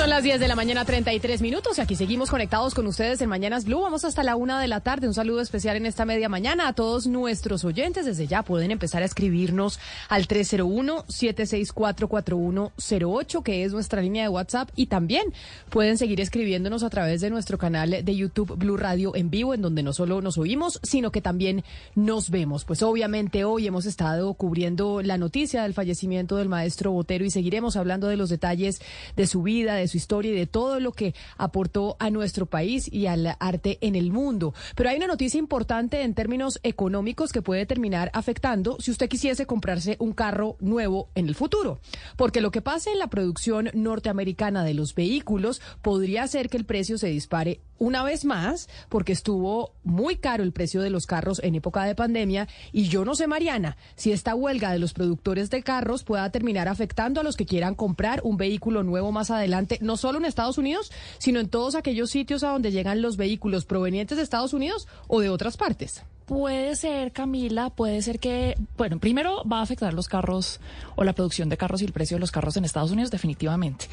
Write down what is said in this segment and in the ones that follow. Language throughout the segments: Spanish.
Son las 10 de la mañana, 33 minutos, y aquí seguimos conectados con ustedes en Mañanas Blue. Vamos hasta la una de la tarde. Un saludo especial en esta media mañana a todos nuestros oyentes. Desde ya pueden empezar a escribirnos al 301-764-4108, que es nuestra línea de WhatsApp, y también pueden seguir escribiéndonos a través de nuestro canal de YouTube Blue Radio en vivo, en donde no solo nos oímos, sino que también nos vemos. Pues obviamente hoy hemos estado cubriendo la noticia del fallecimiento del maestro Botero y seguiremos hablando de los detalles de su vida, de su historia y de todo lo que aportó a nuestro país y al arte en el mundo. Pero hay una noticia importante en términos económicos que puede terminar afectando si usted quisiese comprarse un carro nuevo en el futuro. Porque lo que pasa en la producción norteamericana de los vehículos podría hacer que el precio se dispare una vez más, porque estuvo muy caro el precio de los carros en época de pandemia. Y yo no sé, Mariana, si esta huelga de los productores de carros pueda terminar afectando a los que quieran comprar un vehículo nuevo más adelante, no solo en Estados Unidos, sino en todos aquellos sitios a donde llegan los vehículos provenientes de Estados Unidos o de otras partes. Puede ser, Camila, puede ser que, bueno, primero va a afectar los carros o la producción de carros y el precio de los carros en Estados Unidos, definitivamente.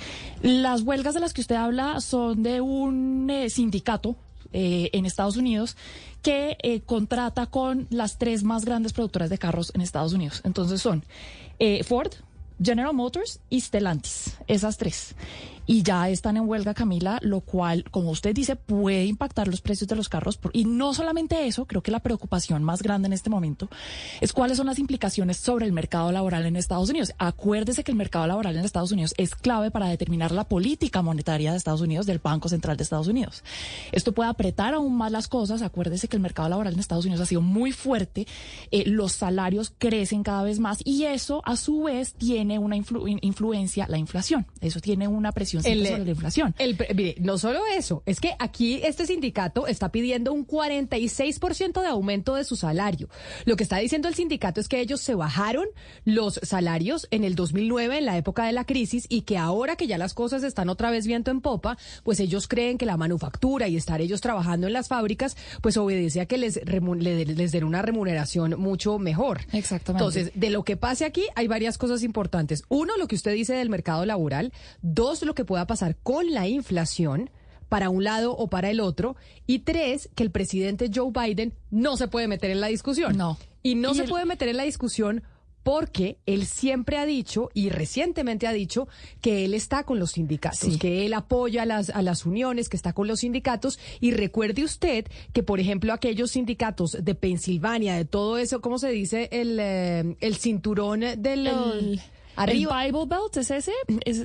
Las huelgas de las que usted habla son de un eh, sindicato eh, en Estados Unidos que eh, contrata con las tres más grandes productoras de carros en Estados Unidos. Entonces son Ford, General Motors y Stellantis, esas tres y ya están en huelga, Camila, lo cual, como usted dice, puede impactar los precios de los carros. Y no solamente eso, creo que la preocupación más grande en este momento es cuáles son las implicaciones sobre el mercado laboral en Estados Unidos. Acuérdese que el mercado laboral en Estados Unidos es clave para determinar la política monetaria de Estados Unidos, del Banco Central de Estados Unidos. Esto puede apretar aún más las cosas. Acuérdese que el mercado laboral en Estados Unidos ha sido muy fuerte, eh, los salarios crecen cada vez más y eso, a su vez, tiene una influencia, la inflación. Eso tiene una presión el, sobre la inflación. mire, no solo eso, es que aquí este sindicato está pidiendo un 46% de aumento de su salario. Lo que está diciendo el sindicato es que ellos se bajaron los salarios en el 2009, en la época de la crisis, y que ahora que ya las cosas están otra vez viento en popa, pues ellos creen que la manufactura y estar ellos trabajando en las fábricas, pues obedece a que les, les den una remuneración mucho mejor. Exactamente. Entonces, de lo que pase aquí, hay varias cosas importantes. Uno, lo que usted dice del mercado laboral. Dos, lo que pueda pasar con la inflación para un lado o para el otro. Y tres, que el presidente Joe Biden no se puede meter en la discusión. No. Y no se puede meter en la discusión porque él siempre ha dicho y recientemente ha dicho que él está con los sindicatos, que él apoya a las, a las uniones, que está con los sindicatos. Y recuerde usted que, por ejemplo, aquellos sindicatos de Pensilvania, de todo eso, ¿cómo se dice? El, eh, el cinturón del... Arriba. ¿El Bible Belt es ese?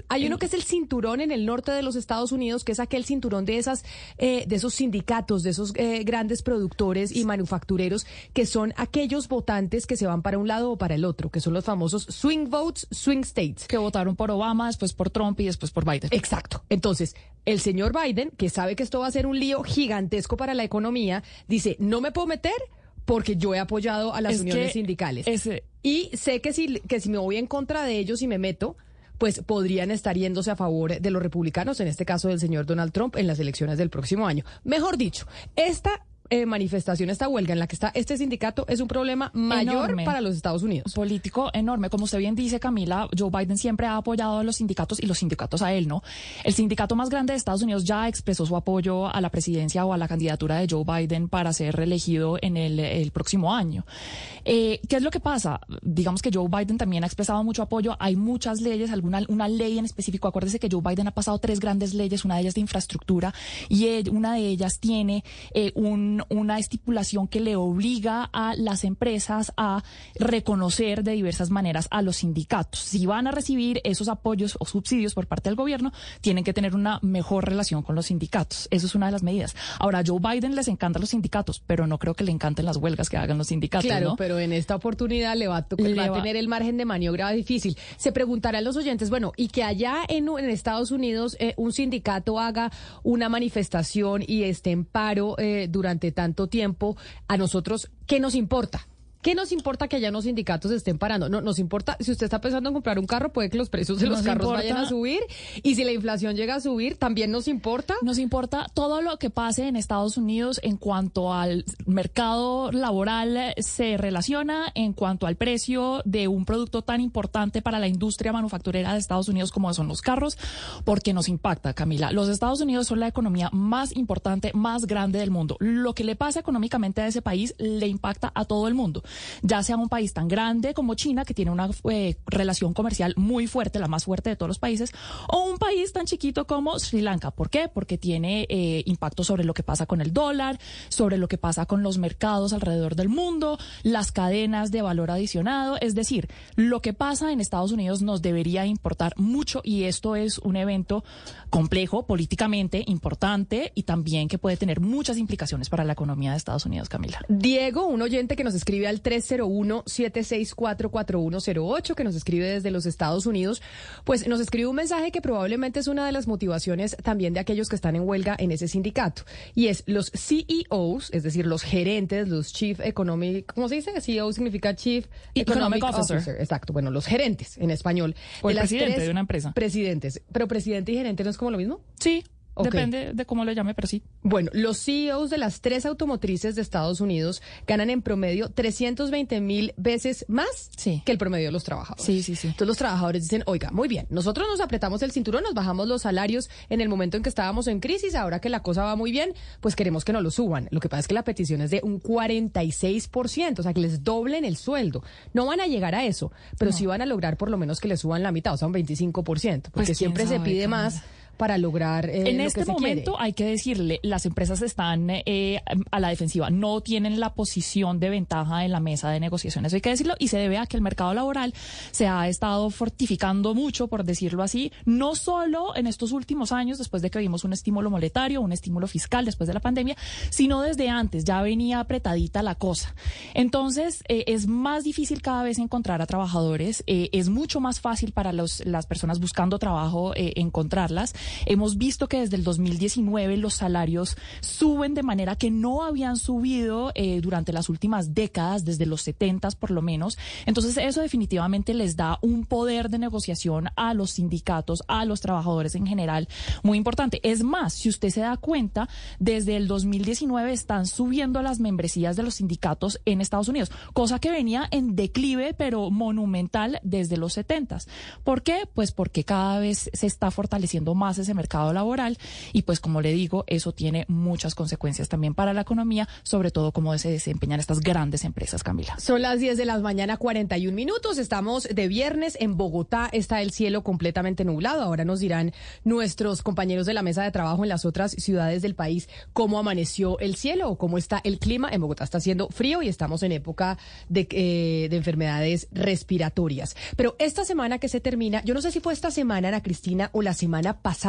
hay uno que es el cinturón en el norte de los Estados Unidos, que es aquel cinturón de esas, eh, de esos sindicatos, de esos eh, grandes productores y manufactureros, que son aquellos votantes que se van para un lado o para el otro, que son los famosos swing votes, swing states. Que votaron por Obama, después por Trump y después por Biden. Exacto. Entonces, el señor Biden, que sabe que esto va a ser un lío gigantesco para la economía, dice, no me puedo meter porque yo he apoyado a las uniones sindicales. Y sé que si, que si me voy en contra de ellos y me meto, pues podrían estar yéndose a favor de los republicanos, en este caso del señor Donald Trump, en las elecciones del próximo año. Mejor dicho, esta eh, manifestación, esta huelga en la que está este sindicato es un problema mayor para los Estados Unidos. Político enorme. Como usted bien dice, Camila, Joe Biden siempre ha apoyado a los sindicatos y los sindicatos a él, ¿no? El sindicato más grande de Estados Unidos ya expresó su apoyo a la presidencia o a la candidatura de Joe Biden para ser reelegido en el, próximo año. Eh, ¿Qué es lo que pasa? Digamos que Joe Biden también ha expresado mucho apoyo. Hay muchas leyes, alguna una ley en específico. Acuérdese que Joe Biden ha pasado tres grandes leyes, una de ellas de infraestructura y una de ellas tiene eh, un una estipulación que le obliga a las empresas a reconocer de diversas maneras a los sindicatos. Si van a recibir esos apoyos o subsidios por parte del gobierno, tienen que tener una mejor relación con los sindicatos. Eso es una de las medidas. Ahora, a Joe Biden les encantan los sindicatos, pero no creo que le encanten las huelgas que hagan los sindicatos. Claro, pero en esta oportunidad le va a, tener el margen de maniobra difícil. Se preguntarán los oyentes, bueno, y que allá en, Estados Unidos eh, un sindicato haga una manifestación y esté en paro eh, durante tanto tiempo, a nosotros, ¿qué nos importa? ¿Qué nos importa que allá unos sindicatos estén parando? No, nos importa, si usted está pensando en comprar un carro, puede que los precios de los carros vayan a subir. Y si la inflación llega a subir, también nos importa. Nos importa todo lo que pase en Estados Unidos en cuanto al mercado laboral eh, se relaciona, en cuanto al precio de un producto tan importante para la industria manufacturera de Estados Unidos como son los carros, porque nos impacta, Camila. Los Estados Unidos son la economía más importante, más grande del mundo. Lo que le pasa económicamente a ese país le impacta a todo el mundo ya sea un país tan grande como China, que tiene una eh, relación comercial muy fuerte, la más fuerte de todos los países, o un país tan chiquito como Sri Lanka. ¿Por qué? Porque tiene eh, impacto sobre lo que pasa con el dólar, sobre lo que pasa con los mercados alrededor del mundo, las cadenas de valor adicionado. Es decir, lo que pasa en Estados Unidos nos debería importar mucho y esto es un evento complejo, políticamente importante y también que puede tener muchas implicaciones para la economía de Estados Unidos, Camila. Diego, un oyente que nos escribe al 301-764-4108, que nos escribe desde los Estados Unidos, pues nos escribe un mensaje que probablemente es una de las motivaciones también de aquellos que están en huelga en ese sindicato. Y es los CEOs, es decir, los gerentes, los Chief Economic, ¿cómo se dice? CEO significa Chief Economic, Officer. Exacto, bueno, los gerentes en español. O el presidente de una empresa. Presidentes. Pero presidente y gerente no es como lo mismo? Sí. Depende de cómo lo llame, pero sí. Bueno, los CEOs de las tres automotrices de Estados Unidos ganan en promedio 320 mil veces más que el promedio de los trabajadores. Sí, sí, sí. Entonces los trabajadores dicen, oiga, muy bien, nosotros nos apretamos el cinturón, nos bajamos los salarios en el momento en que estábamos en crisis, ahora que la cosa va muy bien, pues queremos que nos lo suban. Lo que pasa es que la petición es de un 46%, o sea, que les doblen el sueldo. No van a llegar a eso, pero sí van a lograr por lo menos que les suban la mitad, o sea, un 25%, porque pues siempre se pide más para lograr eh, en este momento hay que decirle las empresas están eh, a la defensiva no tienen la posición de ventaja en la mesa de negociaciones hay que decirlo y se debe a que el mercado laboral se ha estado fortificando mucho por decirlo así no solo en estos últimos años después de que vimos un estímulo monetario un estímulo fiscal después de la pandemia sino desde antes ya venía apretadita la cosa. Entonces eh, es más difícil cada vez encontrar a trabajadores es mucho más fácil para los, las personas buscando trabajo encontrarlas Hemos visto que desde el 2019 los salarios suben de manera que no habían subido eh, durante las últimas décadas, desde los 70 por lo menos. Entonces eso definitivamente les da un poder de negociación a los sindicatos, a los trabajadores en general, muy importante. Es más, si usted se da cuenta, desde el 2019 están subiendo las membresías de los sindicatos en Estados Unidos, cosa que venía en declive, pero monumental desde los 70. ¿Por qué? Pues porque cada vez se está fortaleciendo más ese mercado laboral y pues como le digo, eso tiene muchas consecuencias también para la economía, sobre todo cómo se desempeñan estas grandes empresas, Camila. Son las 10 de la mañana, 41 minutos, estamos de viernes, en Bogotá está el cielo completamente nublado, ahora nos dirán nuestros compañeros de la mesa de trabajo en las otras ciudades del país cómo amaneció el cielo o cómo está el clima, en Bogotá está haciendo frío y estamos en época de, eh, de enfermedades respiratorias, pero esta semana que se termina, yo no sé si fue esta semana, Ana Cristina, o la semana pasada,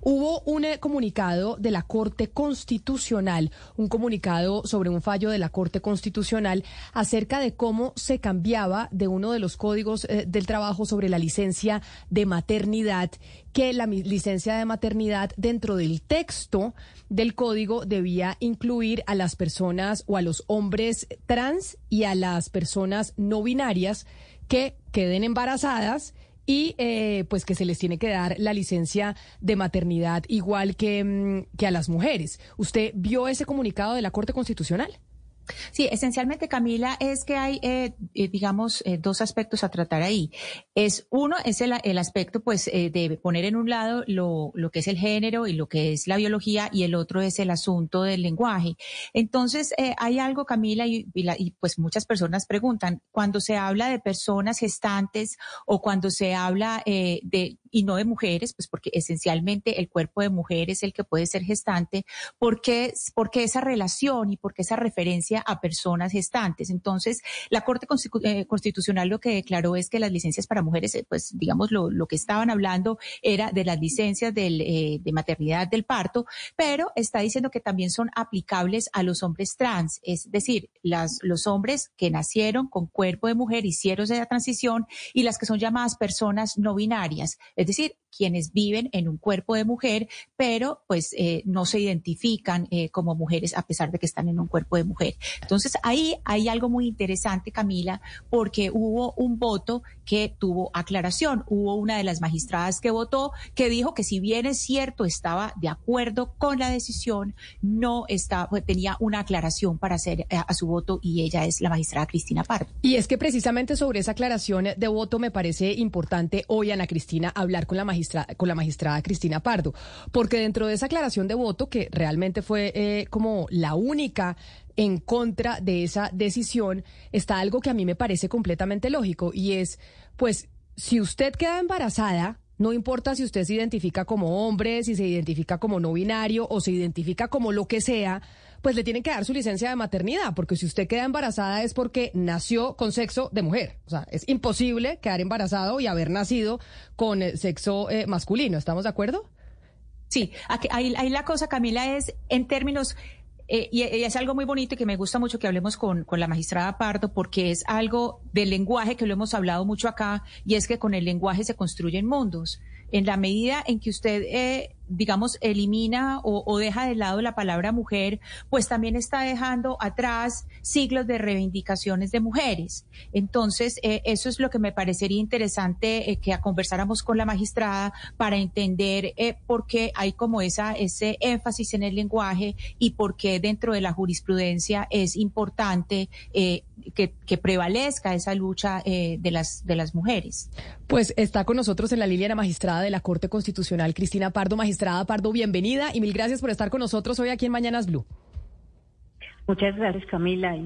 Hubo un eh, comunicado de la Corte Constitucional, un comunicado sobre un fallo de la Corte Constitucional acerca de cómo se cambiaba de uno de los códigos eh, del trabajo sobre la licencia de maternidad, que la licencia de maternidad dentro del texto del código debía incluir a las personas o a los hombres trans y a las personas no binarias que queden embarazadas y eh, pues que se les tiene que dar la licencia de maternidad igual que, mm, que a las mujeres. ¿Usted vio ese comunicado de la Corte Constitucional? Sí, esencialmente, Camila, es que hay, eh, eh, digamos, eh, dos aspectos a tratar ahí. Es uno, es el, el aspecto, pues, de poner en un lado lo, lo, que es el género y lo que es la biología, y el otro es el asunto del lenguaje. Entonces, hay algo, Camila, y, y, pues muchas personas preguntan, cuando se habla de personas gestantes o cuando se habla de, y no de mujeres, pues porque esencialmente el cuerpo de mujer es el que puede ser gestante, ¿por qué, porque esa relación y por qué esa referencia a personas gestantes. Entonces, la Corte eh, Constitucional lo que declaró es que las licencias para mujeres, eh, pues digamos, lo, lo que estaban hablando era de las licencias eh, de maternidad del parto, pero está diciendo que también son aplicables a los hombres trans, es decir, las, los hombres que nacieron con cuerpo de mujer, hicieron esa transición y las que son llamadas personas no binarias, es decir, quienes viven en un cuerpo de mujer, pero pues eh, no se identifican eh, como mujeres a pesar de que están en un cuerpo de mujer. Entonces ahí hay algo muy interesante, Camila, porque hubo un voto que tuvo aclaración. Hubo una de las magistradas que votó que dijo que si bien es cierto estaba de acuerdo con la decisión, no estaba, pues, tenía una aclaración para hacer a, a su voto y ella es la magistrada Cristina Pardo. Y es que precisamente sobre esa aclaración de voto me parece importante hoy, Ana Cristina, hablar con la magistrada, con la magistrada Cristina Pardo, porque dentro de esa aclaración de voto, que realmente fue eh, como la única en contra de esa decisión, está algo que a mí me parece completamente lógico y es, pues, si usted queda embarazada, no importa si usted se identifica como hombre, si se identifica como no binario o se identifica como lo que sea, pues le tienen que dar su licencia de maternidad, porque si usted queda embarazada es porque nació con sexo de mujer. O sea, es imposible quedar embarazado y haber nacido con sexo eh, masculino. ¿Estamos de acuerdo? Sí, ahí, la cosa, Camila, es en términos eh, y, es algo muy bonito y que me gusta mucho que hablemos con, la magistrada Pardo porque es algo del lenguaje que lo hemos hablado mucho acá y es que con el lenguaje se construyen mundos. En la medida en que usted eh, digamos, elimina o, deja de lado la palabra mujer, pues también está dejando atrás siglos de reivindicaciones de mujeres. Entonces, eh, eso es lo que me parecería interesante eh, que conversáramos con la magistrada para entender eh, por qué hay como esa, ese énfasis en el lenguaje y por qué dentro de la jurisprudencia es importante que, prevalezca esa lucha de, las, de las mujeres. Pues está con nosotros en la línea la magistrada de la Corte Constitucional, Cristina Pardo. Magistrada Pardo, bienvenida y mil gracias por estar con nosotros hoy aquí en Mañanas Blue. Muchas gracias, Camila.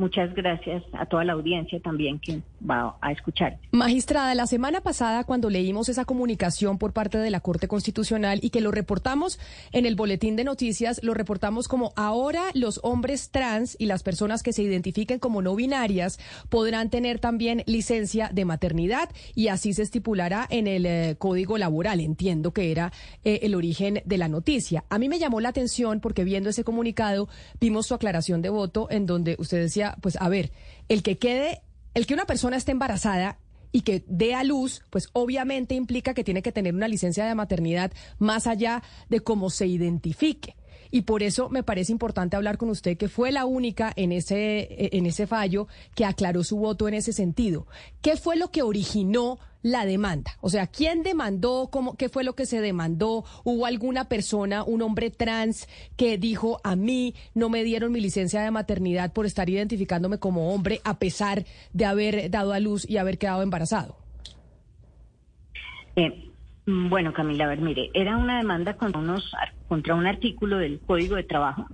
Muchas gracias a toda la audiencia también que va a escuchar. Magistrada, la semana pasada cuando leímos esa comunicación por parte de la Corte Constitucional y que lo reportamos en el boletín de noticias, lo reportamos como ahora los hombres trans y las personas que se identifiquen como no binarias podrán tener también licencia de maternidad y así se estipulará en el eh, Código Laboral. Entiendo que era eh, el origen de la noticia. A mí me llamó la atención porque viendo ese comunicado vimos su aclaración de voto en donde usted decía pues a ver, el que quede, el que una persona esté embarazada y que dé a luz, pues obviamente implica que tiene que tener una licencia de maternidad más allá de cómo se identifique. Y por eso me parece importante hablar con usted, que fue la única en ese, en ese fallo que aclaró su voto en ese sentido. ¿Qué fue lo que originó la demanda? O sea, ¿quién demandó? Cómo, ¿Qué fue lo que se demandó? ¿Hubo alguna persona, un hombre trans, que dijo a mí no me dieron mi licencia de maternidad por estar identificándome como hombre a pesar de haber dado a luz y haber quedado embarazado? Eh, bueno, Camila, a ver, mire, era una demanda contra, unos, contra un artículo del Código de Trabajo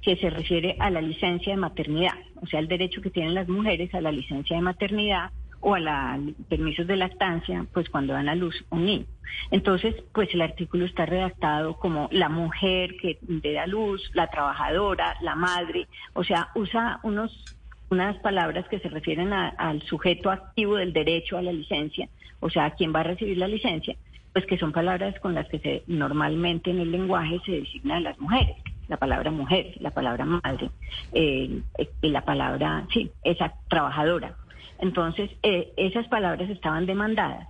que se refiere a la licencia de maternidad, o sea, el derecho que tienen las mujeres a la licencia de maternidad o a la permisos de lactancia, pues cuando dan a luz un niño. Entonces, pues el artículo está redactado como la mujer que da luz, la trabajadora, la madre, o sea, usa unos unas palabras que se refieren al sujeto activo del derecho a la licencia, o sea, a quien va a recibir la licencia, pues que son palabras con las que se normalmente en el lenguaje se designa a las mujeres la palabra mujer, la palabra madre, eh, la palabra, sí, esa trabajadora. Entonces, eh, esas palabras estaban demandadas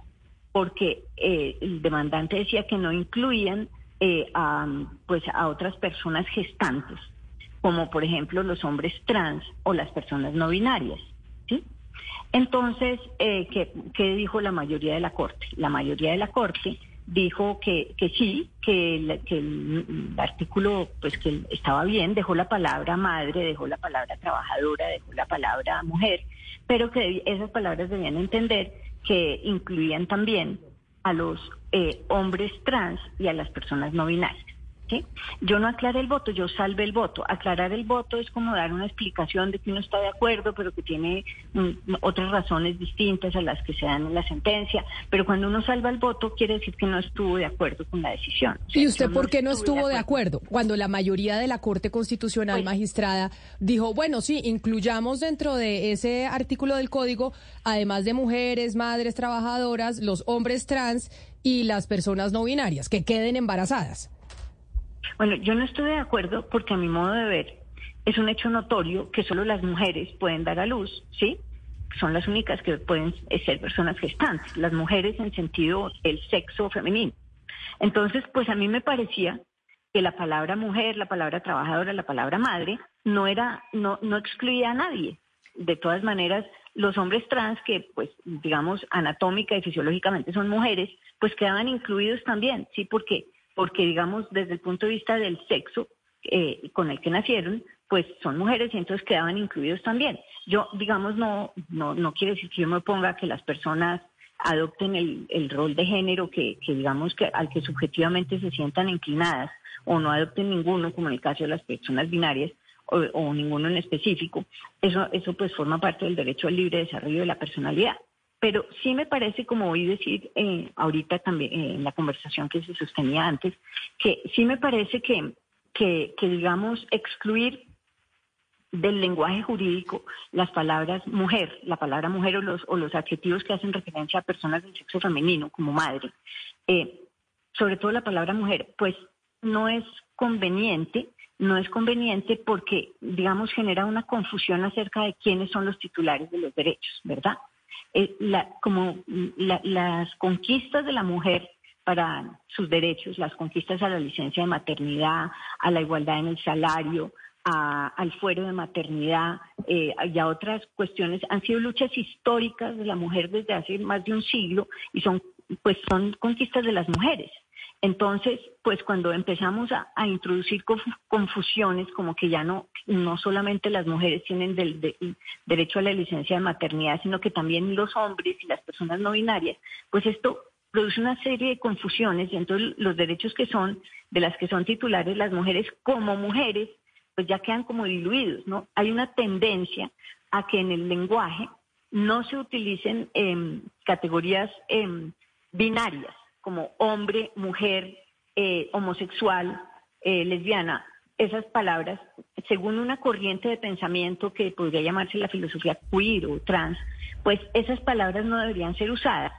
porque eh, el demandante decía que no incluían eh, a, pues, a otras personas gestantes, como por ejemplo los hombres trans o las personas no binarias. Entonces, ¿qué, ¿qué dijo la mayoría de la Corte? La mayoría de la Corte dijo que, que sí, que, el, que el, artículo pues que estaba bien, dejó la palabra madre, dejó la palabra trabajadora, dejó la palabra mujer, pero que esas palabras debían entender que incluían también a los eh, hombres trans y a las personas no binarias. ¿Sí? Yo no aclaré el voto, yo salvé el voto. Aclarar el voto es como dar una explicación de que uno está de acuerdo, pero que tiene mm, otras razones distintas a las que se dan en la sentencia. Pero cuando uno salva el voto, quiere decir que no estuvo de acuerdo con la decisión. ¿Y usted por qué no estuvo de acuerdo? Cuando la mayoría de la Corte Constitucional pues magistrada dijo, bueno, sí, incluyamos dentro de ese artículo del código, además de mujeres, madres trabajadoras, los hombres trans y las personas no binarias, que queden embarazadas. Bueno, yo no estoy de acuerdo porque a mi modo de ver es un hecho notorio que solo las mujeres pueden dar a luz, ¿sí? Son las únicas que pueden ser personas gestantes, las mujeres en sentido el sexo femenino. Entonces, pues a mí me parecía que la palabra mujer, la palabra trabajadora, la palabra madre, no era, no, no excluía a nadie. De todas maneras, los hombres trans, que pues digamos anatómica y fisiológicamente son mujeres, pues quedaban incluidos también, ¿sí? Porque, porque digamos desde el punto de vista del sexo eh, con el que nacieron, pues son mujeres y entonces quedaban incluidos también. Yo, digamos, no, no, no quiere decir que yo me ponga que las personas adopten el, el rol de género que, que digamos que al que subjetivamente se sientan inclinadas o no adopten ninguno, como en el caso de las personas binarias, o, ninguno en específico, eso, eso pues forma parte del derecho al libre desarrollo de la personalidad. Pero sí me parece, como oí decir eh, ahorita también eh, en la conversación que se sostenía antes, que sí me parece que, que, que digamos, excluir del lenguaje jurídico las palabras mujer, la palabra mujer o los, o los adjetivos que hacen referencia a personas del sexo femenino como madre, eh, sobre todo la palabra mujer, pues no es conveniente, no es conveniente porque, digamos, genera una confusión acerca de quiénes son los titulares de los derechos, ¿verdad? Eh, como las conquistas de la mujer para sus derechos, las conquistas a la licencia de maternidad, a la igualdad en el salario, al fuero de maternidad eh, y a otras cuestiones han sido luchas históricas de la mujer desde hace más de un siglo y son pues son conquistas de las mujeres. Entonces, pues cuando empezamos a, introducir confusiones, como que ya no, no solamente las mujeres tienen derecho a la licencia de maternidad, sino que también los hombres y las personas no binarias, pues esto produce una serie de confusiones y entonces los derechos que son, de las que son titulares las mujeres como mujeres, pues ya quedan como diluidos, ¿no? Hay una tendencia a que en el lenguaje no se utilicen em, categorías em, binarias como hombre, mujer, eh, homosexual, eh, lesbiana, esas palabras, según una corriente de pensamiento que podría llamarse la filosofía queer o trans, pues esas palabras no deberían ser usadas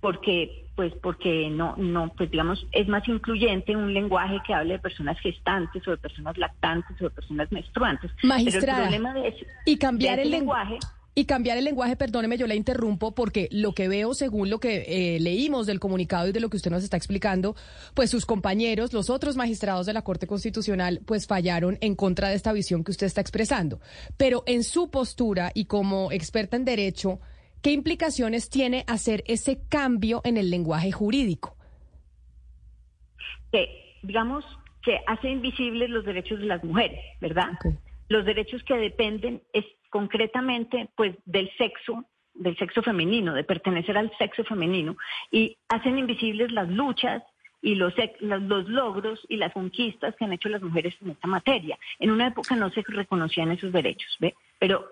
porque pues porque no no pues digamos es más incluyente un lenguaje que hable de personas gestantes o de personas lactantes o de personas menstruantes. Magistrada, Pero el problema de y cambiar el lenguaje y cambiar el lenguaje, perdóneme, yo la interrumpo porque lo que veo, según lo que eh, leímos del comunicado y de lo que usted nos está explicando, pues sus compañeros, los otros magistrados de la Corte Constitucional, pues fallaron en contra de esta visión que usted está expresando. Pero en su postura y como experta en derecho, ¿qué implicaciones tiene hacer ese cambio en el lenguaje jurídico? Que, digamos, que hace invisibles los derechos de las mujeres, ¿verdad? Los derechos que dependen es concretamente pues del sexo del sexo femenino, de pertenecer al sexo femenino, y hacen invisibles las luchas y los, los logros y las conquistas que han hecho las mujeres en esta materia. En una época no se reconocían esos derechos, ¿ve? Pero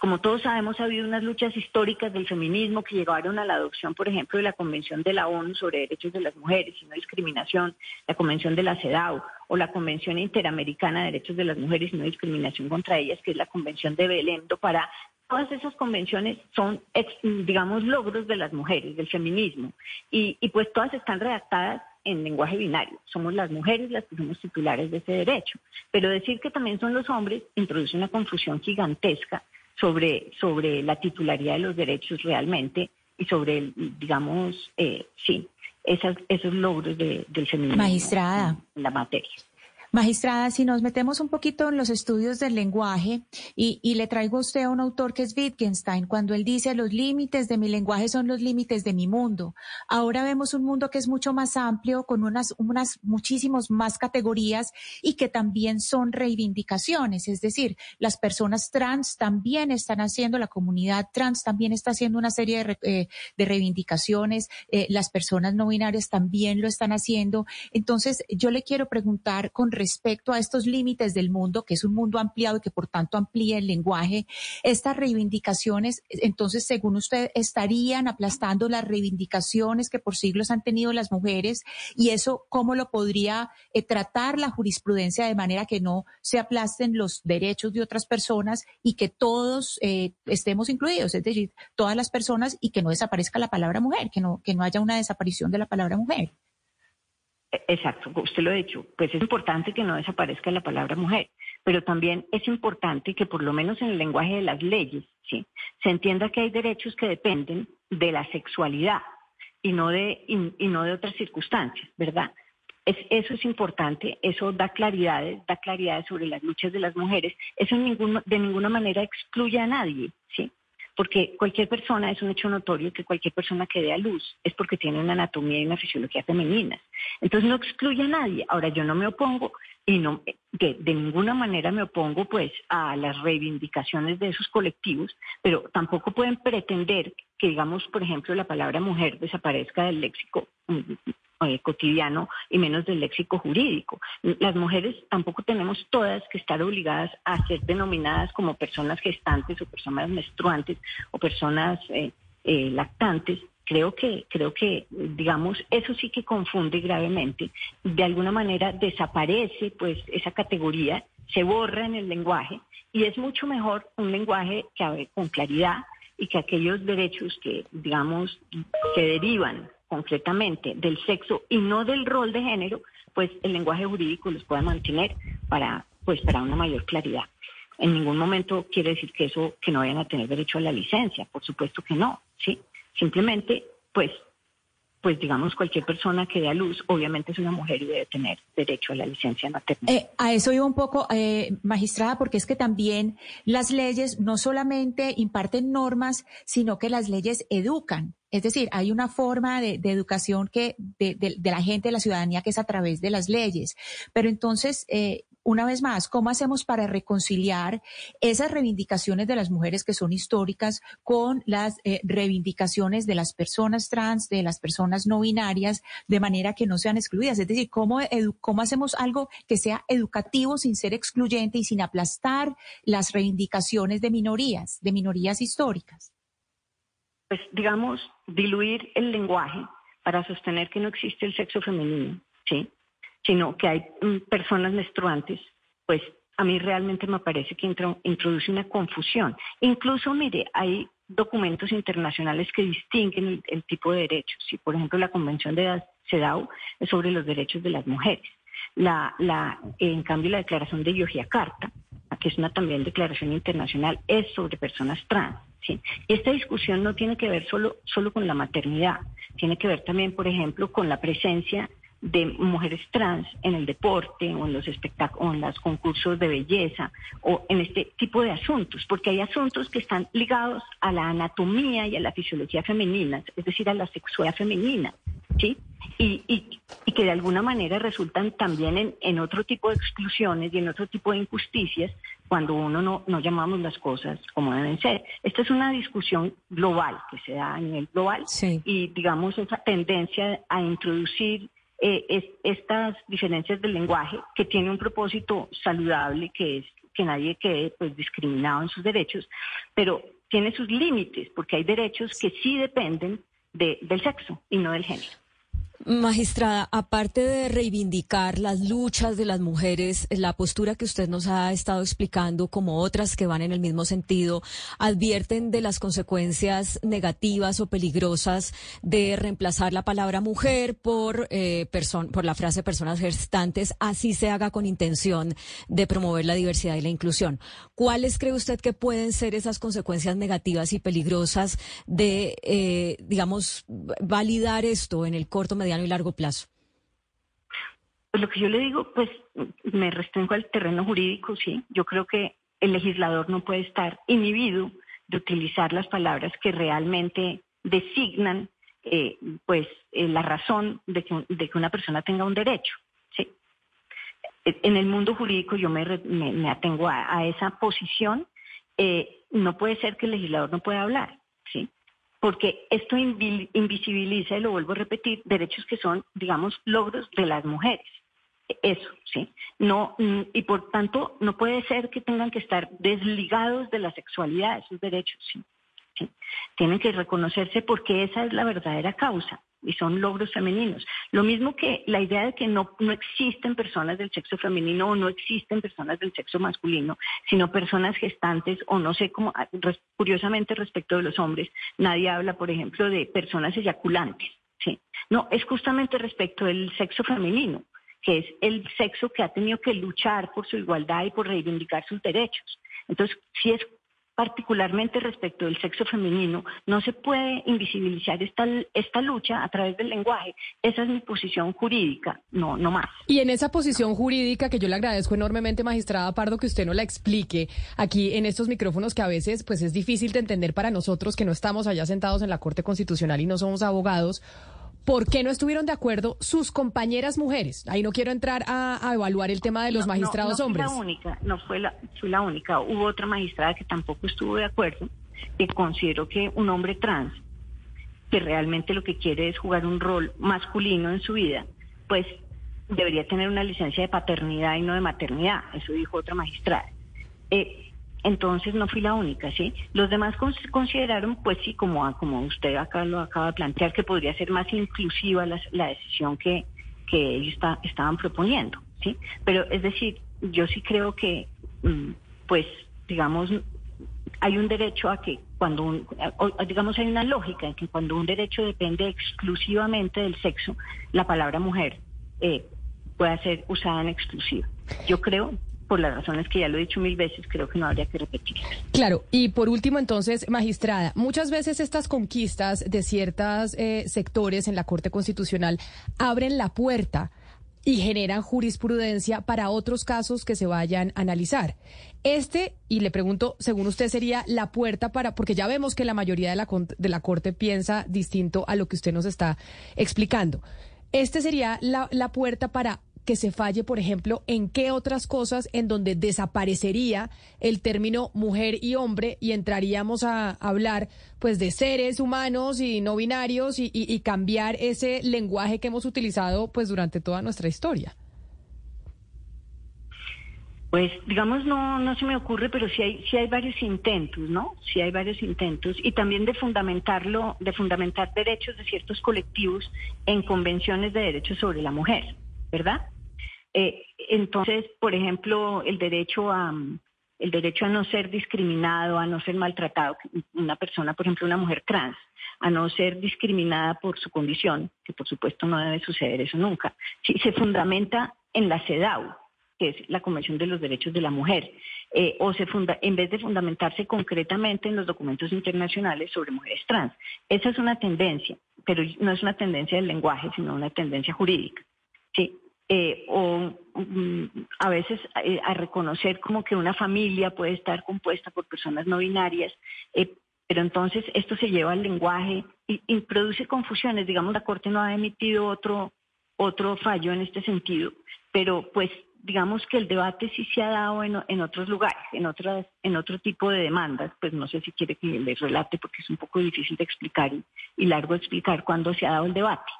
como todos sabemos, ha habido unas luchas históricas del feminismo que llevaron a la adopción, por ejemplo, de la Convención de la ONU sobre Derechos de las Mujeres y No Discriminación, la Convención de la CEDAW o la Convención Interamericana de Derechos de las Mujeres y No Discriminación contra ellas, que es la Convención de Belém para Todas esas convenciones son, digamos, logros de las mujeres, del feminismo, y, y pues todas están redactadas en lenguaje binario. Somos las mujeres las que somos titulares de ese derecho. Pero decir que también son los hombres introduce una confusión gigantesca sobre, sobre la titularidad de los derechos realmente y sobre, el, digamos, eh, sí, esas, esos logros del feminismo Magistrada. en la materia. Magistrada, si nos metemos un poquito en los estudios del lenguaje y, le traigo a usted a un autor que es Wittgenstein, cuando él dice los límites de mi lenguaje son los límites de mi mundo. Ahora vemos un mundo que es mucho más amplio, con unas, muchísimos más categorías y que también son reivindicaciones. Es decir, las personas trans también están haciendo, la comunidad trans también está haciendo una serie de, eh, reivindicaciones, eh, las personas no binarias también lo están haciendo. Entonces, yo le quiero preguntar con respecto a estos límites del mundo, que es un mundo ampliado y que por tanto amplía el lenguaje, estas reivindicaciones, entonces, según usted, estarían aplastando las reivindicaciones que por siglos han tenido las mujeres y eso, ¿cómo lo podría eh, tratar la jurisprudencia de manera que no se aplasten los derechos de otras personas y que todos eh, estemos incluidos, es decir, todas las personas y que no desaparezca la palabra mujer, que no, que no haya una desaparición de la palabra mujer? Exacto, usted lo ha dicho, pues es importante que no desaparezca la palabra mujer, pero también es importante que por lo menos en el lenguaje de las leyes, ¿sí? se entienda que hay derechos que dependen de la sexualidad, y no de, y, no de otras circunstancias, ¿verdad? Es, eso es importante, eso da claridades, da claridades sobre las luchas de las mujeres. Eso de ninguna manera excluye a nadie, ¿sí? Porque cualquier persona, es un hecho notorio que cualquier persona que dé a luz es porque tiene una anatomía y una fisiología femeninas. Entonces no excluye a nadie. Ahora yo no me opongo y no de, de, ninguna manera me opongo pues a las reivindicaciones de esos colectivos, pero tampoco pueden pretender que digamos, por ejemplo, la palabra mujer desaparezca del léxico eh, cotidiano y menos del léxico jurídico. Las mujeres tampoco tenemos todas que estar obligadas a ser denominadas como personas gestantes o personas menstruantes o personas eh, eh, lactantes, creo que, creo que, digamos, eso sí que confunde gravemente. De alguna manera desaparece, pues, esa categoría, se borra en el lenguaje y es mucho mejor un lenguaje que con claridad y que aquellos derechos que, digamos, se derivan concretamente del sexo y no del rol de género, pues el lenguaje jurídico los pueda mantener para, pues, para una mayor claridad. En ningún momento quiere decir que eso, que no vayan a tener derecho a la licencia, por supuesto que no, ¿sí? Simplemente, pues, pues digamos, cualquier persona que dé a luz, obviamente es una mujer y debe tener derecho a la licencia materna. Eh, a eso iba un poco, eh, magistrada, porque es que también las leyes no solamente imparten normas, sino que las leyes educan. Es decir, hay una forma de, educación que de, la gente, de la ciudadanía, que es a través de las leyes. Pero entonces, eh, una vez más, ¿cómo hacemos para reconciliar esas reivindicaciones de las mujeres que son históricas con las eh, reivindicaciones de las personas trans, de las personas no binarias, de manera que no sean excluidas? Es decir, ¿cómo, cómo hacemos algo que sea educativo sin ser excluyente y sin aplastar las reivindicaciones de minorías, de minorías históricas? Pues digamos, diluir el lenguaje para sostener que no existe el sexo femenino, ¿sí? sino que hay mm, personas menstruantes, pues a mí realmente me parece que introduce una confusión. Incluso, mire, hay documentos internacionales que distinguen el, tipo de derechos. Si, por ejemplo, la Convención de CEDAW es sobre los derechos de las mujeres. La, la, en cambio, la Declaración de Yogyakarta, que es una también declaración internacional, es sobre personas trans. ¿Sí? Esta discusión no tiene que ver solo, solo con la maternidad, tiene que ver también, por ejemplo, con la presencia de mujeres trans en el deporte o en los espectáculos, en los concursos de belleza o en este tipo de asuntos, porque hay asuntos que están ligados a la anatomía y a la fisiología femenina, es decir, a la sexualidad femenina, ¿sí? Y, y, y que de alguna manera resultan también en, en, otro tipo de exclusiones y en otro tipo de injusticias cuando uno no, no llamamos las cosas como deben ser. Esta es una discusión global que se da a nivel global y digamos esa tendencia a introducir eh, estas diferencias del lenguaje que tiene un propósito saludable que es que nadie quede pues discriminado en sus derechos, pero tiene sus límites porque hay derechos que sí dependen del sexo y no del género. Magistrada, aparte de reivindicar las luchas de las mujeres, la postura que usted nos ha estado explicando, como otras que van en el mismo sentido, advierten de las consecuencias negativas o peligrosas de reemplazar la palabra mujer por, eh, por la frase personas gestantes, así se haga con intención de promover la diversidad y la inclusión. ¿Cuáles cree usted que pueden ser esas consecuencias negativas y peligrosas de, eh, digamos, validar esto en el corto, mediano y largo plazo? Pues lo que yo le digo, pues me restringo al terreno jurídico, sí. Yo creo que el legislador no puede estar inhibido de utilizar las palabras que realmente designan eh, pues eh, la razón de que, una persona tenga un derecho. ¿sí? En el mundo jurídico yo me, me, atengo a, esa posición. Eh, no puede ser que el legislador no pueda hablar. ¿sí? Porque esto invisibiliza, y lo vuelvo a repetir, derechos que son, digamos, logros de las mujeres. Eso, sí. No, mm, y por tanto, no puede ser que tengan que estar desligados de la sexualidad, esos derechos, sí. Tienen que reconocerse porque esa es la verdadera causa y son logros femeninos. Lo mismo que la idea de que no, no existen personas del sexo femenino o no existen personas del sexo masculino, sino personas gestantes o no sé cómo, ah, curiosamente respecto de los hombres, nadie habla, por ejemplo, de personas eyaculantes. ¿sí? No, es justamente respecto del sexo femenino que es el sexo que ha tenido que luchar por su igualdad y por reivindicar sus derechos. Entonces, si es particularmente respecto del sexo femenino, no se puede invisibilizar esta, esta lucha a través del lenguaje. Esa es mi posición jurídica, no, no más. Y en esa posición jurídica, que yo le agradezco enormemente, magistrada Pardo, que usted nos la explique aquí en estos micrófonos que a veces pues es difícil de entender para nosotros que no estamos allá sentados en la Corte Constitucional y no somos abogados. ¿Por qué no estuvieron de acuerdo sus compañeras mujeres? Ahí no quiero entrar a, evaluar el tema de los magistrados hombres. No fue la única, no fue la, fue la única. Hubo otra magistrada que tampoco estuvo de acuerdo, que consideró que un hombre trans, que realmente lo que quiere es jugar un rol masculino en su vida, pues debería tener una licencia de paternidad y no de maternidad. Eso dijo otra magistrada. Eh, entonces no fui la única, ¿sí? Los demás consideraron, pues sí, como, como usted acá lo acaba de plantear, que podría ser más inclusiva la, decisión que, que ellos estaban proponiendo, ¿sí? Pero es decir, yo sí creo que, mm, pues, digamos, hay un derecho a que cuando, digamos, hay una lógica en que cuando un derecho depende exclusivamente del sexo, la palabra mujer eh, pueda ser usada en exclusiva. Yo creo por las razones que ya lo he dicho mil veces, creo que no habría que repetir. Claro, y por último entonces, magistrada, muchas veces estas conquistas de ciertos eh, sectores en la Corte Constitucional abren la puerta y generan jurisprudencia para otros casos que se vayan a analizar. Este, y le pregunto, según usted, sería la puerta para, porque ya vemos que la mayoría de la, de la Corte piensa distinto a lo que usted nos está explicando. Este sería la, la puerta para que se falle, por ejemplo, en qué otras cosas en donde desaparecería el término mujer y hombre y entraríamos a hablar pues de seres humanos y no binarios y, cambiar ese lenguaje que hemos utilizado pues durante toda nuestra historia. Pues digamos no no se me ocurre, pero sí hay sí hay varios intentos, ¿no? Sí hay varios intentos y también de fundamentarlo, de fundamentar derechos de ciertos colectivos en convenciones de derechos sobre la mujer, ¿verdad? Eh, entonces, por ejemplo, el derecho a el derecho a no ser discriminado, a no ser maltratado, una persona, por ejemplo, una mujer trans, a no ser discriminada por su condición, que por supuesto no debe suceder eso nunca, si se fundamenta en la CEDAW, que es la Convención de los Derechos de la Mujer, eh, o se funda, en vez de fundamentarse concretamente en los documentos internacionales sobre mujeres trans. Esa es una tendencia, pero no es una tendencia del lenguaje, sino una tendencia jurídica. Sí, eh, o mm, a veces eh, a reconocer como que una familia puede estar compuesta por personas no binarias, eh, pero entonces esto se lleva al lenguaje y, produce confusiones. Digamos, la Corte no ha emitido otro, otro fallo en este sentido, pero pues digamos que el debate sí se ha dado en, en otros lugares, en otras, en otro tipo de demandas, pues no sé si quiere que les relate porque es un poco difícil de explicar y, y largo explicar cuándo se ha dado el debate.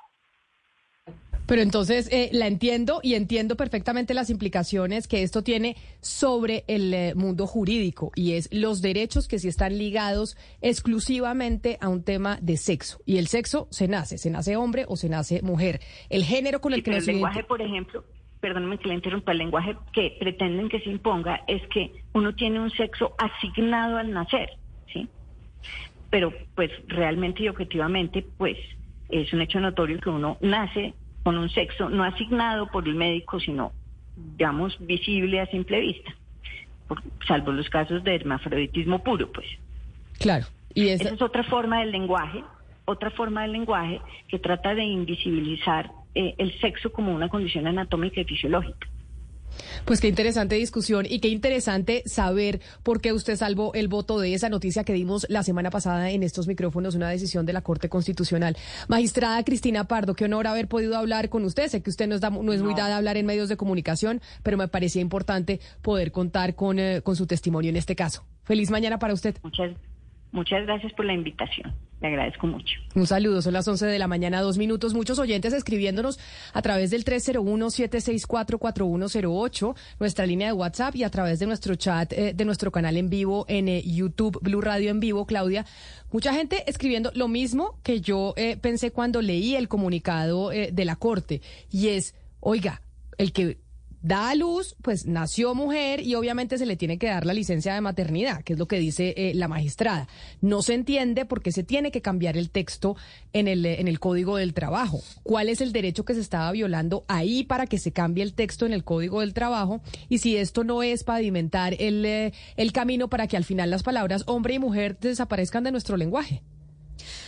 Pero entonces eh, la entiendo y entiendo perfectamente las implicaciones que esto tiene sobre el eh, mundo jurídico y es los derechos que sí están ligados exclusivamente a un tema de sexo. Y el sexo se nace, se nace hombre o se nace mujer. El género con el que nos... El lenguaje, por ejemplo, perdóname que le interrumpa, el lenguaje que pretenden que se imponga es que uno tiene un sexo asignado al nacer, ¿sí? Pero pues realmente y objetivamente, pues es un hecho notorio que uno nace con un sexo no asignado por el médico, sino, digamos, visible a simple vista, salvo los casos de hermafroditismo puro, pues. Claro. Y esa... es otra forma del lenguaje, otra forma del lenguaje que trata de invisibilizar eh, el sexo como una condición anatómica y fisiológica. Pues qué interesante discusión y qué interesante saber por qué usted salvó el voto de esa noticia que dimos la semana pasada en estos micrófonos, una decisión de la Corte Constitucional. Magistrada Cristina Pardo, qué honor haber podido hablar con usted. Sé que usted no es, no es muy dada a hablar en medios de comunicación, pero me parecía importante poder contar con, eh, con su testimonio en este caso. Feliz mañana para usted. Muchas Muchas gracias por la invitación. Le agradezco mucho. Un saludo. Son las 11 de la mañana, dos minutos. Muchos oyentes escribiéndonos a través del 301-764-4108, nuestra línea de WhatsApp y a través de nuestro chat, eh, de nuestro canal en vivo en eh, YouTube, Blue Radio en vivo, Claudia. Mucha gente escribiendo lo mismo que yo eh, pensé cuando leí el comunicado de la Corte. Y es, oiga, el que da a luz, pues nació mujer y obviamente se le tiene que dar la licencia de maternidad, que es lo que dice eh, la magistrada. No se entiende por qué se tiene que cambiar el texto en el, en el Código del Trabajo. ¿Cuál es el derecho que se estaba violando ahí para que se cambie el texto en el Código del Trabajo? Y si esto no es pavimentar el, eh, el camino para que al final las palabras hombre y mujer desaparezcan de nuestro lenguaje.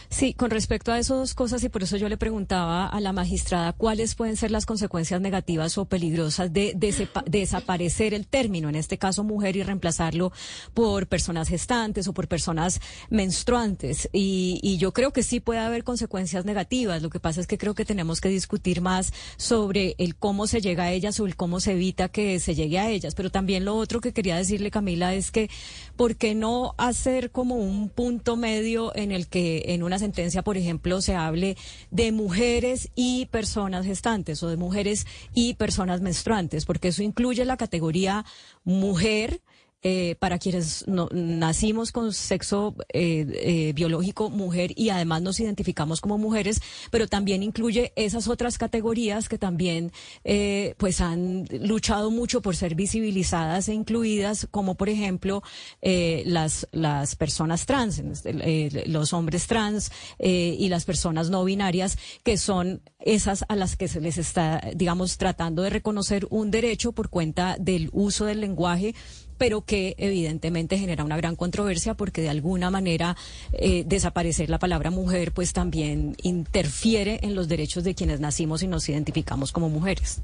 Sí, con respecto a esas dos cosas, y por eso yo le preguntaba a la magistrada cuáles pueden ser las consecuencias negativas o peligrosas de, desaparecer el término, en este caso mujer, y reemplazarlo por personas gestantes o por personas menstruantes. Y, yo creo que sí puede haber consecuencias negativas. Lo que pasa es que creo que tenemos que discutir más sobre el cómo se llega a ellas o el cómo se evita que se llegue a ellas. Pero también lo otro que quería decirle, Camila, es que ¿por qué no hacer como un punto medio en el que en una sentencia, por ejemplo, se hable de mujeres y personas gestantes o de mujeres y personas menstruantes, porque eso incluye la categoría mujer eh, para quienes nacimos con sexo eh, eh, biológico mujer y además nos identificamos como mujeres, pero también incluye esas otras categorías que también pues han luchado mucho por ser visibilizadas e incluidas, como por ejemplo las, las personas trans, los hombres trans y las personas no binarias, que son esas a las que se les está, digamos, tratando de reconocer un derecho por cuenta del uso del lenguaje pero que evidentemente genera una gran controversia porque de alguna manera eh, desaparecer la palabra mujer pues también interfiere en los derechos de quienes nacimos y nos identificamos como mujeres.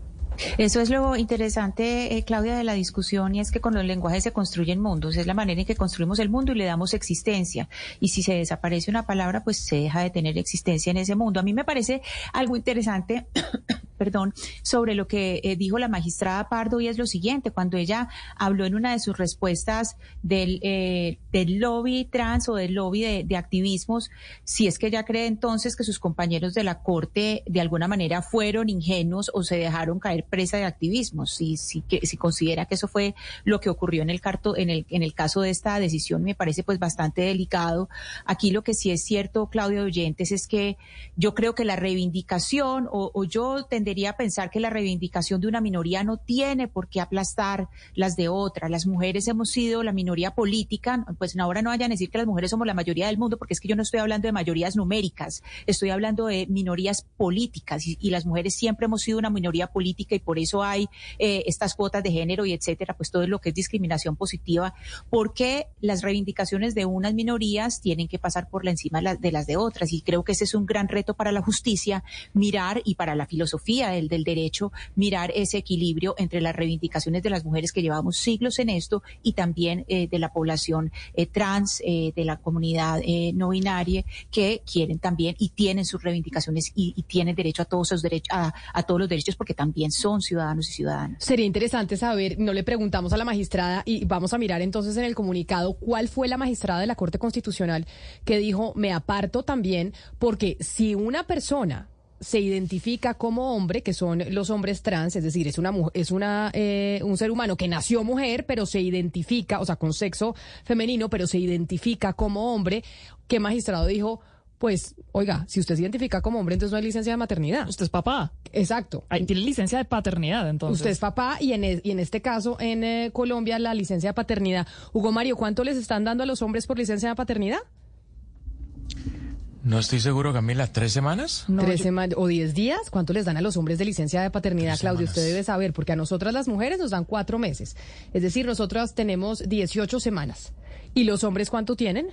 Eso es lo interesante, eh, Claudia, de la discusión y es que con los lenguajes se construyen mundos. Es la manera en que construimos el mundo y le damos existencia. Y si se desaparece una palabra, pues se deja de tener existencia en ese mundo. A mí me parece algo interesante perdón, sobre lo que eh, dijo la magistrada Pardo y es lo siguiente, cuando ella habló en una de sus respuestas del, eh, del lobby trans o del lobby de, de, activismos, si es que ella cree entonces que sus compañeros de la Corte de alguna manera fueron ingenuos o se dejaron caer presa de activismo, si, considera que eso fue lo que ocurrió en el, caso de esta decisión, me parece pues bastante delicado. Aquí lo que sí es cierto, Claudia Oyentes, es que yo creo que la reivindicación o, yo tendría a pensar que la reivindicación de una minoría no tiene por qué aplastar las de otra. Las mujeres hemos sido la minoría política, pues ahora no vayan a decir que las mujeres somos la mayoría del mundo, porque es que yo no estoy hablando de mayorías numéricas, estoy hablando de minorías políticas y, las mujeres siempre hemos sido una minoría política y por eso hay eh, estas cuotas de género y etcétera, pues todo lo que es discriminación positiva, porque las reivindicaciones de unas minorías tienen que pasar por la encima de las de otras y creo que ese es un gran reto para la justicia, mirar y para la filosofía del, del derecho mirar ese equilibrio entre las reivindicaciones de las mujeres que llevamos siglos en esto y también eh, de la población eh, trans, eh, de la comunidad no binaria, que quieren también y tienen sus reivindicaciones y, tienen derecho a todos esos derechos, a, a, todos los derechos porque también son ciudadanos y ciudadanas. Sería interesante saber, no le preguntamos a la magistrada y vamos a mirar entonces en el comunicado cuál fue la magistrada de la Corte Constitucional que dijo, me aparto también porque si una persona se identifica como hombre, que son los hombres trans, es decir, es una es una eh, un ser humano que nació mujer, pero se identifica, o sea, con sexo femenino, pero se identifica como hombre. ¿Qué magistrado dijo? Pues, oiga, si usted se identifica como hombre, entonces no hay licencia de maternidad. Usted es papá. Exacto. tiene licencia de paternidad, entonces. Usted es papá y en, e, y en este caso, en eh, Colombia, la licencia de paternidad. Hugo Mario, ¿cuánto les están dando a los hombres por licencia de paternidad? No estoy seguro, Camila, ¿tres semanas? ¿Tres semanas o diez días? ¿Cuánto les dan a los hombres de licencia de paternidad, Claudio? Usted debe saber, porque a nosotras las mujeres nos dan cuatro meses. Es decir, nosotras tenemos 18 semanas. ¿Y los hombres cuánto tienen?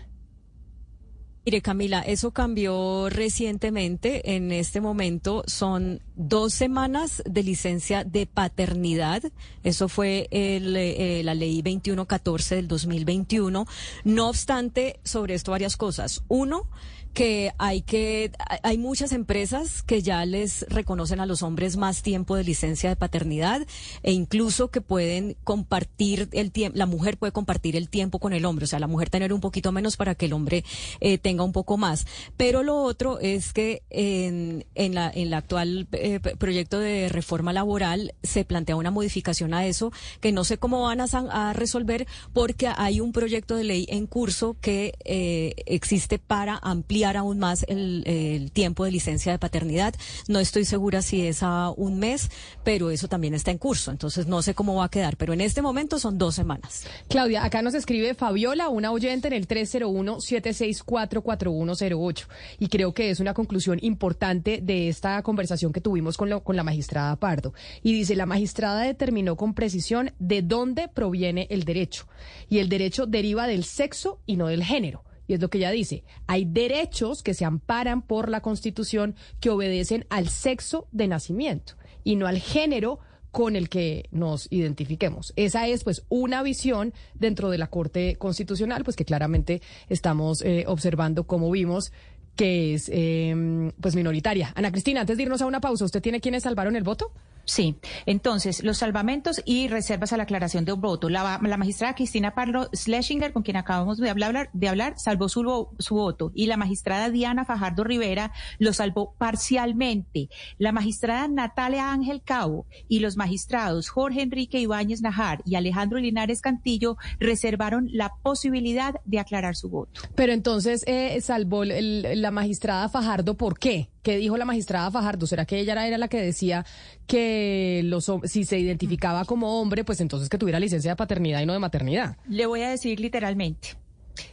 Mire, Camila, eso cambió recientemente. En este momento son dos semanas de licencia de paternidad. Eso fue el, eh, la ley 2114 del 2021. No obstante, sobre esto varias cosas. Uno, que hay que hay muchas empresas que ya les reconocen a los hombres más tiempo de licencia de paternidad e incluso que pueden compartir el tiempo la mujer puede compartir el tiempo con el hombre o sea la mujer tener un poquito menos para que el hombre eh, tenga un poco más. Pero lo otro es que en, en la en el actual eh, proyecto de reforma laboral se plantea una modificación a eso que no sé cómo van a, a resolver porque hay un proyecto de ley en curso que eh, existe para ampliar ampliar aún más el, el tiempo de licencia de paternidad. No estoy segura si es a un mes, pero eso también está en curso. Entonces no sé cómo va a quedar, pero en este momento son dos semanas. Claudia, acá nos escribe Fabiola, una oyente en el 301-764-4108. Y creo que es una conclusión importante de esta conversación que tuvimos con, lo, con la magistrada Pardo. Y dice, la magistrada determinó con precisión de dónde proviene el derecho. Y el derecho deriva del sexo y no del género. Y es lo que ella dice. Hay derechos que se amparan por la Constitución que obedecen al sexo de nacimiento y no al género con el que nos identifiquemos. Esa es pues una visión dentro de la Corte Constitucional, pues que claramente estamos eh, observando como vimos que es eh, pues minoritaria. Ana Cristina, antes de irnos a una pausa, ¿usted tiene quienes salvaron el voto? Sí, entonces los salvamentos y reservas a la aclaración de voto. La, magistrada Cristina Parlo Schlesinger, con quien acabamos de hablar, de hablar salvó su, su, voto y la magistrada Diana Fajardo Rivera lo salvó parcialmente. La magistrada Natalia Ángel Cabo y los magistrados Jorge Enrique Ibáñez Najar y Alejandro Linares Cantillo reservaron la posibilidad de aclarar su voto. Pero entonces eh, salvó el, la magistrada Fajardo, ¿por qué? ¿Qué dijo la magistrada Fajardo? ¿Será que ella era la que decía que los, si se identificaba como hombre, pues entonces que tuviera licencia de paternidad y no de maternidad? Le voy a decir literalmente.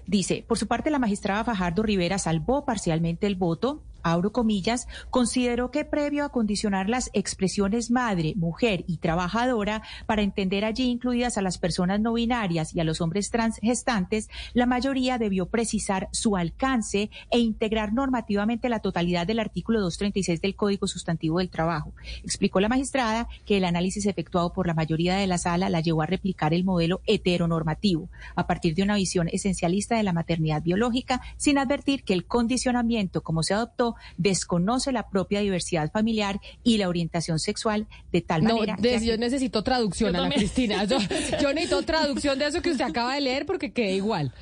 Dice, por su parte, la magistrada Fajardo Rivera salvó parcialmente el voto abro comillas, consideró que previo a condicionar las expresiones madre, mujer y trabajadora para entender allí incluidas a las personas no binarias y a los hombres trans gestantes, la mayoría debió precisar su alcance e integrar normativamente la totalidad del artículo 236 del Código Sustantivo del Trabajo. Explicó la magistrada que el análisis efectuado por la mayoría de la sala la llevó a replicar el modelo heteronormativo a partir de una visión esencialista de la maternidad biológica, sin advertir que el condicionamiento como se adoptó desconoce la propia diversidad familiar y la orientación sexual de tal no, manera. De, yo necesito traducción, Ana Cristina. Yo, yo necesito traducción de eso que usted acaba de leer porque quedé igual.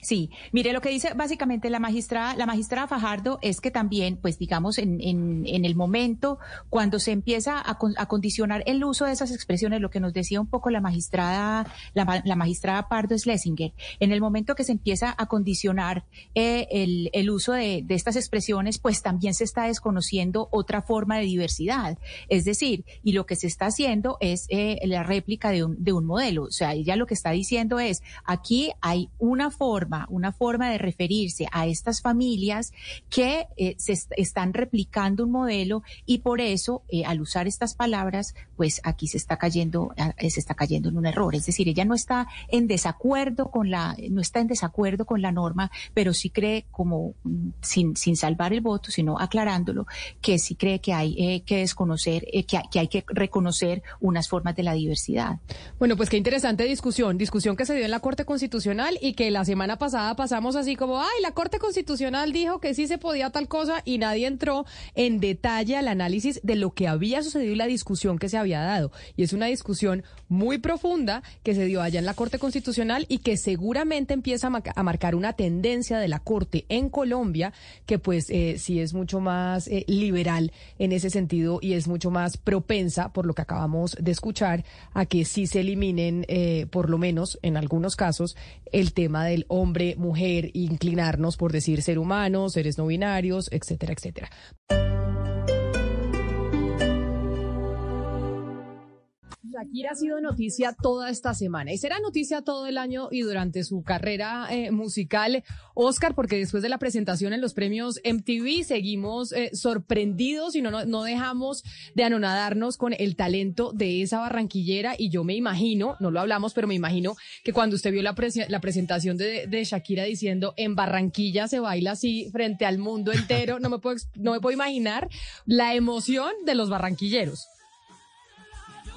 Sí, mire lo que dice básicamente la magistrada, la magistrada Fajardo es que también, pues digamos, en, en, el momento cuando se empieza a, a, condicionar el uso de esas expresiones, lo que nos decía un poco la magistrada, la, la magistrada Pardo Schlesinger, en el momento que se empieza a condicionar eh, el, el, uso de, de, estas expresiones, pues también se está desconociendo otra forma de diversidad. Es decir, y lo que se está haciendo es eh, la réplica de un, de un modelo. O sea, ella lo que está diciendo es, aquí hay una forma una forma de referirse a estas familias que eh, se est están replicando un modelo y por eso, eh, al usar estas palabras, pues aquí se está cayendo, eh, se está cayendo en un error. Es decir, ella no está en desacuerdo con la, no está en desacuerdo con la norma, pero sí cree como mm, sin, sin salvar el voto, sino aclarándolo, que sí cree que hay que desconocer, que, que hay que reconocer unas formas de la diversidad. Bueno, pues qué interesante discusión, discusión que se dio en la Corte Constitucional y que la semana pasada pasamos así como, ay, la Corte Constitucional dijo que sí se podía tal cosa y nadie entró en detalle al análisis de lo que había sucedido y la discusión que se había dado. Y es una discusión muy profunda que se dio allá en la Corte Constitucional y que seguramente empieza a, ma a marcar una tendencia de la Corte en Colombia que pues eh, sí es mucho más eh, liberal en ese sentido y es mucho más propensa, por lo que acabamos de escuchar, a que sí se eliminen, eh, por lo menos en algunos casos, el tema del hombre, mujer, inclinarnos por decir ser humano, seres no binarios, etcétera, etcétera. Shakira ha sido noticia toda esta semana y será noticia todo el año y durante su carrera eh, musical, Oscar, porque después de la presentación en los premios MTV seguimos eh, sorprendidos y no, no, dejamos de anonadarnos con el talento de esa barranquillera y yo me imagino, no lo hablamos, pero me imagino que cuando usted vio la, la presentación de, de, Shakira diciendo en Barranquilla se baila así frente al mundo entero, no me puedo, no me puedo imaginar la emoción de los barranquilleros.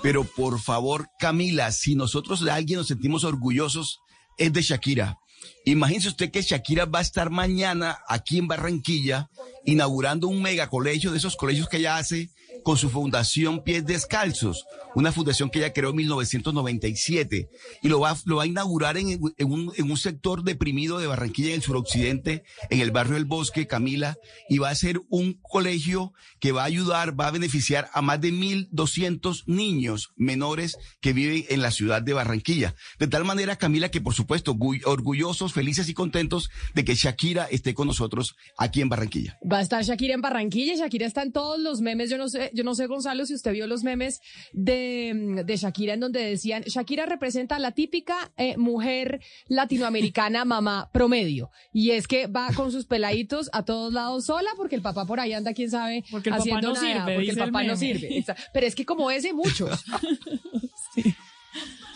Pero por favor, Camila, si nosotros de alguien nos sentimos orgullosos, es de Shakira. Imagínese usted que Shakira va a estar mañana aquí en Barranquilla inaugurando un megacolegio de esos colegios que ella hace con su fundación Pies Descalzos, una fundación que ella creó en 1997 y lo va, lo va a inaugurar en, un sector deprimido de Barranquilla, en el suroccidente, en el barrio del Bosque, Camila, y va a ser un colegio que va a ayudar, va a beneficiar a más de 1.200 niños menores que viven en la ciudad de Barranquilla. De tal manera, Camila, que por supuesto, orgullosos, felices y contentos de que Shakira esté con nosotros aquí en Barranquilla. Va a estar Shakira en Barranquilla, Shakira está en todos los memes, yo no sé, yo no sé, Gonzalo, si usted vio los memes de, de Shakira en donde decían, Shakira representa a la típica eh, mujer latinoamericana mamá promedio. Y es que va con sus peladitos a todos lados sola porque el papá por ahí anda, quién sabe, porque el haciendo papá no nada, sirve, porque el papá no sirve. Pero es que como ese, muchos.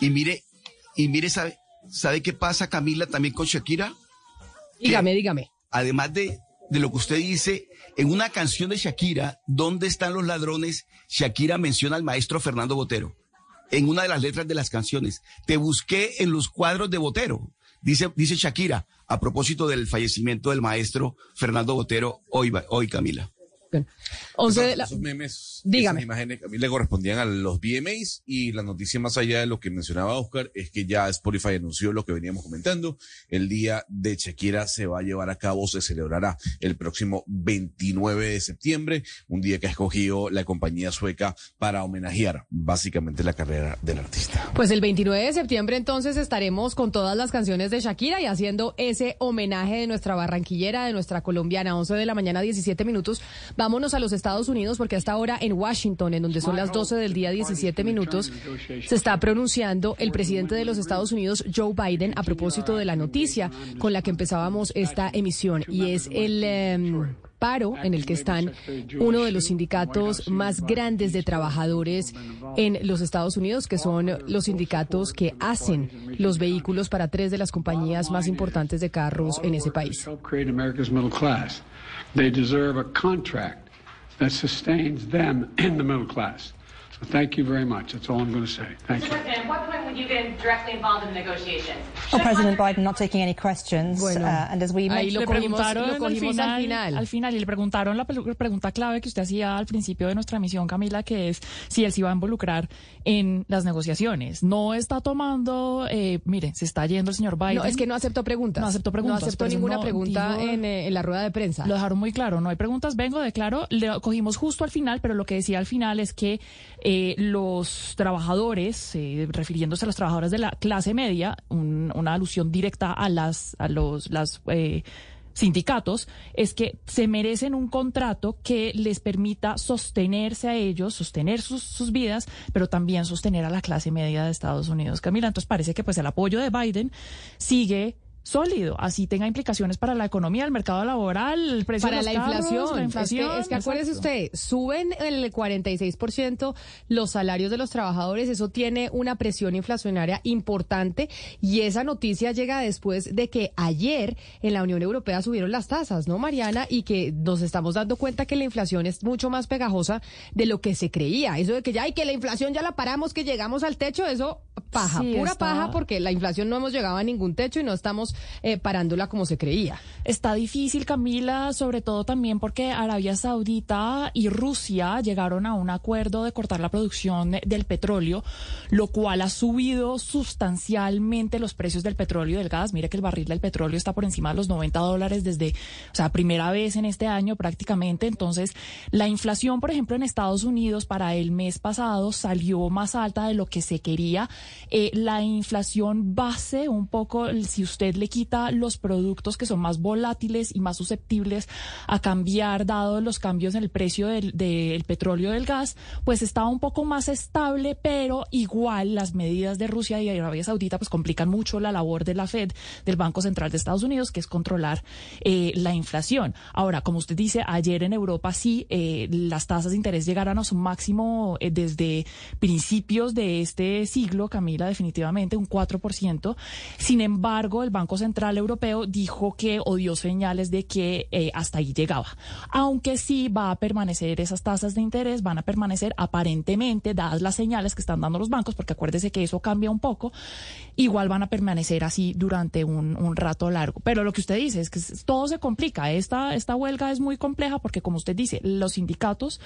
Y mire, y mire, ¿sabe, ¿sabe qué pasa, Camila, también con Shakira? Dígame, dígame. Además de, de lo que usted dice, en una canción de Shakira, ¿Dónde están los ladrones? Shakira menciona al maestro Fernando Botero. En una de las letras de las canciones. Te busqué en los cuadros de Botero. Dice, dice Shakira, a propósito del fallecimiento del maestro Fernando Botero, hoy, hoy Camila. Once Esos- de la- esos memes, Dígame. esas imágenes a mí le correspondían a los VMAs y la noticia más allá de lo que mencionaba Oscar es que ya Spotify anunció lo que veníamos comentando. El día de Shakira se va a llevar a cabo, se celebrará el próximo 29 de septiembre, un día que ha escogido la compañía sueca para homenajear básicamente la carrera del artista. Pues el 29 de septiembre entonces estaremos con todas las canciones de Shakira y haciendo ese homenaje de nuestra barranquillera, de nuestra colombiana, 11 de la mañana, 17 minutos. Vámonos a los Estados Unidos porque hasta ahora en Washington, en donde son las 12 del día, 17 minutos, se está pronunciando el presidente de los Estados Unidos, Joe Biden, a propósito de la noticia con la que empezábamos esta emisión y es el... em, paro en el que están uno de los sindicatos más grandes de trabajadores en los Estados Unidos, que son los sindicatos que hacen los vehículos para tres de las compañías más importantes de carros en ese país. help create America's middle class. They deserve a contract that sustains them in the middle class. So thank you very much. That's all I'm going to say. Thank you. President, at what point would you get directly involved in the negotiations? Well, President Biden not taking any questions, Bueno, uh, and as we ahí mentioned, lo cogimos- preguntaron lo cogimos al final. al final y le preguntaron la pre- pregunta clave que usted hacía al principio de nuestra misión, Camila, que es si él se iba a involucrar en las negociaciones. No está tomando, eh, mire, se está yendo el señor Biden. No, es que no aceptó preguntas. No aceptó preguntas, No aceptó por eso ninguna no pregunta dijo- en, eh, en la rueda de prensa. Lo dejaron muy claro, no hay preguntas, vengo, declaro, le cogimos justo al final, pero lo que decía al final es que eh, los trabajadores, eh, refiriéndose los trabajadores de la clase media, un- una alusión directa a las, a los, eh, sindicatos es que se merecen un contrato que les permita sostenerse a ellos, sostener sus, sus vidas, pero también sostener a la clase media de Estados Unidos. Camila, entonces parece que pues el apoyo de Biden sigue sólido, así tenga implicaciones para la economía, el mercado laboral, el precio para de la los carros, inflación. la inflación. Es que, es que acuérdese usted, suben el 46% los salarios de los trabajadores, eso tiene una presión inflacionaria importante y esa noticia llega después de que ayer en la Unión Europea subieron las tasas, ¿no, Mariana? Y que nos estamos dando cuenta que la inflación es mucho más pegajosa de lo que se creía. Eso de que ya, ay, que la inflación ya la paramos, que llegamos al techo, eso paja, Sí, pura está- paja, porque la inflación no hemos llegado a ningún techo y no estamos eh, parándola como se creía. Está difícil, Camila, sobre todo también porque Arabia Saudita y Rusia llegaron a un acuerdo de cortar la producción del petróleo, lo cual ha subido sustancialmente los precios del petróleo y del gas. Mire que el barril del petróleo está por encima de los 90 dólares desde, o sea, primera vez en este año prácticamente. Entonces, la inflación, por ejemplo, en Estados Unidos para el mes pasado salió más alta de lo que se quería. Eh, la inflación base, un poco, si usted le quita los productos que son más volátiles y más susceptibles a cambiar, dado los cambios en el precio del, del petróleo del gas, pues está un poco más estable, pero igual las medidas de Rusia y Arabia Saudita pues complican mucho la labor de la Fed, del Banco Central de Estados Unidos, que es controlar eh, la inflación. Ahora, como usted dice, ayer en Europa sí eh, las tasas de interés llegaron a su máximo eh, desde principios de este siglo, Camila, definitivamente un 4%. Sin embargo, el Banco Central Europeo dijo que o dio señales de que eh, hasta ahí llegaba. Aunque sí va a permanecer esas tasas de interés, van a permanecer aparentemente, dadas las señales que están dando los bancos, porque acuérdese que eso cambia un poco, igual van a permanecer así durante un, un rato largo. Pero lo que usted dice es que todo se complica. Esta, esta huelga es muy compleja porque, como usted dice, los sindicatos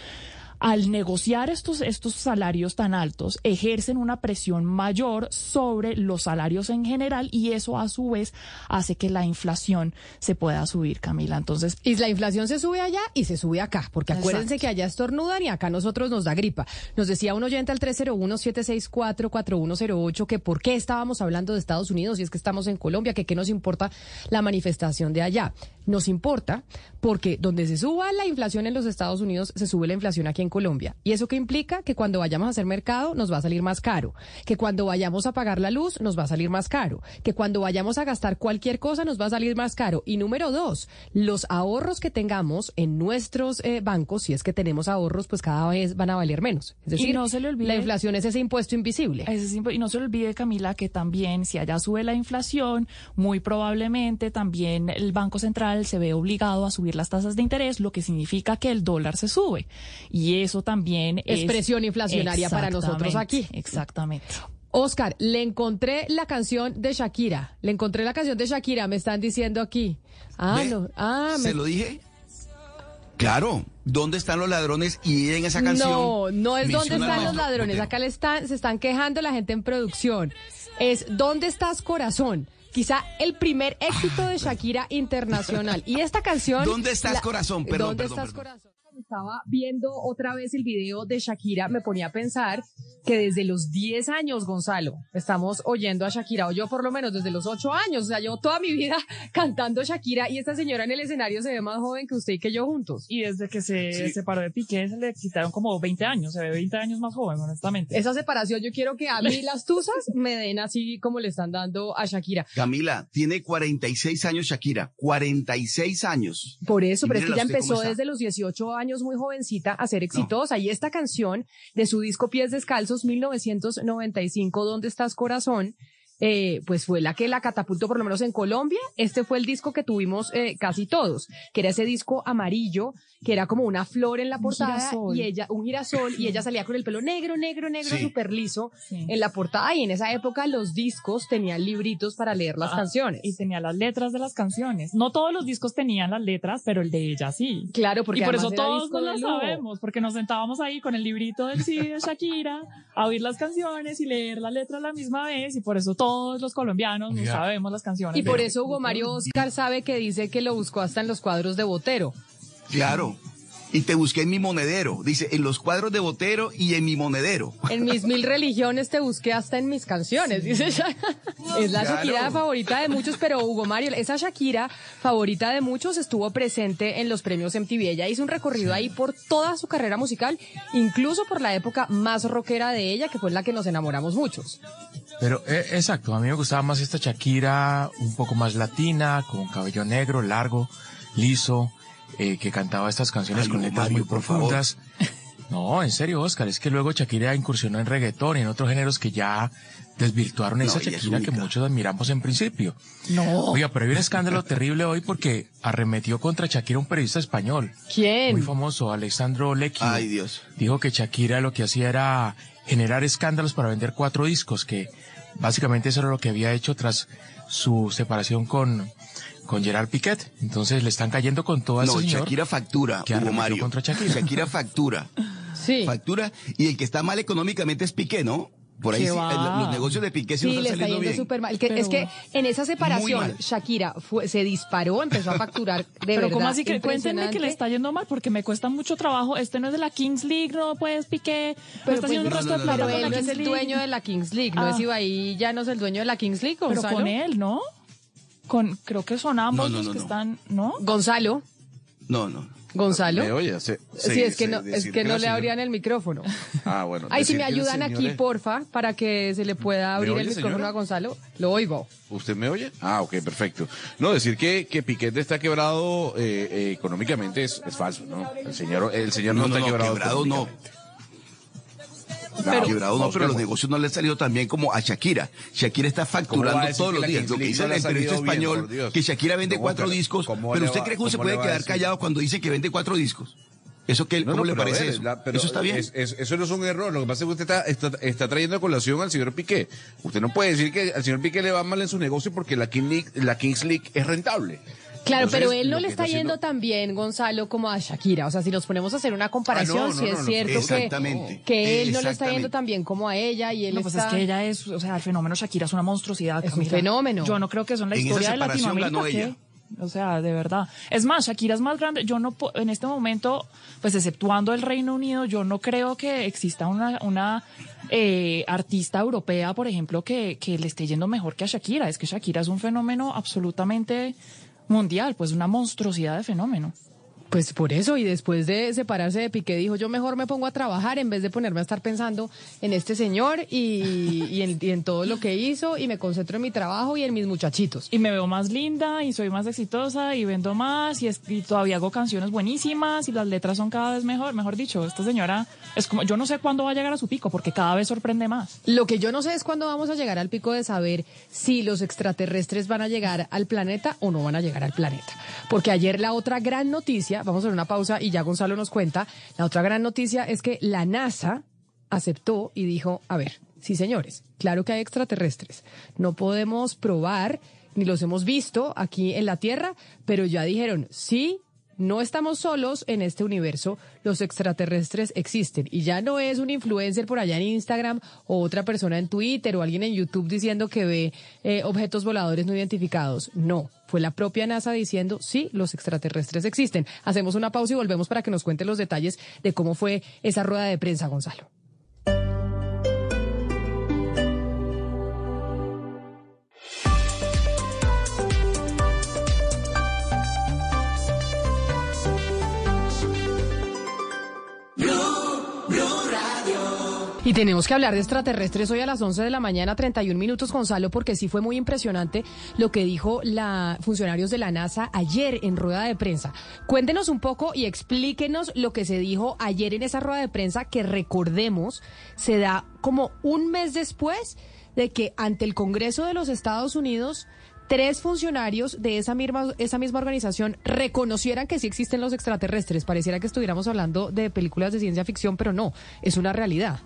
al negociar estos, estos salarios tan altos, ejercen una presión mayor sobre los salarios en general y eso a su vez hace que la inflación se pueda subir, Camila. Entonces, y la inflación se sube allá y se sube acá, porque acuérdense que allá estornudan y acá a nosotros nos da gripa. Nos decía un oyente al 301-764-4108 que por qué estábamos hablando de Estados Unidos y es que estamos en Colombia, que qué nos importa la manifestación de allá. Nos importa porque donde se suba la inflación en los Estados Unidos, se sube la inflación aquí en Colombia. ¿Y eso qué implica? Que cuando vayamos a hacer mercado nos va a salir más caro, que cuando vayamos a pagar la luz nos va a salir más caro, que cuando vayamos a gastar cualquier cosa nos va a salir más caro. Y número dos, los ahorros que tengamos en nuestros eh, bancos, si es que tenemos ahorros, pues cada vez van a valer menos. Es decir, no se le olvide, la inflación es ese impuesto invisible. y no se le olvide, Camila, que también si allá sube la inflación, muy probablemente también el Banco Central se ve obligado a subir las tasas de interés, lo que significa que el dólar se sube. Y eso también es, presión inflacionaria para nosotros aquí. Exactamente. Oscar, le encontré la canción de Shakira. Le encontré la canción de Shakira, me están diciendo aquí. Ah, no. Ah, ¿Se lo dije? Claro, ¿dónde están los ladrones? Y en esa canción. No, no es dónde están los ladrones. Acá le están, se están quejando la gente en producción. Es ¿Dónde estás, corazón? Quizá el primer éxito de Shakira internacional. Y esta canción. ¿Dónde estás, corazón? Perdón, ¿Dónde perdón, estás, corazón? Estaba viendo otra vez el video de Shakira, me ponía a pensar que desde los 10 años, Gonzalo, estamos oyendo a Shakira, o yo por lo menos desde los 8 años, o sea, yo toda mi vida cantando Shakira y esta señora en el escenario se ve más joven que usted y que yo juntos. Y desde que se separó de Piqué se le quitaron como 20 años, se ve 20 años más joven, honestamente. Esa separación yo quiero que a mí las tusas me den así como le están dando a Shakira. Camila, tiene 46 años Shakira, 46 años. Por eso, pero es que ella empezó desde los 18 años muy jovencita a ser exitosa. Y esta canción de su disco Pies Descalzos 1995, ¿Dónde estás corazón? Eh, pues fue la que la catapultó, por lo menos en Colombia. Este fue el disco que tuvimos eh, casi todos, que era ese disco amarillo, que era como una flor en la portada y ella, un girasol, y ella salía con el pelo negro, negro, negro, súper liso en la portada. Y en esa época los discos tenían libritos para leer las Ah, canciones. Y tenía las letras de las canciones. No todos los discos tenían las letras, pero el de ella sí. Claro, porque y por eso era todos lujo. sabemos, porque nos sentábamos ahí con el librito del CD de Shakira a oír las canciones y leer la letra a la misma vez, y por eso todos los colombianos nos sabemos las canciones. Y por eso Hugo Mario Oscar sabe que dice que lo buscó hasta en los cuadros de Botero. Claro. Y te busqué en mi monedero. Dice, en los cuadros de Botero y en mi monedero. En mis mil religiones te busqué hasta en mis canciones, dice ella. Es la Claro. Shakira favorita de muchos, pero Hugo Mario, esa Shakira favorita de muchos estuvo presente en los premios MTV. Ella hizo un recorrido ahí por toda su carrera musical, incluso por la época más rockera de ella, que fue la que nos enamoramos muchos. Pero, eh, exacto, a mí me gustaba más esta Shakira, un poco más latina, con cabello negro, largo, liso, eh, que cantaba estas canciones Ay, con letras Mario, muy profundas. No, en serio, Oscar, es que luego Shakira incursionó en reggaetón y en otros géneros que ya desvirtuaron No, esa es Shakira que muchos admiramos en principio. No. Oiga, pero hay un escándalo terrible hoy porque arremetió contra Shakira un periodista español. ¿Quién? Muy famoso, Alexandro Lecchio. Ay, Dios. Dijo que Shakira lo que hacía era generar escándalos para vender cuatro discos, que básicamente eso era lo que había hecho tras su separación con, con Gerard Piquet. Entonces le están cayendo con todo a ese No, señor. Shakira factura, que Hugo Mario. contra Shakira. Shakira factura. Sí. Factura. Y el que está mal económicamente es Piqué, ¿no? Por ahí ¿Qué sí, los negocios de Piqué sí, Sí, no le están está saliendo yendo bien. súper mal. Que- Pero- es que en esa separación. Shakira fue, se disparó, empezó a facturar de Pero verdad. ¿cómo así que cuéntenme que le está yendo mal? Porque me cuesta mucho trabajo. Este no es de la Kings League, no puedes Piqué. Pero, está pues, haciendo un no, de no, plata Pero con él la no es Kings el League. dueño de la Kings League, ¿no Ah. es Ibai ya no es el dueño de la Kings League, Pero con él, ¿no? Con, creo que son ambos No, no, los no, que no. están, ¿no? Gonzalo, No, no. Gonzalo. Me oye, se- Sí, es que se- no, es que no le abrían el micrófono. Ah, bueno. Ay, si me ayudan aquí, porfa, para que se le pueda abrir oye, el micrófono señora? a Gonzalo. Lo oigo. ¿Usted me oye? Ah, ok, perfecto. No, decir que, que Piquet está quebrado eh, eh, económicamente es, es falso, ¿no? El señor, el señor no, No, no, está no, quebrado. quebrado no. No, quebrado no, Oscar, pero los negocios no le han salido tan bien como a Shakira. Shakira está ¿Cómo va a facturando todos que los días. Lo que dice el periodista bien, español, que Shakira vende No, cuatro discos, ¿cómo pero usted va- cree que uno se puede quedar callado cuando dice que vende cuatro discos. ¿Eso qué, No, cómo no, le parece ver, eso? la- pero ¿Eso está bien? es- es- eso no es un error. Lo que pasa es que usted está, está, está trayendo a colación al señor Piqué. Usted no puede decir que al señor Piqué le va mal en su negocio porque la, King League- la Kings League es rentable. Claro, Entonces, pero él no lo le está haciendo- yendo tan bien, Gonzalo, como a Shakira. O sea, si nos ponemos a hacer una comparación, Ah, no, no, sí es no, no. cierto que, Exactamente. que él no le está yendo tan bien como a ella y él No, pues está... es que ella es, o sea, el fenómeno Shakira es una monstruosidad. Es un fenómeno. Yo no creo que eso en la En esa historia de Latinoamérica. O sea, de verdad. Es más, Shakira es más grande. Yo no, en este momento, pues exceptuando el Reino Unido, yo no creo que exista una, una eh, artista europea, por ejemplo, que, que le esté yendo mejor que a Shakira. Es que Shakira es un fenómeno absolutamente mundial, pues una monstruosidad de fenómeno. Pues por eso, y después de separarse de Piqué, dijo, yo mejor me pongo a trabajar en vez de ponerme a estar pensando en este señor y, y en, y en todo lo que hizo, y me concentro en mi trabajo y en mis muchachitos. y me veo más linda y soy más exitosa y vendo más y, es- y todavía hago canciones buenísimas y las letras son cada vez mejor. Mejor dicho, esta señora es como, yo no sé cuándo va a llegar a su pico porque cada vez sorprende más. Lo que yo no sé es cuándo vamos a llegar al pico de saber si los extraterrestres van a llegar al planeta o no van a llegar al planeta. Porque ayer la otra gran noticia, vamos a hacer una pausa y ya Gonzalo nos cuenta, la otra gran noticia es que la NASA aceptó y dijo, a ver, sí señores, claro que hay extraterrestres, no podemos probar ni los hemos visto aquí en la Tierra, pero ya dijeron, sí, no estamos solos en este universo, los extraterrestres existen. Y ya no es un influencer por allá en Instagram o otra persona en Twitter o alguien en YouTube diciendo que ve eh, objetos voladores no identificados. No, fue la propia NASA diciendo, sí, los extraterrestres existen. Hacemos una pausa y volvemos para que nos cuente los detalles de cómo fue esa rueda de prensa, Gonzalo. Y tenemos que hablar de extraterrestres hoy a las 11 de la mañana, 31 minutos, Gonzalo, porque sí fue muy impresionante lo que dijo la funcionarios de la NASA ayer en rueda de prensa. Cuéntenos un poco y explíquenos lo que se dijo ayer en esa rueda de prensa que recordemos se da como un mes después de que ante el Congreso de los Estados Unidos tres funcionarios de esa misma, esa misma organización reconocieran que sí existen los extraterrestres. Pareciera que estuviéramos hablando de películas de ciencia ficción, pero no, es una realidad.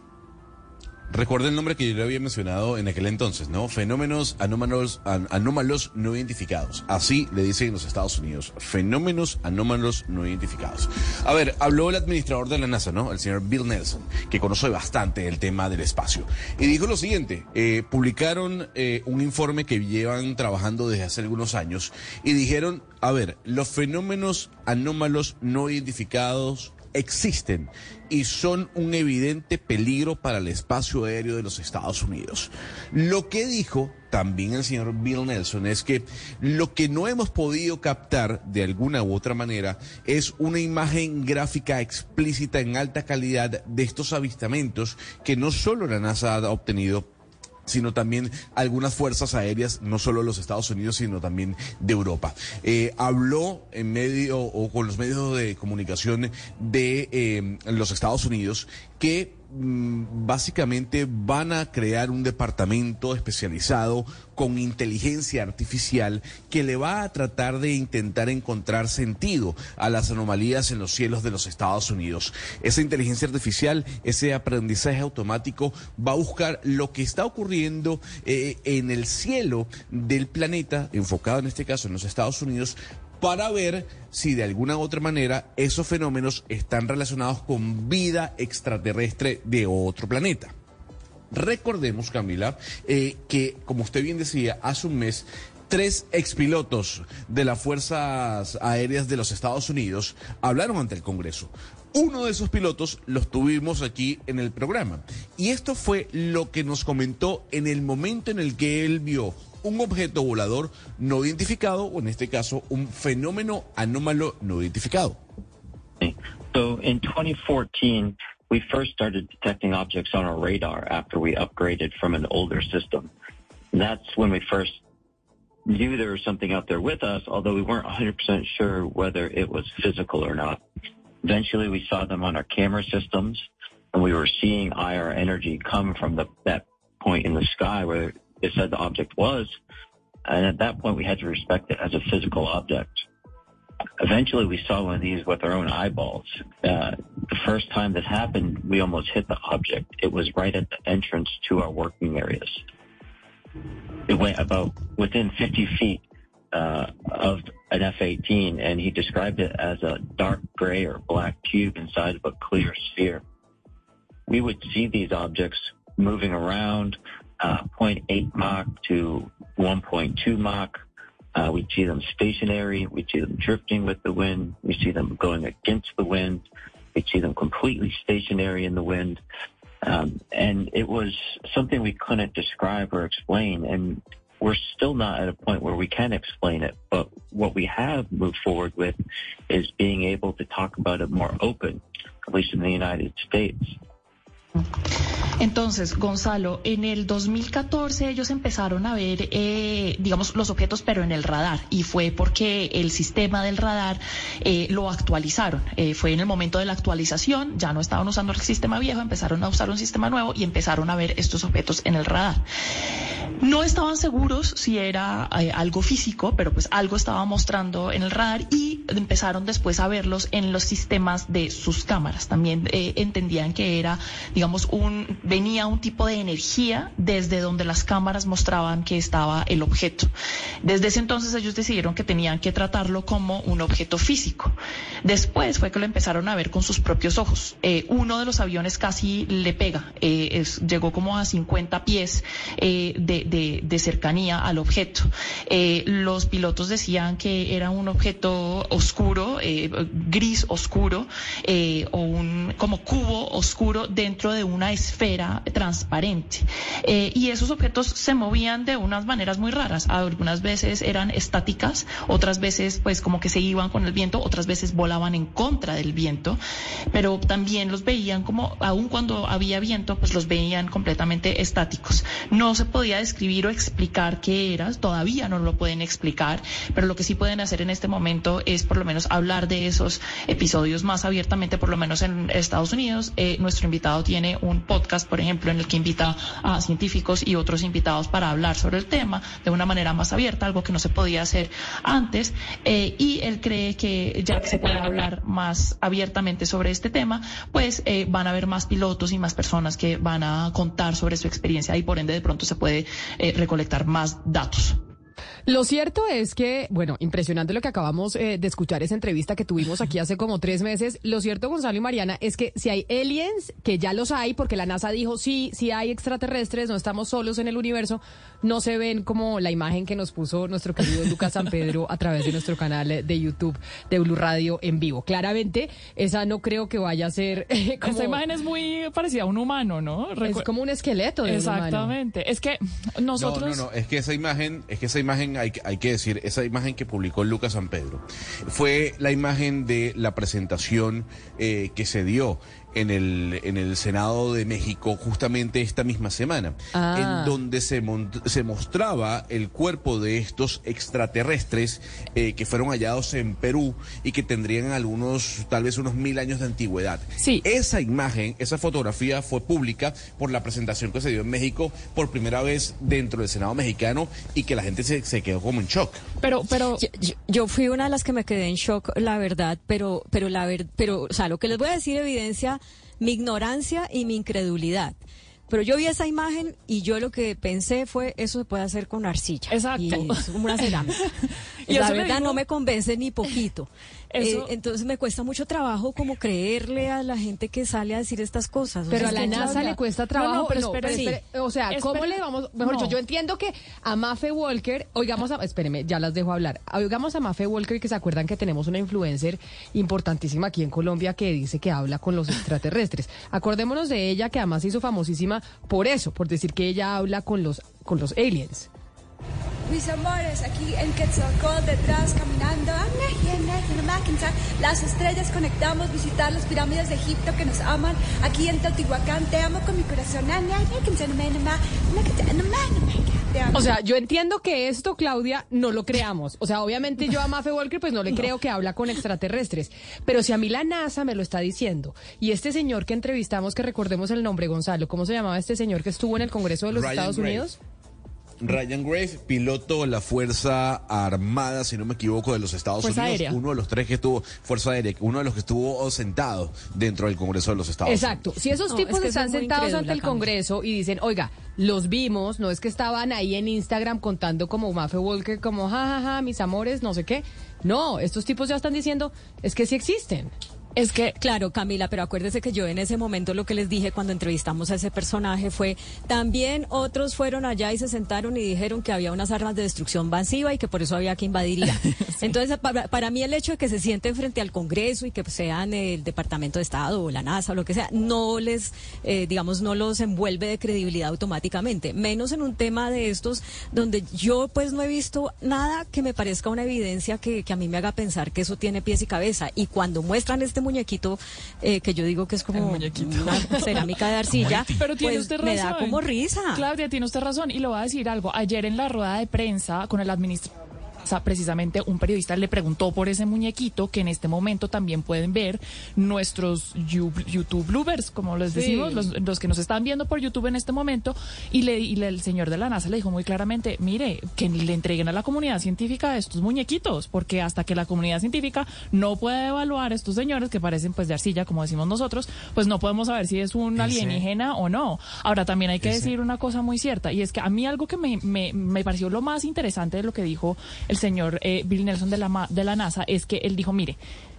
Recuerda el nombre que yo le había mencionado en aquel entonces, ¿no? Fenómenos anómalos, an- anómalos no identificados. Así le dicen en los Estados Unidos. Fenómenos anómalos no identificados. A ver, habló el administrador de la NASA, ¿no? El señor Bill Nelson, que conoce bastante el tema del espacio. Y dijo lo siguiente, eh, publicaron eh, un informe que llevan trabajando desde hace algunos años y dijeron, a ver, los fenómenos anómalos no identificados existen y son un evidente peligro para el espacio aéreo de los Estados Unidos. Lo que dijo también el señor Bill Nelson es que lo que no hemos podido captar de alguna u otra manera es una imagen gráfica explícita en alta calidad de estos avistamientos que no solo la NASA ha obtenido sino también algunas fuerzas aéreas, no solo los Estados Unidos, sino también de Europa. Eh, habló en medio o con los medios de comunicación de eh, los Estados Unidos que básicamente van a crear un departamento especializado con inteligencia artificial que le va a tratar de intentar encontrar sentido a las anomalías en los cielos de los Estados Unidos. Esa inteligencia artificial, ese aprendizaje automático va a buscar lo que está ocurriendo eh, en el cielo del planeta, enfocado en este caso en los Estados Unidos, para ver si de alguna u otra manera esos fenómenos están relacionados con vida extraterrestre de otro planeta. Recordemos, Camila, eh, que, como usted bien decía, hace un mes, tres expilotos de las Fuerzas Aéreas de los Estados Unidos hablaron ante el Congreso. Uno de esos pilotos los tuvimos aquí en el programa. Y esto fue lo que nos comentó en el momento en el que él vio un objeto volador no identificado, o en este caso, un fenómeno anómalo no identificado. So in 2014, we first started detecting objects on our radar after we upgraded from an older system. That's when we first knew there was something out there with us, although we weren't 100% sure whether it was physical or not. Eventually, we saw them on our camera systems, and we were seeing IR energy come from the, that point in the sky where it said the object was. And at that point, we had to respect it as a physical object. Eventually, we saw one of these with our own eyeballs. Uh, the first time this happened, we almost hit the object. It was right at the entrance to our working areas. It went about within 50 feet uh, of an F-18, and he described it as a dark gray or black cube inside of a clear sphere. We would see these objects moving around uh, 0.8 Mach to 1.2 Mach. Uh, we'd see them stationary. We'd see them drifting with the wind. We see them going against the wind. We'd see them completely stationary in the wind. Um, and it was something we couldn't describe or explain. And we're still not at a point where we can explain it. But what we have moved forward with is being able to talk about it more open, at least in the United States. Entonces, Gonzalo, en el 2014 ellos empezaron a ver, eh, digamos, los objetos, pero en el radar, y fue porque el sistema del radar eh, lo actualizaron. Eh, fue en el momento de la actualización, ya no estaban usando el sistema viejo, empezaron a usar un sistema nuevo y empezaron a ver estos objetos en el radar. No estaban seguros si era algo físico, pero pues algo estaba mostrando en el radar y empezaron después a verlos en los sistemas de sus cámaras. También entendían que era, digamos, un venía un tipo de energía desde donde las cámaras mostraban que estaba el objeto. Desde ese entonces ellos decidieron que tenían que tratarlo como un objeto físico. Después fue que lo empezaron a ver con sus propios ojos. Eh, uno de los aviones casi le pega, eh, llegó como a 50 pies eh, de, de, de, cercanía al objeto. Los pilotos decían que era un objeto oscuro, gris oscuro, o un como cubo oscuro dentro de una esfera transparente. Eh, y esos objetos se movían de unas maneras muy raras. Algunas veces eran estáticas, otras veces pues como que se iban con el viento, otras veces volaban en contra del viento, pero también los veían como, aun cuando había viento, pues los veían completamente estáticos. No se podía describir o explicar qué era, todavía no lo pueden explicar, pero lo que sí pueden hacer en este momento es por lo menos hablar de esos episodios más abiertamente, por lo menos en Estados Unidos. Eh, nuestro invitado tiene un podcast por ejemplo, en el que invita a científicos y otros invitados para hablar sobre el tema de una manera más abierta, algo que no se podía hacer antes. Eh, y él cree que ya que se puede hablar más abiertamente sobre este tema, pues eh, van a haber más pilotos y más personas que van a contar sobre su experiencia y por ende de pronto se puede eh, recolectar más datos. Lo cierto es que, bueno, impresionante lo que acabamos eh, de escuchar, esa entrevista que tuvimos aquí hace como tres meses. Lo cierto, Gonzalo y Mariana, es que si hay aliens, que ya los hay, porque la NASA dijo, sí, sí hay extraterrestres, no estamos solos en el universo, no se ven como la imagen que nos puso nuestro querido Lucas San Pedro a través de nuestro canal de YouTube de Blue Radio en vivo. Claramente, esa no creo que vaya a ser... Eh, como... Esa imagen es muy parecida a un humano, ¿no? Recu es como un esqueleto de Exactamente. Un humano. Es que nosotros... No, no, no, es que esa imagen, es que esa imagen hay, hay que decir, esa imagen que publicó Lucas San Pedro fue la imagen de la presentación eh, que se dio en el, en el Senado de México justamente esta misma semana, ah. en donde se, se mostraba el cuerpo de estos extraterrestres eh, que fueron hallados en Perú y que tendrían algunos, tal vez unos mil años de antigüedad. Sí. Esa imagen, esa fotografía fue pública por la presentación que se dio en México por primera vez dentro del Senado mexicano y que la gente se, se quedó como en shock. Pero, pero yo, yo, yo, fui una de las que me quedé en shock, la verdad, pero, pero la ver, pero, o sea, lo que les voy a decir evidencia mi ignorancia y mi incredulidad. Pero yo vi esa imagen y yo lo que pensé fue, eso se puede hacer con arcilla. Exacto. Y es como una cerámica. y la verdad no me convence ni poquito. Eso... Eh, entonces me cuesta mucho trabajo como creerle a la gente que sale a decir estas cosas. Pero o sea, a la NASA Claudia... le cuesta trabajo. No, no, pero no, espere, pero espere, o sea, ¿cómo le vamos? Mejor dicho, yo entiendo que a Mafe Walker, oigamos a, espéreme, ya las dejo hablar. Oigamos a Mafe Walker, que se acuerdan que tenemos una influencer importantísima aquí en Colombia que dice que habla con los extraterrestres. Acordémonos de ella, que además se hizo famosísima por eso, por decir que ella habla con los, con los aliens. Mis amores, aquí en Quetzalcóatl detrás caminando, las estrellas conectamos, visitar las pirámides de Egipto que nos aman, aquí en Teotihuacán, te amo con mi corazón. O sea, yo entiendo que esto, Claudia, no lo creamos. O sea, obviamente yo a Mafe Walker pues no le creo que habla con extraterrestres. Pero si a mí la NASA me lo está diciendo, y este señor que entrevistamos, que recordemos el nombre, Gonzalo, ¿cómo se llamaba este señor que estuvo en el Congreso de los Ryan Estados Gray. Unidos? Ryan Grave, piloto de la Fuerza Armada, si no me equivoco, de los Estados Fuerza Unidos. Aérea. Uno de los tres que estuvo, Fuerza Aérea, uno de los que estuvo sentado dentro del Congreso de los Estados Exacto. Unidos. Si esos No, tipos es que están sentados ante el. Congreso y dicen, oiga, los vimos, no es que estaban ahí en Instagram contando como Mafe Walker, como jajaja, ja, ja, mis amores, no sé qué. No, estos tipos ya están diciendo, es que sí existen. Es que Claro, Camila, pero acuérdese que yo en ese momento lo que les dije cuando entrevistamos a ese personaje fue, también otros fueron allá y se sentaron y dijeron que había unas armas de destrucción masiva y que por eso había que invadirla. Entonces, para, para mí el hecho de que se sienten frente al Congreso y que sean el Departamento de Estado o la NASA o lo que sea, no les, eh, digamos, no los envuelve de credibilidad automáticamente, menos en un tema de estos donde yo pues no he visto nada que me parezca una evidencia que, que a mí me haga pensar que eso tiene pies y cabeza. Y cuando muestran este muñequito, eh, que yo digo que es como una cerámica de arcilla, Pero tiene pues usted me razón. da como risa. Claudia, tiene usted razón. Y le voy a decir algo. Ayer en la rueda de prensa con el administrador. Precisamente un periodista le preguntó por ese muñequito que en este momento también pueden ver nuestros you- YouTube bloopers, como les Sí. decimos, los, los que nos están viendo por YouTube en este momento. Y, le, y le- el señor de la NASA le dijo muy claramente, mire, que le entreguen a la comunidad científica estos muñequitos, porque hasta que la comunidad científica no pueda evaluar a estos señores que parecen pues de arcilla, como decimos nosotros, pues no podemos saber si es un Ese- alienígena o no. Ahora también hay que Ese- decir una cosa muy cierta, y es que a mí algo que me, me, me pareció lo más interesante de lo que dijo el señor eh, Bill Nelson de la, de la NASA es que él dijo, mire,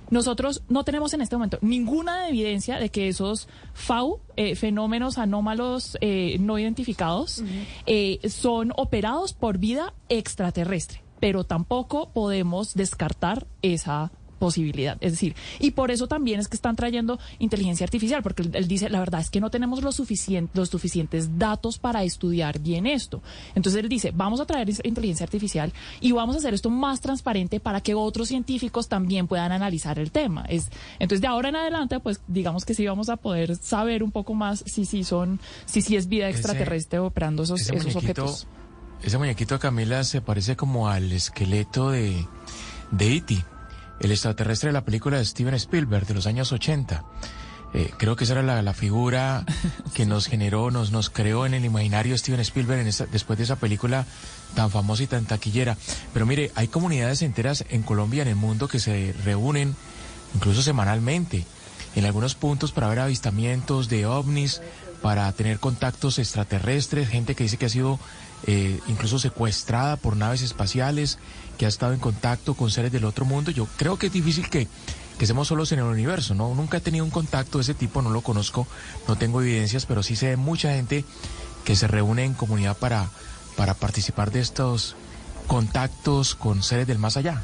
nosotros no tenemos en este momento ninguna evidencia de que esos FAU, eh, fenómenos anómalos eh, no identificados, eh, son operados por vida extraterrestre, pero tampoco podemos descartar esa posibilidad. Es decir, y por eso también es que están trayendo inteligencia artificial, porque él, él dice, la verdad es que no tenemos los, los suficientes datos para estudiar bien esto. Entonces él dice, vamos a traer inteligencia artificial y vamos a hacer esto más transparente para que otros científicos también puedan analizar el tema. Es, entonces de ahora en adelante, pues digamos que sí vamos a poder saber un poco más si sí son, si sí es vida Ese- extraterrestre operando esos, esos objetos. Ese muñequito, Camila, se parece como al esqueleto de, de E.T., el extraterrestre de la película de Steven Spielberg de los años 80. Eh, creo que esa era la, la figura que nos generó, nos, nos creó en el imaginario Steven Spielberg en esa- después de esa película tan famosa y tan taquillera. Pero mire, hay comunidades enteras en Colombia, en el mundo, que se reúnen incluso semanalmente en algunos puntos para ver avistamientos de ovnis, para tener contactos extraterrestres, gente que dice que ha sido eh, incluso secuestrada por naves espaciales, que ha estado en contacto con seres del otro mundo. Yo creo que es difícil que, que estemos solos en el universo, ¿no? Nunca he tenido un contacto de ese tipo, no lo conozco, no tengo evidencias, pero sí sé de mucha gente que se reúne en comunidad para, para participar de estos contactos con seres del más allá.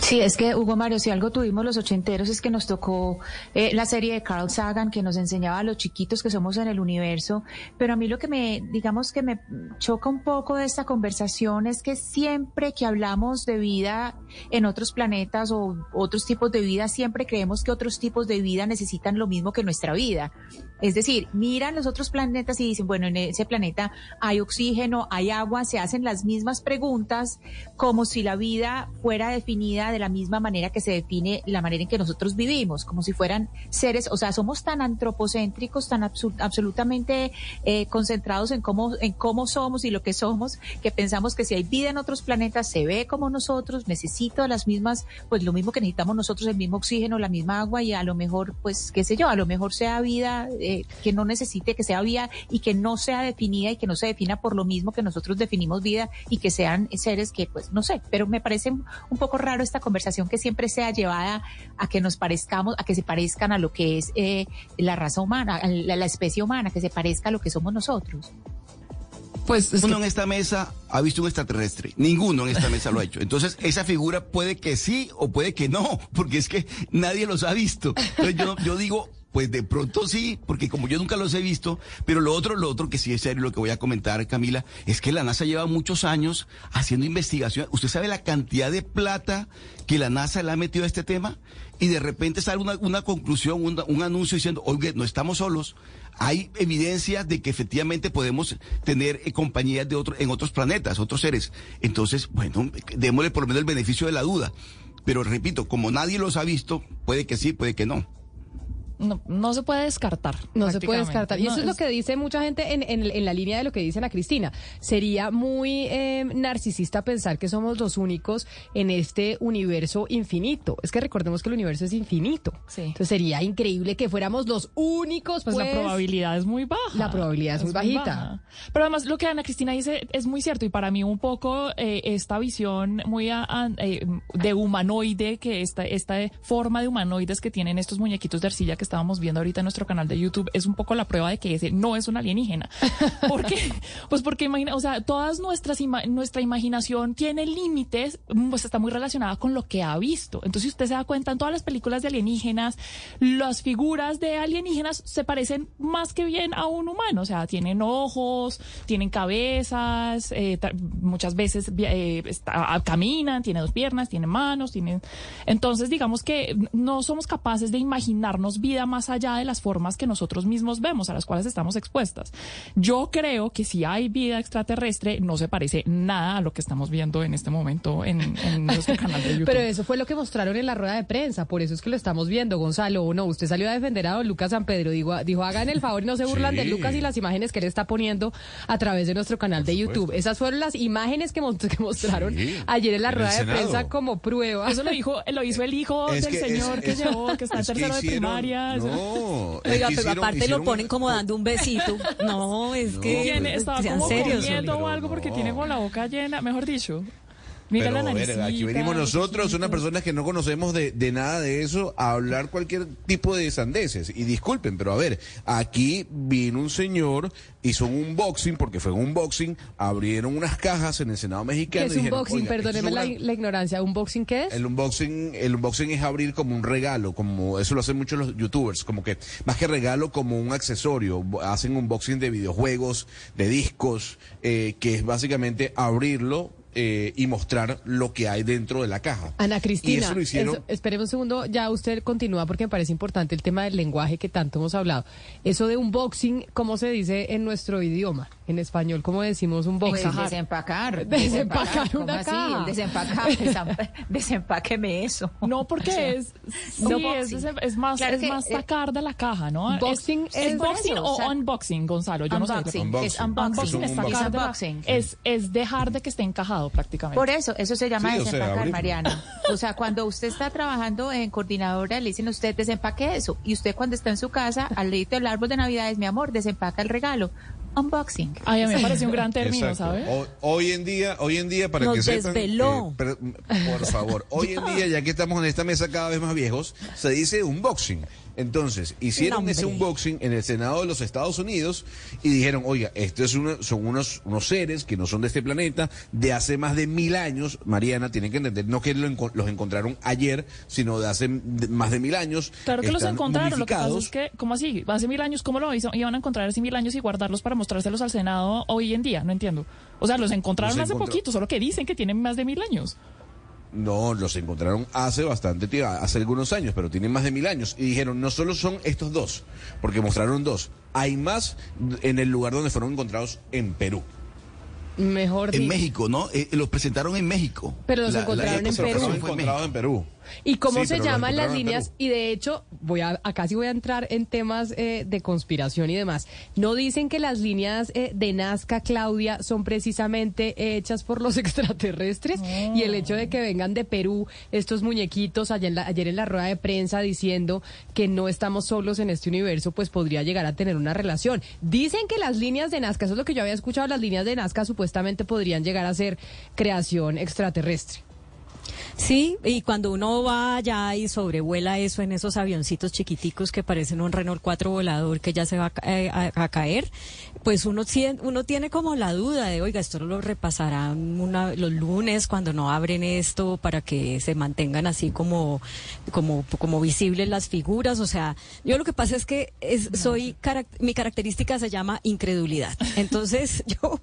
Sí, es que Hugo Mario, si algo tuvimos los ochenteros es que nos tocó eh, la serie de Carl Sagan que nos enseñaba a los chiquitos que somos en el universo, pero a mí lo que me, digamos que me choca un poco de esta conversación es que siempre que hablamos de vida en otros planetas o otros tipos de vida, siempre creemos que otros tipos de vida necesitan lo mismo que nuestra vida. Es decir, miran los otros planetas y dicen, bueno, en ese planeta hay oxígeno, hay agua, se hacen las mismas preguntas como si la vida fuera definida de la misma manera que se define la manera en que nosotros vivimos, como si fueran seres, o sea, somos tan antropocéntricos, tan absolutamente eh, concentrados en cómo, en cómo somos y lo que somos, que pensamos que si hay vida en otros planetas se ve como nosotros, necesita las mismas, pues lo mismo que necesitamos nosotros, el mismo oxígeno, la misma agua y a lo mejor, pues, qué sé yo, a lo mejor sea vida que no necesite, que sea vida y que no sea definida y que no se defina por lo mismo que nosotros definimos vida y que sean seres que, pues, no sé, pero me parece un poco raro esta conversación que siempre sea llevada a que nos parezcamos, a que se parezcan a lo que es eh, la raza humana, a la, la especie humana, que se parezca a lo que somos nosotros. Pues Ninguno en esta mesa ha visto un extraterrestre. Ninguno en esta mesa lo ha hecho. Entonces, esa figura puede que sí o puede que no, porque es que nadie los ha visto. Entonces, yo, yo digo, pues de pronto sí, porque como yo nunca los he visto, pero lo otro, lo otro que sí es serio, lo que voy a comentar, Camila, es que la NASA lleva muchos años haciendo investigación. ¿Usted sabe la cantidad de plata que la NASA le ha metido a este tema? Y de repente sale una, una conclusión, un, un anuncio diciendo, oye, no estamos solos. Hay evidencias de que efectivamente podemos tener eh, compañías de otro, en otros planetas, otros seres. Entonces, bueno, démosle por lo menos el beneficio de la duda. Pero repito, como nadie los ha visto, puede que sí, puede que no. No, no se puede descartar. No se puede descartar. Y No, eso es, lo que dice mucha gente en, en- en la línea de lo que dicen a Cristina. Sería muy eh, narcisista pensar que somos los únicos en este universo infinito. Es que recordemos que el universo es infinito. Sí. Entonces sería increíble que fuéramos los únicos. Pues, Pues, la probabilidad es muy baja. La probabilidad es muy bajita. baja. Pero además lo que Ana Cristina dice es muy cierto y para mí un poco eh, esta visión muy a- a- eh, de humanoide, que esta, esta forma de humanoides que tienen estos muñequitos de arcilla que estábamos viendo ahorita en nuestro canal de YouTube es un poco la prueba de que ese no es un alienígena. ¿Por qué? Pues porque imagina, o sea, todas nuestras ima- nuestra imaginación tiene límites, pues está muy relacionada con lo que ha visto. Entonces, si usted se da cuenta en todas las películas de alienígenas, las figuras de alienígenas se parecen más que bien a un humano, o sea, tienen ojos, tienen cabezas, eh, muchas veces eh, está- caminan, tienen dos piernas, tienen manos, tienen... Entonces, digamos que no somos capaces de imaginarnos vida más allá de las formas que nosotros mismos vemos, a las cuales estamos expuestas. Yo creo que si hay vida extraterrestre, no se parece nada a lo que estamos viendo en este momento en, en nuestro canal de YouTube. Pero eso fue lo que mostraron en la rueda de prensa, por eso es que lo estamos viendo, Gonzalo. ¿O no? Usted salió a defender a don Lucas San Pedro, dijo, dijo hagan el favor y no se burlan Sí. de Lucas y las imágenes que él está poniendo a través de nuestro canal de YouTube. Esas fueron las imágenes que, mos- que mostraron Sí, ayer en la en rueda de prensa como prueba. Eso lo dijo, lo hizo el hijo Es del que es- señor que es- llevó, que está en que tercero de primaria. No, es Oiga, que pero hicieron- aparte lo hicieron- ponen como dando un besito. No, es No, que estaba sean como serios. comiendo o algo porque No. tiene con la boca llena, mejor dicho. Mira Pero, la ver, aquí venimos nosotros, unas personas que no conocemos de, de nada de eso, a hablar cualquier tipo de sandeces. Y disculpen, pero a ver, aquí vino un señor, hizo un unboxing, porque fue un unboxing, abrieron unas cajas en el Senado ¿Qué mexicano. es y un dijeron, boxing? "Oiga, esto es Perdóneme la, una- la ignorancia. ¿Un boxing qué es? El unboxing, el unboxing es abrir como un regalo, como eso lo hacen muchos los youtubers, como que más que regalo como un accesorio, hacen unboxing de videojuegos, de discos, eh, que es básicamente abrirlo eh, y mostrar lo que hay dentro de la caja. Ana Y Cristina, eso lo hicieron. eso- esperemos un segundo, ya usted continúa porque me parece importante el tema del lenguaje que tanto hemos hablado. Eso de unboxing, ¿cómo se dice en nuestro idioma? En español, ¿cómo decimos un Pues boxing? desempacar. Desempacar ¿Cómo una así? caja. Desempacar, desem- desempáqueme eso. No, porque O sea, es, sí, no es, es- es más, Claro es que, más eh, sacar de la caja, ¿no? Boxing es, es ¿es boxing eso, o o sea, unboxing, Gonzalo. Yo unboxing, no sé. es Unboxing. unboxing. Unboxing es Es sacar de la- unboxing. es, es dejar de que esté encajado prácticamente. Por eso, eso se llama Sí, o sea, desempacar. Mariana. O sea, cuando usted está trabajando en coordinadora, le dicen a usted desempaque eso. Y usted cuando está en su casa, al ladito del árbol de Navidad, es mi amor, desempaca el regalo. Unboxing. Ay, a mí me parece un gran término, Exacto. ¿sabes? Ho- Hoy en día, hoy en día, para Nos que sepan, desveló. eh, per- por favor, hoy en día, ya que estamos en esta mesa cada vez más viejos, se dice unboxing. Entonces, hicieron No, ese unboxing en el Senado de los Estados Unidos y dijeron, oiga, estos son unos, unos seres que no son de este planeta, de hace más de mil años, Mariana, tienen que entender, no que lo los encontraron ayer, sino de hace más de mil años. Claro que los encontraron. Lo que pasa es que, ¿cómo así? Hace mil años, ¿cómo lo hizo? Iban a encontrar hace mil años y guardarlos para mostrárselos al Senado hoy en día. No entiendo. O sea, los encontraron Los hace encontró- poquito, solo que dicen que tienen más de mil años. No, los encontraron hace bastante tiempo, hace algunos años, pero tienen más de mil años. Y dijeron, no solo son estos dos, porque mostraron dos. Hay más en el lugar donde fueron encontrados en Perú. Mejor En dicho. México, ¿no? Eh, los presentaron en México. Pero los La- la- encontraron en Perú. encontrados en Perú. ¿Y cómo Sí, se llaman las líneas? Y de hecho, voy a, acá sí voy a entrar en temas eh, de conspiración y demás. ¿No dicen que las líneas eh, de Nazca, Claudia, son precisamente hechas por los extraterrestres? Y el hecho de que vengan de Perú estos muñequitos ayer en, la, ayer en la rueda de prensa diciendo que no estamos solos en este universo, pues podría llegar a tener una relación. Dicen que las líneas de Nazca, eso es lo que yo había escuchado, las líneas de Nazca supuestamente podrían llegar a ser creación extraterrestre. Sí, y cuando uno va allá y sobrevuela eso en esos avioncitos chiquiticos que parecen un Renault 4 volador que ya se va a, eh, caer, pues uno, uno tiene como la duda de, oiga, esto lo repasarán una- los lunes cuando no abren esto para que se mantengan así como, como, como visibles las figuras. O sea, yo lo que pasa es que es, soy, mi característica se llama incredulidad. Entonces yo,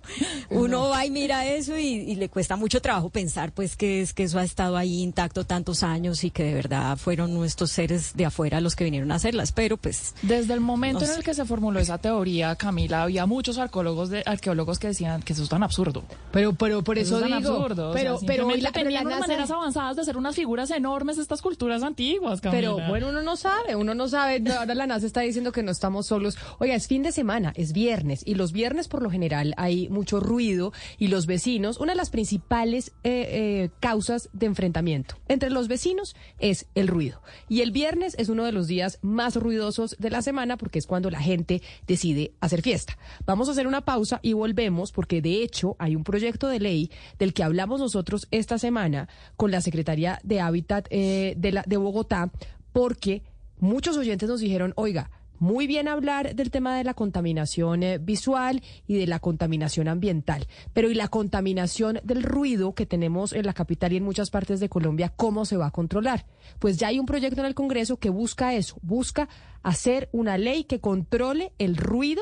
uno va y mira eso y, y le cuesta mucho trabajo pensar pues que es que eso ha estado ahí intacto tantos años y que de verdad fueron nuestros seres de afuera los que vinieron a hacerlas, pero pues... Desde el momento no en el que se formuló esa teoría, Camila, había muchos arqueólogos, de, arqueólogos que decían que eso es tan absurdo. Pero, pero por eso, es tan digo, absurdo. o pero, sea, pero simplemente la- pero la tenían unas NASA- maneras avanzadas de hacer unas figuras enormes estas culturas antiguas, Camila. Pero bueno, uno no sabe, uno no sabe. Ahora la NASA está diciendo que no estamos solos. Oiga, es fin de semana, es viernes, y los viernes por lo general hay mucho ruido y los vecinos, una de las principales eh, eh, causas de enfrentamiento entre los vecinos es el ruido. Y el viernes es uno de los días más ruidosos de la semana porque es cuando la gente decide hacer fiesta. Vamos a hacer una pausa y volvemos porque de hecho hay un proyecto de ley del que hablamos nosotros esta semana con la Secretaría de Hábitat eh, de, la, de Bogotá porque muchos oyentes nos dijeron, oiga, muy bien hablar del tema de la contaminación eh, visual y de la contaminación ambiental, pero ¿y la contaminación del ruido que tenemos en la capital y en muchas partes de Colombia, cómo se va a controlar? Pues ya hay un proyecto en el Congreso que busca eso, busca hacer una ley que controle el ruido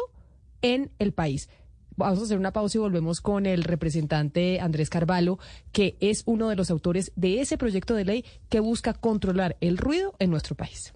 en el país. Vamos a hacer una pausa y volvemos con el representante Andrés Carvalho, que es uno de los autores de ese proyecto de ley que busca controlar el ruido en nuestro país.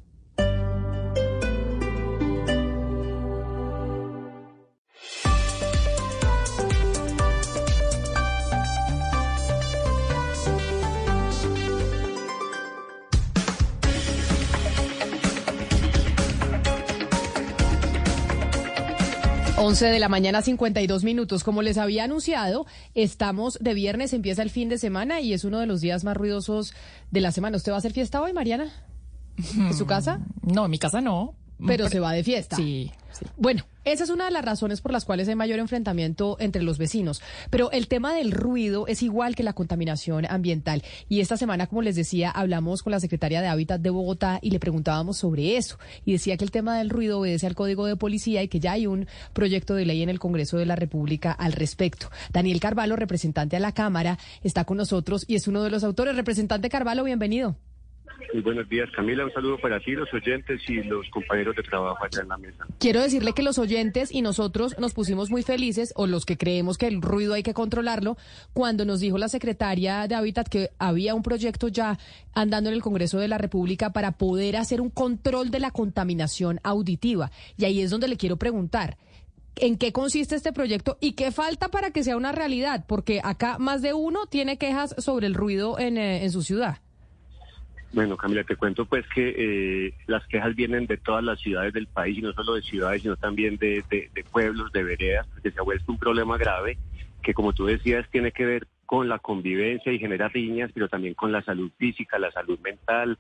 Once de la mañana, 52 minutos. Como les había anunciado, estamos de viernes, empieza el fin de semana y es uno de los días más ruidosos de la semana. ¿Usted va a hacer fiesta hoy, Mariana? ¿En su casa? No, en mi casa no. Pero se va de fiesta. Sí. Bueno, esa es una de las razones por las cuales hay mayor enfrentamiento entre los vecinos. Pero el tema del ruido es igual que la contaminación ambiental. Y esta semana, como les decía, hablamos con la secretaria de Hábitat de Bogotá y le preguntábamos sobre eso. Y decía que el tema del ruido obedece al Código de Policía y que ya hay un proyecto de ley en el Congreso de la República al respecto. Daniel Carvalho, representante a la Cámara, está con nosotros y es uno de los autores. Representante Carvalho, bienvenido. Muy buenos días, Camila. Un saludo para ti, los oyentes y los compañeros de trabajo allá en la mesa. Quiero decirle que los oyentes y nosotros nos pusimos muy felices, o los que creemos que el ruido hay que controlarlo, cuando nos dijo la secretaria de Hábitat que había un proyecto ya andando en el Congreso de la República para poder hacer un control de la contaminación auditiva. Y ahí es donde le quiero preguntar. ¿En qué consiste este proyecto y qué falta para que sea una realidad? Porque acá más de uno tiene quejas sobre el ruido en, eh, en su ciudad. Bueno, Camila, te cuento pues que eh, las quejas vienen de todas las ciudades del país y no solo de ciudades, sino también de, pueblos, de veredas, porque se ha vuelto un problema grave que, como tú decías, tiene que ver con la convivencia y genera riñas, pero también con la salud física, la salud mental.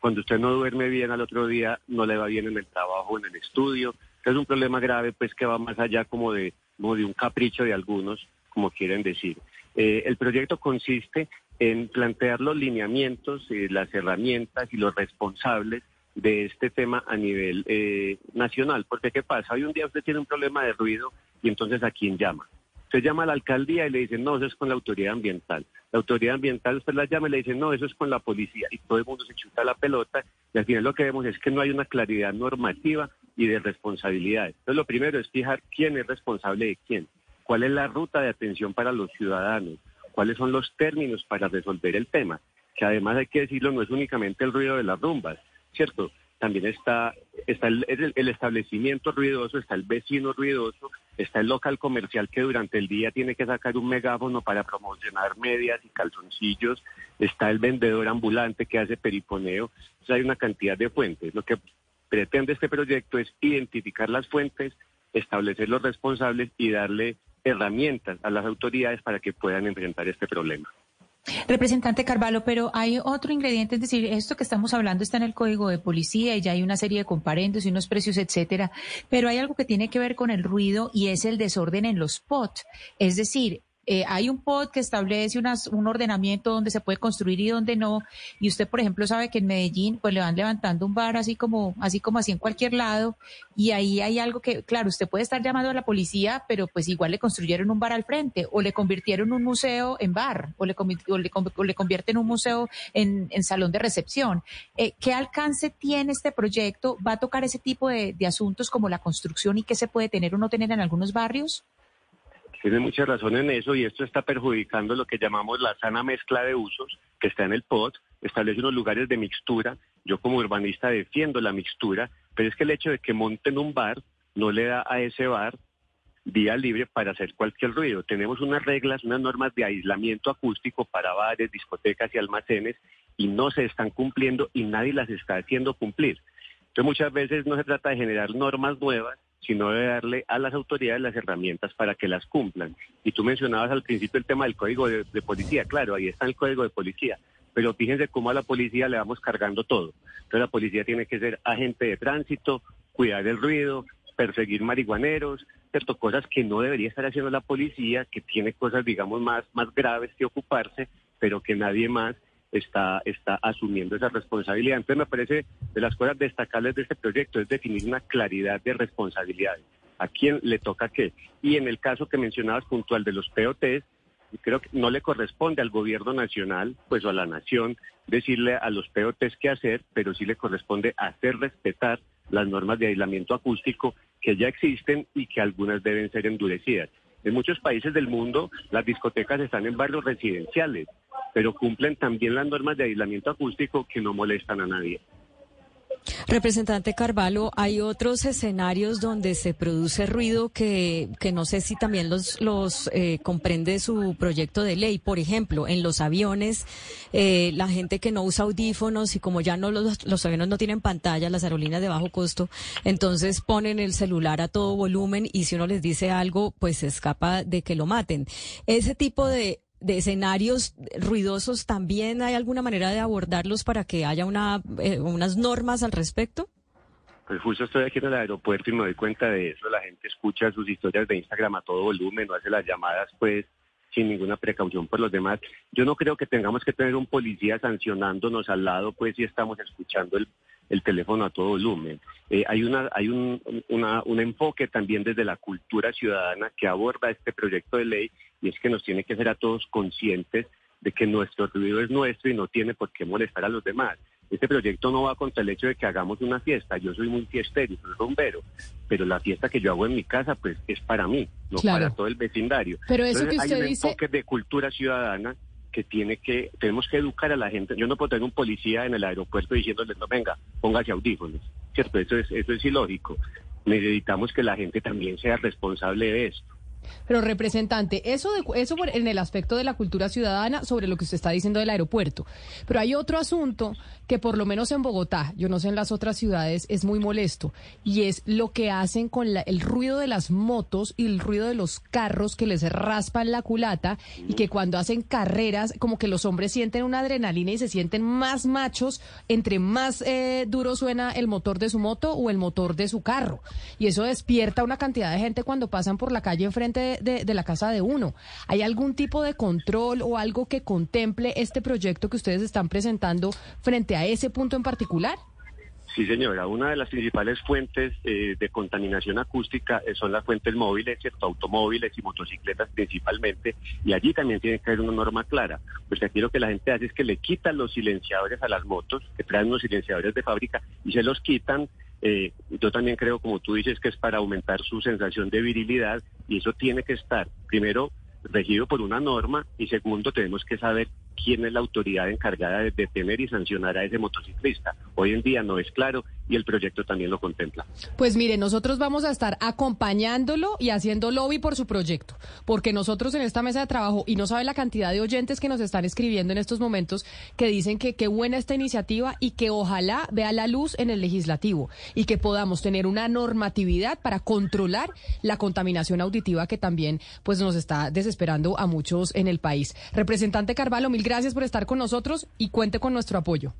Cuando usted no duerme bien al otro día, no le va bien en el trabajo en el estudio. Es un problema grave pues que va más allá como de, como de un capricho de algunos, como quieren decir. Eh, el proyecto consiste en plantear los lineamientos, eh, las herramientas y los responsables de este tema a nivel eh, nacional. Porque ¿qué pasa? Hoy un día usted tiene un problema de ruido y entonces ¿a quién llama? Usted llama a la alcaldía y le dicen, no, eso es con la autoridad ambiental. La autoridad ambiental usted la llama y le dicen, no, eso es con la policía. Y todo el mundo se chuta la pelota y al final lo que vemos es que no hay una claridad normativa y de responsabilidades. Entonces lo primero es fijar quién es responsable de quién, cuál es la ruta de atención para los ciudadanos, cuáles son los términos para resolver el tema, que además hay que decirlo, no es únicamente el ruido de las rumbas, ¿cierto? También está, está el, el- el establecimiento ruidoso, está el vecino ruidoso, está el local comercial que durante el día tiene que sacar un megáfono para promocionar medias y calzoncillos, está el vendedor ambulante que hace periponeo, hay una cantidad de fuentes. Lo que pretende este proyecto es identificar las fuentes, establecer los responsables y darle herramientas a las autoridades para que puedan enfrentar este problema. Representante Carvalho, pero hay otro ingrediente, es decir, esto que estamos hablando está en el código de policía y ya hay una serie de comparendos y unos precios, etcétera, pero hay algo que tiene que ver con el ruido y es el desorden en los POT. Es decir, eh, hay un POT que establece unas, un ordenamiento donde se puede construir y donde no. Y usted, por ejemplo, sabe que en Medellín, pues le van levantando un bar así como, así como así en cualquier lado. Y ahí hay algo que, claro, usted puede estar llamando a la policía, pero pues igual le construyeron un bar al frente o le convirtieron un museo en bar o le, o le, o le un museo en, en salón de recepción. Eh, ¿Qué alcance tiene este proyecto? ¿Va a tocar ese tipo de, de asuntos como la construcción y qué se puede tener o no tener en algunos barrios? Tiene mucha razón en eso y esto está perjudicando lo que llamamos la sana mezcla de usos que está en el POT, establece unos lugares de mixtura. Yo como urbanista defiendo la mixtura, pero es que el hecho de que monten un bar no le da a ese bar vía libre para hacer cualquier ruido. Tenemos unas reglas, unas normas de aislamiento acústico para bares, discotecas y almacenes y no se están cumpliendo y nadie las está haciendo cumplir. Entonces muchas veces no se trata de generar normas nuevas, sino de darle a las autoridades las herramientas para que las cumplan. Y tú mencionabas al principio el tema del código de, policía, claro, ahí está el código de policía, pero fíjense cómo a la policía le vamos cargando todo. Entonces la policía tiene que ser agente de tránsito, cuidar el ruido, perseguir marihuaneros, cierto, cosas que no debería estar haciendo la policía, que tiene cosas, digamos, más, más graves que ocuparse, pero que nadie más está, está asumiendo esa responsabilidad. Entonces me parece de las cosas destacables de este proyecto es definir una claridad de responsabilidades. ¿A quién le toca qué? Y en el caso que mencionabas puntual de los POTs, creo que no le corresponde al gobierno nacional, pues o a la nación, decirle a los POTs qué hacer, pero sí le corresponde hacer respetar las normas de aislamiento acústico que ya existen y que algunas deben ser endurecidas. En muchos países del mundo las discotecas están en barrios residenciales, pero cumplen también las normas de aislamiento acústico que no molestan a nadie. Representante Carvalho, hay otros escenarios donde se produce ruido que, que no sé si también los, los eh, comprende su proyecto de ley. Por ejemplo, en los aviones, eh, la gente que no usa audífonos y como ya no los, los aviones no tienen pantalla, las aerolíneas de bajo costo, entonces ponen el celular a todo volumen y si uno les dice algo, pues se escapa de que lo maten. Ese tipo de de escenarios ruidosos, ¿también hay alguna manera de abordarlos para que haya una, eh, unas normas al respecto? Pues justo estoy aquí en el aeropuerto y me doy cuenta de eso. La gente escucha sus historias de Instagram a todo volumen, no hace las llamadas pues sin ninguna precaución por los demás. Yo no creo que tengamos que tener un policía sancionándonos al lado pues si estamos escuchando el, el teléfono a todo volumen. Eh, hay una, hay un, una, un enfoque también desde la cultura ciudadana que aborda este proyecto de ley y es que nos tiene que hacer a todos conscientes de que nuestro ruido es nuestro y no tiene por qué molestar a los demás. Este proyecto no va contra el hecho de que hagamos una fiesta. Yo soy muy fiestero, soy rumbero, pero la fiesta que yo hago en mi casa, pues es para mí, no para todo el vecindario. Pero eso que usted hay un dice... enfoque de cultura ciudadana que tiene que, tenemos que educar a la gente. Yo no puedo tener un policía en el aeropuerto diciéndole, no, venga, póngase audífonos, ¿cierto? Eso es, eso es ilógico. Necesitamos que la gente también sea responsable de esto. Pero representante, eso de, eso en el aspecto de la cultura ciudadana sobre lo que usted está diciendo del aeropuerto. Pero hay otro asunto que por lo menos en Bogotá, yo no sé en las otras ciudades, es muy molesto y es lo que hacen con la- el ruido de las motos y el ruido de los carros que les raspan la culata y que cuando hacen carreras como que los hombres sienten una adrenalina y se sienten más machos entre más eh, duro suena el motor de su moto o el motor de su carro. Y eso despierta una cantidad de gente cuando pasan por la calle enfrente de, la casa de uno. ¿Hay algún tipo de control o algo que contemple este proyecto que ustedes están presentando frente a ese punto en particular? Sí, señora. Una de las principales fuentes eh, de contaminación acústica eh, son las fuentes móviles, ¿cierto? automóviles y motocicletas principalmente, y allí también tiene que haber una norma clara. Pues aquí lo que la gente hace es que le quitan los silenciadores a las motos, que traen unos silenciadores de fábrica, y se los quitan. Eh, yo también creo, como tú dices, que es para aumentar su sensación de virilidad, y eso tiene que estar, primero, regido por una norma, y segundo, tenemos que saber quién es la autoridad encargada de detener y sancionar a ese motociclista. Hoy en día no es claro y el proyecto también lo contempla. Pues mire, nosotros vamos a estar acompañándolo y haciendo lobby por su proyecto, porque nosotros en esta mesa de trabajo, y no sabe la cantidad de oyentes que nos están escribiendo en estos momentos, que dicen que qué buena esta iniciativa y que ojalá vea la luz en el legislativo y que podamos tener una normatividad para controlar la contaminación auditiva que también pues nos está desesperando a muchos en el país. Representante Carvalho, mil gracias por estar con nosotros y cuente con nuestro apoyo.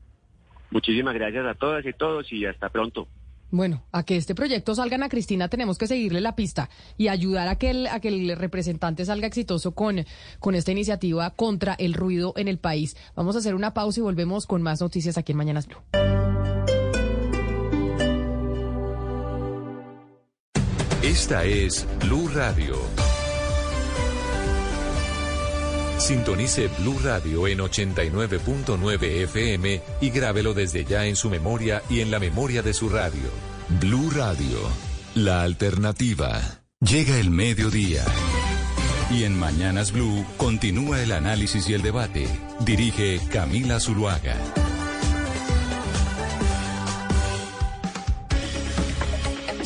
Muchísimas gracias a todas y todos y hasta pronto. Bueno, a que este proyecto salga a Cristina tenemos que seguirle la pista y ayudar a que el, a que el representante salga exitoso con, con esta iniciativa contra el ruido en el país. Vamos a hacer una pausa y volvemos con más noticias aquí en Mañanas Blue. Esta es Blue Radio. Sintonice Blue Radio en 89.9 FM y grábelo desde ya en su memoria y en la memoria de su radio. Blue Radio, la alternativa. Llega el mediodía. Y en Mañanas Blue continúa el análisis y el debate. Dirige Camila Zuluaga.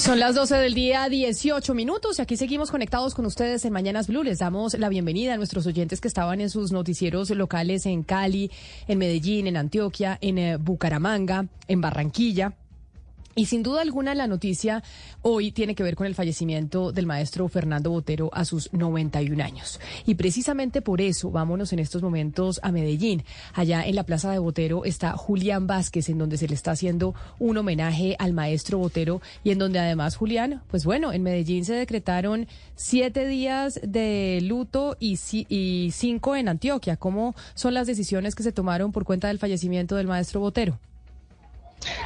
Son las 12 del día, 18 minutos, y aquí seguimos conectados con ustedes en Mañanas Blue. Les damos la bienvenida a nuestros oyentes que estaban en sus noticieros locales en Cali, en Medellín, en Antioquia, en eh, Bucaramanga, en Barranquilla. Y sin duda alguna la noticia hoy tiene que ver con el fallecimiento del maestro Fernando Botero a sus 91 años. Y precisamente por eso vámonos en estos momentos a Medellín. Allá en la Plaza de Botero está Julián Vázquez, en donde se le está haciendo un homenaje al maestro Botero y en donde además Julián, pues bueno, en Medellín se decretaron siete días de luto y, y cinco en Antioquia. ¿Cómo son las decisiones que se tomaron por cuenta del fallecimiento del maestro Botero?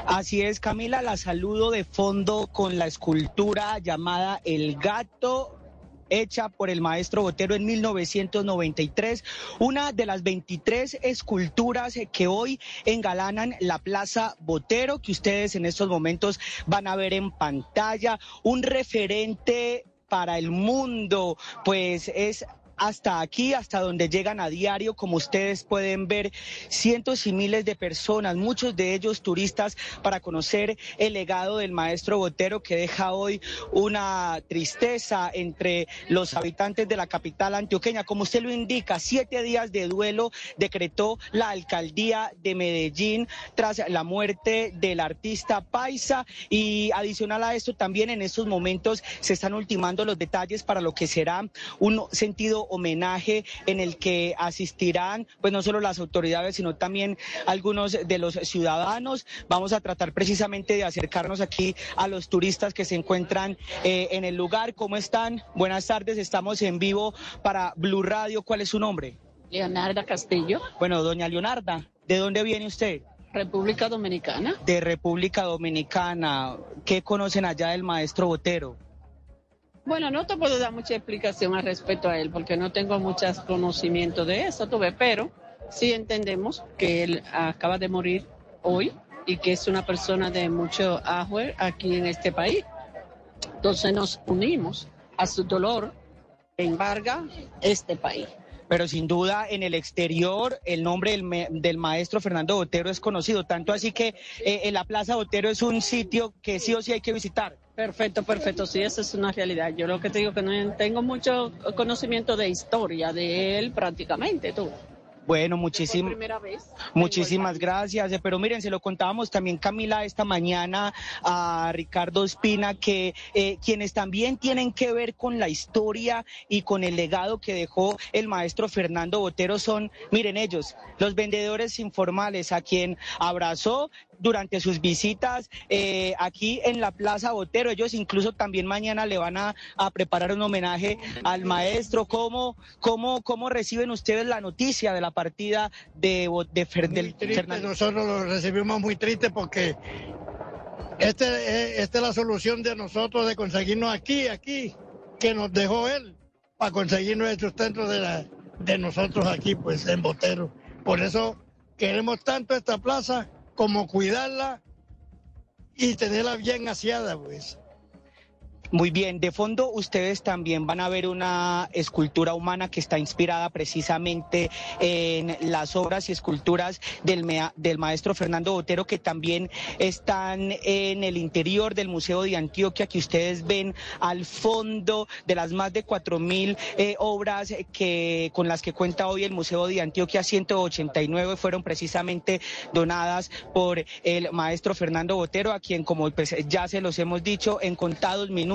Así es, Camila, la saludo de fondo con la escultura llamada El Gato hecha por el maestro Botero en 1993, una de las 23 esculturas que hoy engalanan la Plaza Botero, que ustedes en estos momentos van a ver en pantalla, un referente para el mundo, pues es hasta aquí, hasta donde llegan a diario, como ustedes pueden ver, cientos y miles de personas, muchos de ellos turistas, para conocer el legado del maestro Botero que deja hoy una tristeza entre los habitantes de la capital antioqueña. Como usted lo indica, siete días de duelo decretó la alcaldía de Medellín tras la muerte del artista Paisa y adicional a esto también en estos momentos se están ultimando los detalles para lo que será un sentido homenaje en el que asistirán pues no solo las autoridades, sino también algunos de los ciudadanos. Vamos a tratar precisamente de acercarnos aquí a los turistas que se encuentran eh, en el lugar. ¿Cómo están? Buenas tardes, estamos en vivo para Blue Radio. ¿Cuál es su nombre? Leonarda Castillo. Bueno, doña Leonarda, ¿de dónde viene usted? República Dominicana. De República Dominicana. ¿Qué conocen allá del maestro Botero? Bueno, no te puedo dar mucha explicación al respecto a él porque no tengo mucho conocimiento de eso, tuve, pero sí entendemos que él acaba de morir hoy y que es una persona de mucho ajuer aquí en este país. Entonces nos unimos a su dolor que embarga este país pero sin duda en el exterior el nombre del, maestro Fernando Botero es conocido, tanto así que eh, la Plaza Botero es un sitio que sí o sí hay que visitar. Perfecto, perfecto. Sí, esa es una realidad. Yo lo que te digo que no tengo mucho conocimiento de historia de él prácticamente, tú. Bueno, muchísimas, muchísimas gracias. Eh, pero miren, se lo contábamos también Camila esta mañana a Ricardo Espina, que eh, quienes también tienen que ver con la historia y con el legado que dejó el maestro Fernando Botero son, miren ellos, los vendedores informales a quien abrazó durante sus visitas eh, aquí en la Plaza Botero. Ellos incluso también mañana le van a, preparar un homenaje al maestro. ¿Cómo, cómo, ¿Cómo reciben ustedes la noticia de la partida de, de Fernando? Nosotros lo recibimos muy triste porque este, eh, esta es la solución de nosotros de conseguirnos aquí, aquí, que nos dejó él, para conseguirnos el sustento de, la, de nosotros aquí, pues en Botero. Por eso queremos tanto esta plaza como cuidarla y tenerla bien aseada, pues. Muy bien, de fondo ustedes también van a ver una escultura humana que está inspirada precisamente en las obras y esculturas del, maestro Fernando Botero que también están en el interior del Museo de Antioquia que ustedes ven al fondo de las más de cuatro mil eh, obras que con las que cuenta hoy el Museo de Antioquia. 189 fueron precisamente donadas por el maestro Fernando Botero a quien como pues, ya se los hemos dicho en contados minutos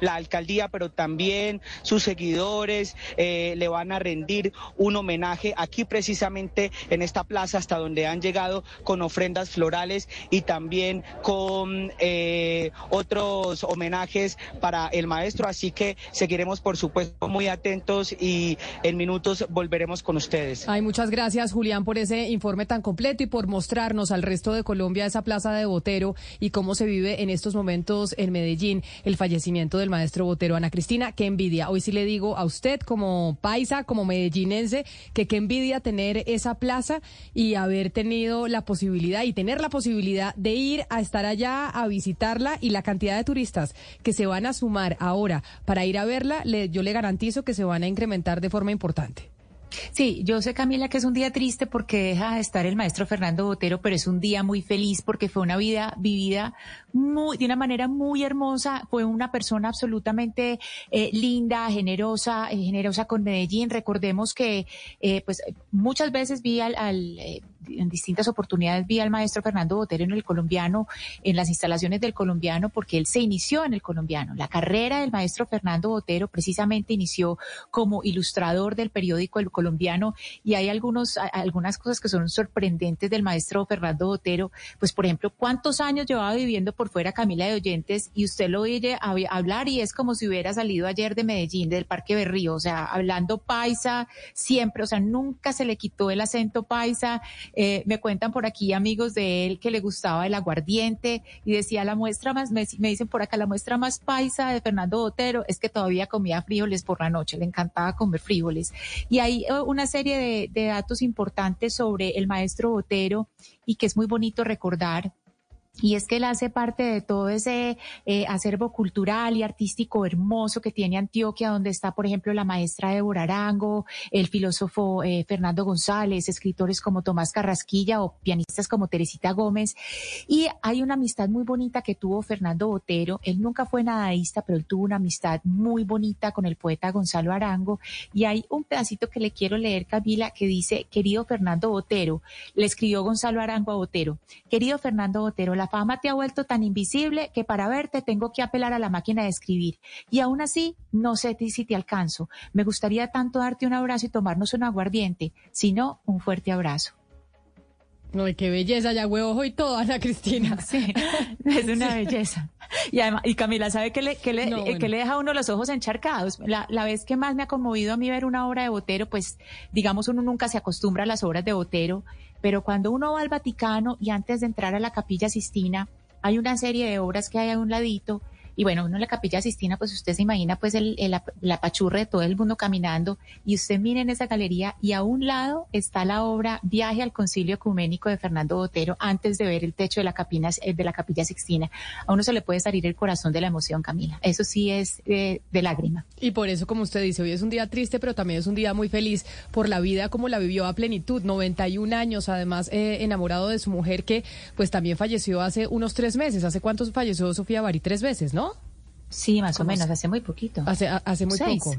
la alcaldía, pero también sus seguidores eh, le van a rendir un homenaje aquí precisamente en esta plaza hasta donde han llegado con ofrendas florales y también con eh, otros homenajes para el maestro. Así que seguiremos, por supuesto, muy atentos y en minutos volveremos con ustedes. Ay, muchas gracias, Julián, por ese informe tan completo y por mostrarnos al resto de Colombia esa plaza de Botero y cómo se vive en estos momentos en Medellín. El fallecimiento del maestro Botero. Ana Cristina, qué envidia. Hoy sí le digo a usted como paisa, como medellinense, que qué envidia tener esa plaza y haber tenido la posibilidad y tener la posibilidad de ir a estar allá a visitarla y la cantidad de turistas que se van a sumar ahora para ir a verla, le, yo le garantizo que se van a incrementar de forma importante. Sí, yo sé, Camila, que es un día triste porque deja de estar el maestro Fernando Botero, pero es un día muy feliz porque fue una vida vivida muy, de una manera muy hermosa. Fue una persona absolutamente eh, linda, generosa, eh, generosa con Medellín. Recordemos que, eh, pues, muchas veces vi al, al en distintas oportunidades vi al maestro Fernando Botero en el colombiano, en las instalaciones del colombiano, porque él se inició en el colombiano. La carrera del maestro Fernando Botero precisamente inició como ilustrador del periódico El Colombiano y hay algunos, algunas cosas que son sorprendentes del maestro Fernando Botero. Pues, por ejemplo, ¿cuántos años llevaba viviendo por fuera Camila de Oyentes y usted lo oye hablar y es como si hubiera salido ayer de Medellín, del Parque Berrío, o sea, hablando paisa siempre, o sea, nunca se le quitó el acento paisa. Eh, me cuentan por aquí amigos de él que le gustaba el aguardiente y decía la muestra más, me, dicen por acá, la muestra más paisa de Fernando Botero es que todavía comía frijoles por la noche, le encantaba comer frijoles. Y hay eh, una serie de datos importantes sobre el maestro Botero y que es muy bonito recordar y es que él hace parte de todo ese eh, acervo cultural y artístico hermoso que tiene Antioquia, donde está, por ejemplo, la maestra de Arango, el filósofo eh, Fernando González, escritores como Tomás Carrasquilla o pianistas como Teresita Gómez. Y hay una amistad muy bonita que tuvo Fernando Botero. Él nunca fue nadaísta, pero él tuvo una amistad muy bonita con el poeta Gonzalo Arango. Y hay un pedacito que le quiero leer, Camila, que dice, querido Fernando Botero, le escribió Gonzalo Arango a Botero, querido Fernando Botero, la fama te ha vuelto tan invisible que para verte tengo que apelar a la máquina de escribir. Y aún así, no sé si te alcanzo. Me gustaría tanto darte un abrazo y tomarnos un aguardiente. Si no, un fuerte abrazo. No, qué belleza, ya huevo y todo, Ana Cristina. Sí, es una belleza. Y además, y Camila, ¿sabe qué le, qué le, le deja a uno los ojos encharcados? La, la, vez que más me ha conmovido a mí ver una obra de Botero, pues, digamos, uno nunca se acostumbra a las obras de Botero, pero cuando uno va al Vaticano y antes de entrar a la Capilla Sistina, hay una serie de obras que hay a un ladito y bueno, uno en la capilla Sistina, pues usted se imagina pues el, la, pachurra de todo el mundo caminando y usted mire en esa galería y a un lado está la obra Viaje al Concilio Ecuménico de Fernando Botero antes de ver el techo de la, capilla, eh, de la capilla Sixtina. A uno se le puede salir el corazón de la emoción, Camila. Eso sí es eh, de lágrima. Y por eso, como usted dice, hoy es un día triste, pero también es un día muy feliz por la vida como la vivió a plenitud. 91 años, además, eh, enamorado de su mujer que pues también falleció hace unos tres meses. ¿Hace cuántos falleció Sofía Bari? Tres veces, ¿no? Sí, más o menos, hace muy poquito. Hace, hace muy poco.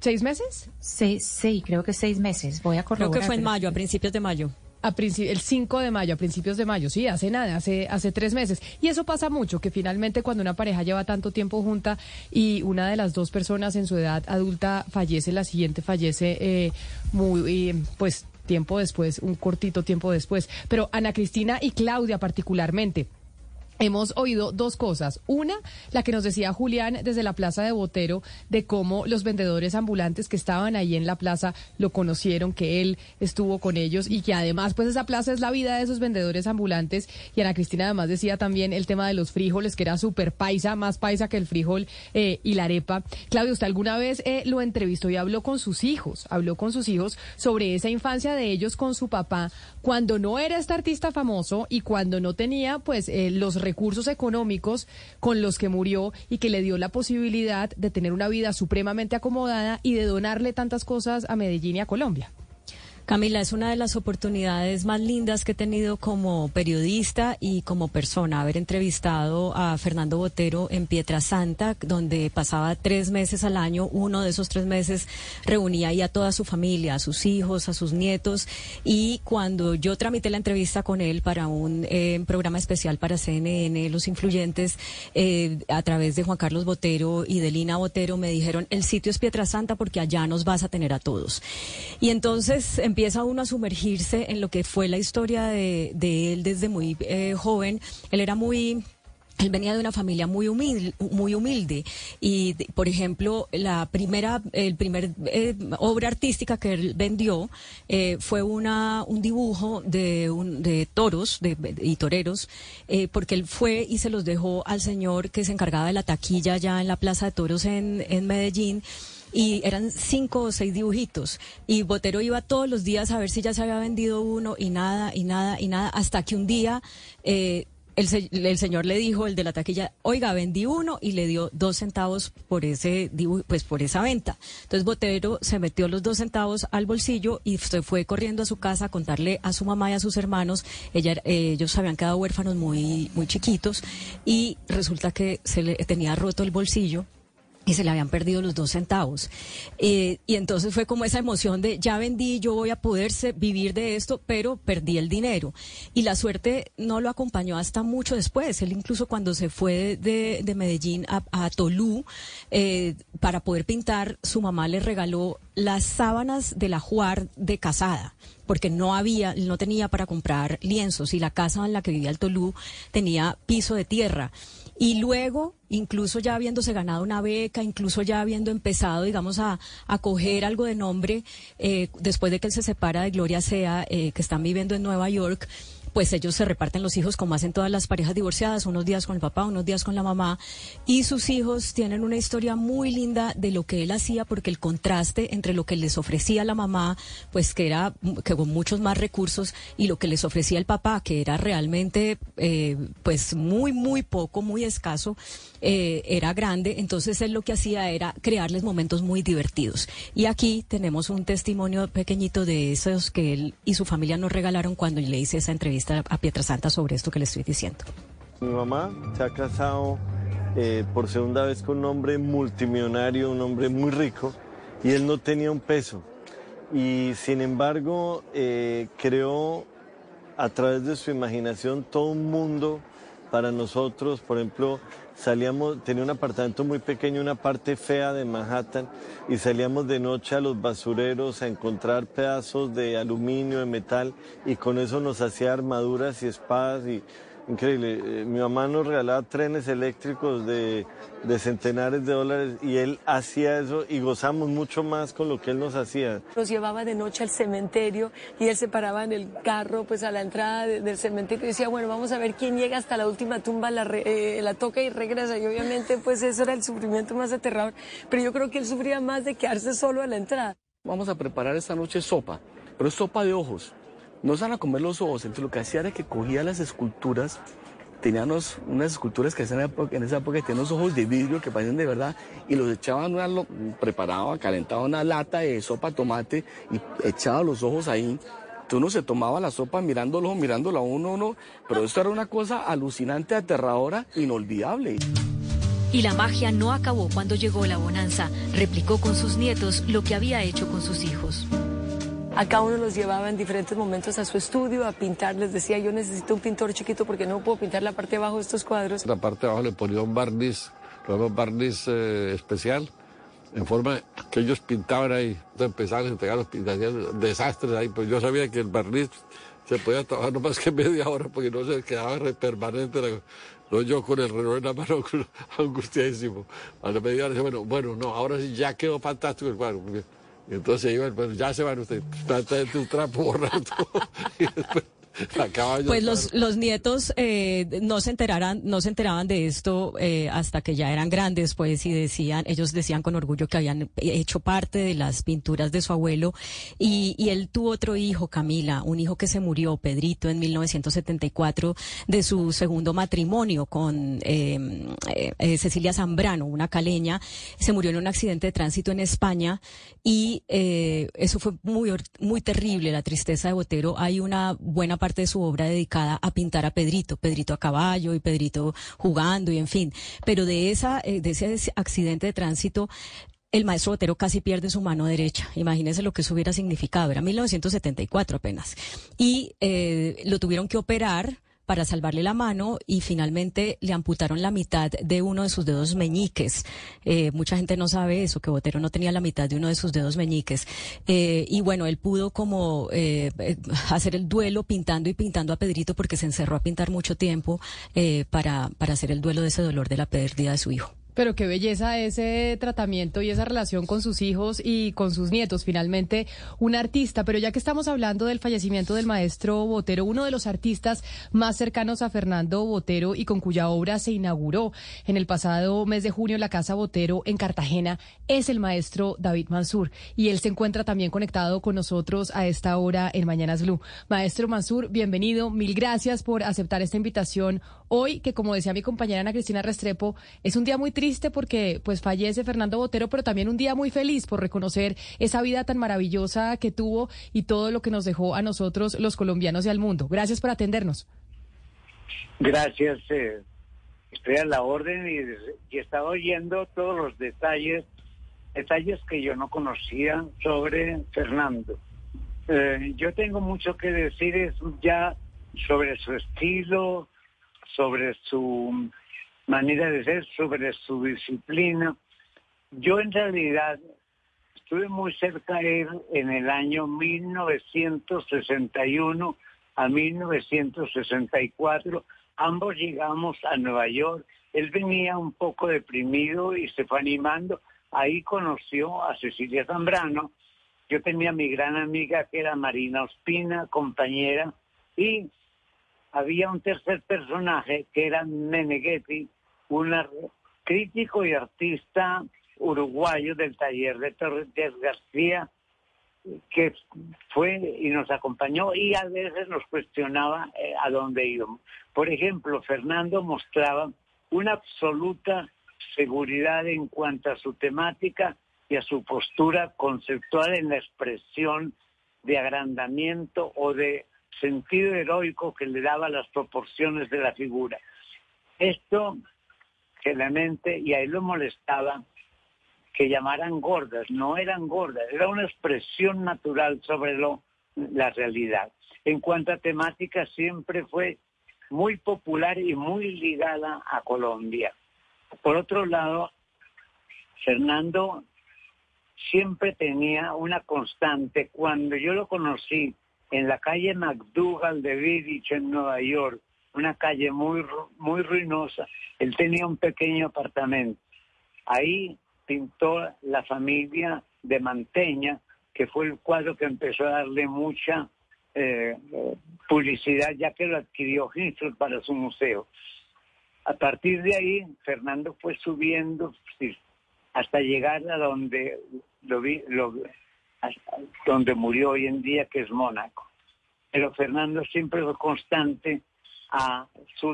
¿Seis meses? Sí, sí, creo que seis meses. Voy a corroborar. Creo que fue en mayo, a principios de mayo. A el 5 de mayo, a principios de mayo, sí, hace nada, hace, hace tres meses. Y eso pasa mucho, que finalmente cuando una pareja lleva tanto tiempo junta y una de las dos personas en su edad adulta fallece, la siguiente fallece eh, muy, eh, pues tiempo después, un cortito tiempo después. Pero Ana Cristina y Claudia particularmente Hemos oído dos cosas. Una, la que nos decía Julián desde la plaza de Botero, de cómo los vendedores ambulantes que estaban ahí en la plaza lo conocieron, que él estuvo con ellos y que además, pues esa plaza es la vida de esos vendedores ambulantes. Y Ana Cristina además decía también el tema de los frijoles, que era súper paisa, más paisa que el frijol eh, y la arepa. Claudio, usted alguna vez eh, lo entrevistó y habló con sus hijos, habló con sus hijos sobre esa infancia de ellos con su papá, cuando no era este artista famoso y cuando no tenía, pues, eh, los recursos económicos con los que murió y que le dio la posibilidad de tener una vida supremamente acomodada y de donarle tantas cosas a Medellín y a Colombia. Camila, es una de las oportunidades más lindas que he tenido como periodista y como persona, haber entrevistado a Fernando Botero en Pietrasanta, donde pasaba tres meses al año. Uno de esos tres meses reunía ahí a toda su familia, a sus hijos, a sus nietos. Y cuando yo tramité la entrevista con él para un eh, programa especial para CNN, Los Influyentes, eh, a través de Juan Carlos Botero y de Lina Botero, me dijeron, el sitio es Pietrasanta porque allá nos vas a tener a todos. Y entonces empieza uno a sumergirse en lo que fue la historia de, él desde muy eh, joven. Él era muy él venía de una familia muy humilde, muy humilde y, por ejemplo, la primera, el primer eh, obra artística que él vendió eh, fue una un dibujo de, un, de toros de, y toreros, eh, porque él fue y se los dejó al señor que se encargaba de la taquilla ya en la Plaza de Toros en, en Medellín y eran cinco o seis dibujitos. Y Botero iba todos los días a ver si ya se había vendido uno y nada, y nada, y nada, hasta que un día eh, el, señor le dijo, el de la taquilla, oiga, vendí uno y le dio dos centavos por ese pues por esa venta. Entonces Botero se metió los dos centavos al bolsillo y se fue corriendo a su casa a contarle a su mamá y a sus hermanos. Ella, eh, ellos habían quedado huérfanos muy, muy chiquitos y resulta que se le tenía roto el bolsillo y se le habían perdido los dos centavos. Eh, y entonces fue como esa emoción de ya vendí, yo voy a poderse vivir de esto, pero perdí el dinero. Y la suerte no lo acompañó hasta mucho después. Él incluso cuando se fue de, de Medellín a, a Tolú eh, para poder pintar, su mamá le regaló las sábanas de la Juar de casada porque no había, no tenía para comprar lienzos y la casa en la que vivía el Tolú tenía piso de tierra. Y luego, incluso ya habiéndose ganado una beca, incluso ya habiendo empezado, digamos, a, a coger algo de nombre, eh, después de que él se separa de Gloria Sea, eh, que están viviendo en Nueva York, pues ellos se reparten los hijos como hacen todas las parejas divorciadas, unos días con el papá, unos días con la mamá, y sus hijos tienen una historia muy linda de lo que él hacía, porque el contraste entre lo que les ofrecía la mamá, pues que era que con muchos más recursos, y lo que les ofrecía el papá, que era realmente eh, pues muy, muy poco, muy escaso, eh, era grande, entonces él lo que hacía era crearles momentos muy divertidos. Y aquí tenemos un testimonio pequeñito de esos que él y su familia nos regalaron cuando le hice esa entrevista a Pietrasanta sobre esto que le estoy diciendo. Mi mamá se ha casado eh, por segunda vez con un hombre multimillonario, un hombre muy rico, y él no tenía un peso. Y sin embargo, eh, creó a través de su imaginación todo un mundo para nosotros, por ejemplo, salíamos, tenía un apartamento muy pequeño, una parte fea de Manhattan, y salíamos de noche a los basureros a encontrar pedazos de aluminio, de metal, y con eso nos hacía armaduras y espadas y Increíble. Eh, mi mamá nos regalaba trenes eléctricos de, de, centenares de dólares y él hacía eso y gozamos mucho más con lo que él nos hacía. Nos llevaba de noche al cementerio y él se paraba en el carro pues a la entrada del cementerio y decía, bueno, vamos a ver quién llega hasta la última tumba, la, eh, la toca y regresa. Y obviamente pues eso era el sufrimiento más aterrador. Pero yo creo que él sufría más de quedarse solo a la entrada. Vamos a preparar esta noche sopa, pero es sopa de ojos no se van a comer los ojos, entonces lo que hacía era que cogía las esculturas, teníamos unas esculturas que en, en esa época tenían unos ojos de vidrio que parecían de verdad, y los echaban, una, preparaba, calentaba una lata de sopa tomate y echaba los ojos ahí. Entonces uno se tomaba la sopa mirándolo, mirándolo a uno, uno, pero esto era una cosa alucinante, aterradora, inolvidable. Y la magia no acabó cuando llegó la bonanza. Replicó con sus nietos lo que había hecho con sus hijos. Acá uno los llevaba en diferentes momentos a su estudio a pintar. Les decía, yo necesito un pintor chiquito porque no puedo pintar la parte de abajo de estos cuadros. La parte de abajo le ponía un barniz, un barniz eh, especial, en forma que ellos pintaban ahí. Empezaban a entregar los desastres ahí. Pues yo sabía que el barniz se podía trabajar no más que media hora porque no se quedaba permanente. No yo con el reloj en la mano, angustiadísimo. A la media hora, bueno, bueno, no, ahora sí ya quedó fantástico el cuadro. Entonces iban, pues ya se van ustedes, trata de tu trapo borrando. y después pues los, los nietos eh, no se enteraran, no se enteraban de esto eh, hasta que ya eran grandes, pues, y decían, ellos decían con orgullo que habían hecho parte de las pinturas de su abuelo. Y, y él tuvo otro hijo, Camila, un hijo que se murió, Pedrito, en 1974, de su segundo matrimonio con em, eh, Cecilia Zambrano, una caleña. Se murió en un accidente de tránsito en España y eso fue muy, muy terrible, la tristeza de Botero. Hay una buena parte de su obra dedicada a pintar a Pedrito, Pedrito a caballo y Pedrito jugando y en fin. Pero de esa, eh, de ese accidente de tránsito, el maestro Botero casi pierde su mano derecha. Imagínense lo que eso hubiera significado. Era 1974 apenas. Y eh, lo tuvieron que operar para salvarle la mano y finalmente le amputaron la mitad de uno de sus dedos meñiques. Eh, mucha gente no sabe eso, que Botero no tenía la mitad de uno de sus dedos meñiques. Eh, y bueno, él pudo como eh, hacer el duelo pintando y pintando a Pedrito porque se encerró a pintar mucho tiempo para, para hacer el duelo de ese dolor de la pérdida de su hijo. Pero qué belleza ese tratamiento y esa relación con sus hijos y con sus nietos. Finalmente, un artista. Pero ya que estamos hablando del fallecimiento del maestro Botero, uno de los artistas más cercanos a Fernando Botero y con cuya obra se inauguró en el pasado mes de junio la Casa Botero en Cartagena, es el maestro David Mansur. Y él se encuentra también conectado con nosotros a esta hora en Mañanas Blue. Maestro Mansur, bienvenido. Mil gracias por aceptar esta invitación hoy, que como decía mi compañera Ana Cristina Restrepo, es un día muy triste porque pues fallece Fernando Botero, pero también un día muy feliz por reconocer esa vida tan maravillosa que tuvo y todo lo que nos dejó a nosotros los colombianos y al mundo. Gracias por atendernos. Gracias. Eh, estoy a la orden y, y estaba oyendo todos los detalles, detalles que yo no conocía sobre Fernando. Eh, yo tengo mucho que decir es ya sobre su estilo, sobre su manera de ser, sobre su disciplina. Yo en realidad estuve muy cerca de él en el año 1961 a 1964. Ambos llegamos a Nueva York. Él venía un poco deprimido y se fue animando. Ahí conoció a Cecilia Zambrano. Yo tenía mi gran amiga que era Marina Ospina, compañera, y había un tercer personaje que era Meneghetti, un crítico y artista uruguayo del taller de Torres García, que fue y nos acompañó y a veces nos cuestionaba eh, a dónde íbamos. Por ejemplo, Fernando mostraba una absoluta seguridad en cuanto a su temática y a su postura conceptual en la expresión de agrandamiento o de sentido heroico que le daba las proporciones de la figura. Esto mente y ahí lo molestaba que llamaran gordas, no eran gordas, era una expresión natural sobre lo, la realidad. En cuanto a temática, siempre fue muy popular y muy ligada a Colombia. Por otro lado, Fernando siempre tenía una constante. Cuando yo lo conocí en la calle McDougall de Village en Nueva York, una calle muy, muy ruinosa. Él tenía un pequeño apartamento. Ahí pintó la familia de Manteña, que fue el cuadro que empezó a darle mucha eh, publicidad, ya que lo adquirió Hinsel para su museo. A partir de ahí, Fernando fue subiendo hasta llegar a donde lo vi, donde murió hoy en día, que es Mónaco. Pero Fernando siempre fue constante a su,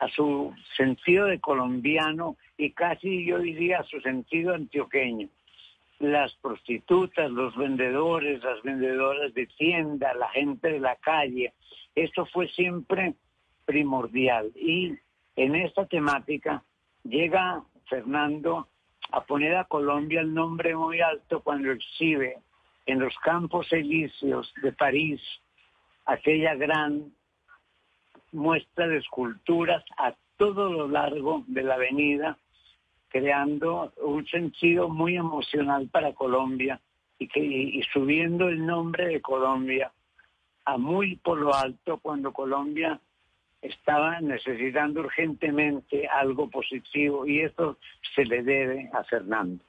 a su sentido de colombiano y casi yo diría a su sentido antioqueño. Las prostitutas, los vendedores, las vendedoras de tienda, la gente de la calle, esto fue siempre primordial. Y en esta temática llega Fernando a poner a Colombia el nombre muy alto cuando exhibe en los campos elíseos de París aquella gran muestra de esculturas a todo lo largo de la avenida, creando un sentido muy emocional para Colombia y, que, y subiendo el nombre de Colombia a muy por lo alto cuando Colombia estaba necesitando urgentemente algo positivo y esto se le debe a Fernando.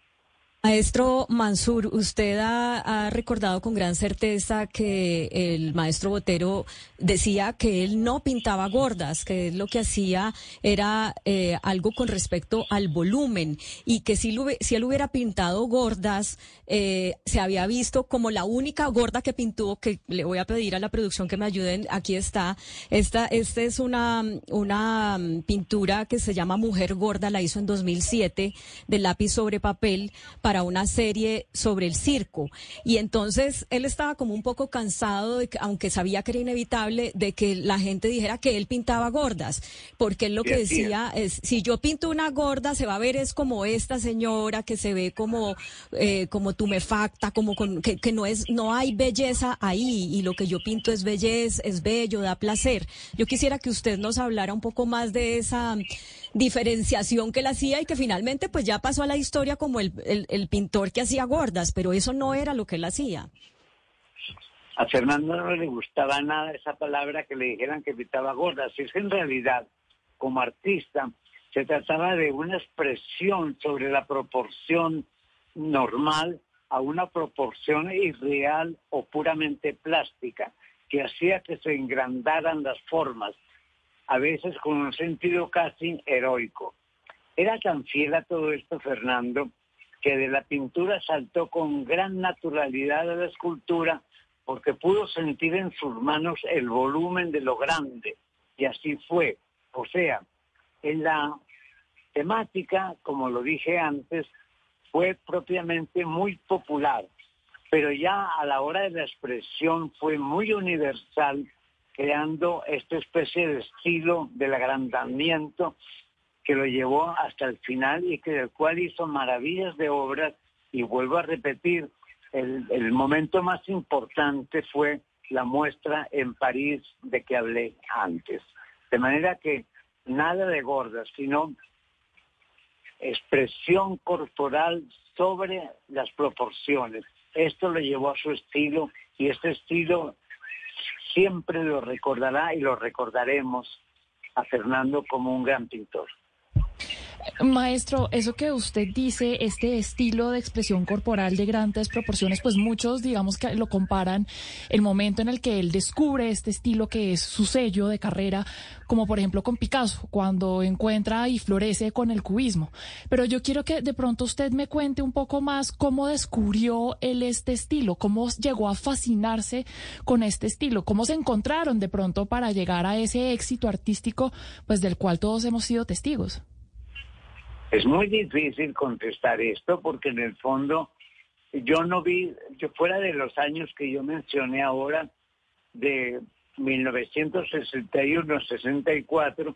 Maestro Mansur, usted ha, recordado con gran certeza que el maestro Botero decía que él no pintaba gordas, que lo que hacía era eh, algo con respecto al volumen y que si, si él hubiera pintado gordas, eh, se había visto como la única gorda que pintó, que le voy a pedir a la producción que me ayuden, aquí está, esta, esta es una, una pintura que se llama Mujer Gorda, la hizo en 2007, de lápiz sobre papel, para una serie sobre el circo. Y entonces él estaba como un poco cansado, de que, aunque sabía que era inevitable, de que la gente dijera que él pintaba gordas, porque él lo que decía es, si yo pinto una gorda, se va a ver es como esta señora que se ve como, eh, como tumefacta, como con, que, que no es, no hay belleza ahí, y lo que yo pinto es belleza, es bello, da placer. Yo quisiera que usted nos hablara un poco más de esa diferenciación que él hacía y que finalmente pues ya pasó a la historia como el, el, el pintor que hacía gordas, pero eso no era lo que él hacía. A Fernando no le gustaba nada esa palabra que le dijeran que pintaba gordas. Es en realidad, como artista, se trataba de una expresión sobre la proporción normal a una proporción irreal o puramente plástica, que hacía que se engrandaran las formas, a veces con un sentido casi heroico. Era tan fiel a todo esto Fernando que de la pintura saltó con gran naturalidad a la escultura porque pudo sentir en sus manos el volumen de lo grande. Y así fue. O sea, en la temática, como lo dije antes, fue propiamente muy popular, pero ya a la hora de la expresión fue muy universal, creando esta especie de estilo del agrandamiento que lo llevó hasta el final y que del cual hizo maravillas de obras. Y vuelvo a repetir, el, momento más importante fue la muestra en París de que hablé antes. De manera que nada de gordas, sino expresión corporal sobre las proporciones. Esto lo llevó a su estilo y este estilo siempre lo recordará y lo recordaremos a Fernando como un gran pintor. Maestro, eso que usted dice, este estilo de expresión corporal de grandes proporciones, pues muchos digamos que lo comparan el momento en el que él descubre este estilo que es su sello de carrera, como por ejemplo con Picasso, cuando encuentra y florece con el cubismo. Pero yo quiero que de pronto usted me cuente un poco más cómo descubrió él este estilo, cómo llegó a fascinarse con este estilo, cómo se encontraron de pronto para llegar a ese éxito artístico, pues del cual todos hemos sido testigos. Es muy difícil contestar esto porque en el fondo yo no vi, yo fuera de los años que yo mencioné ahora, de 1961-64,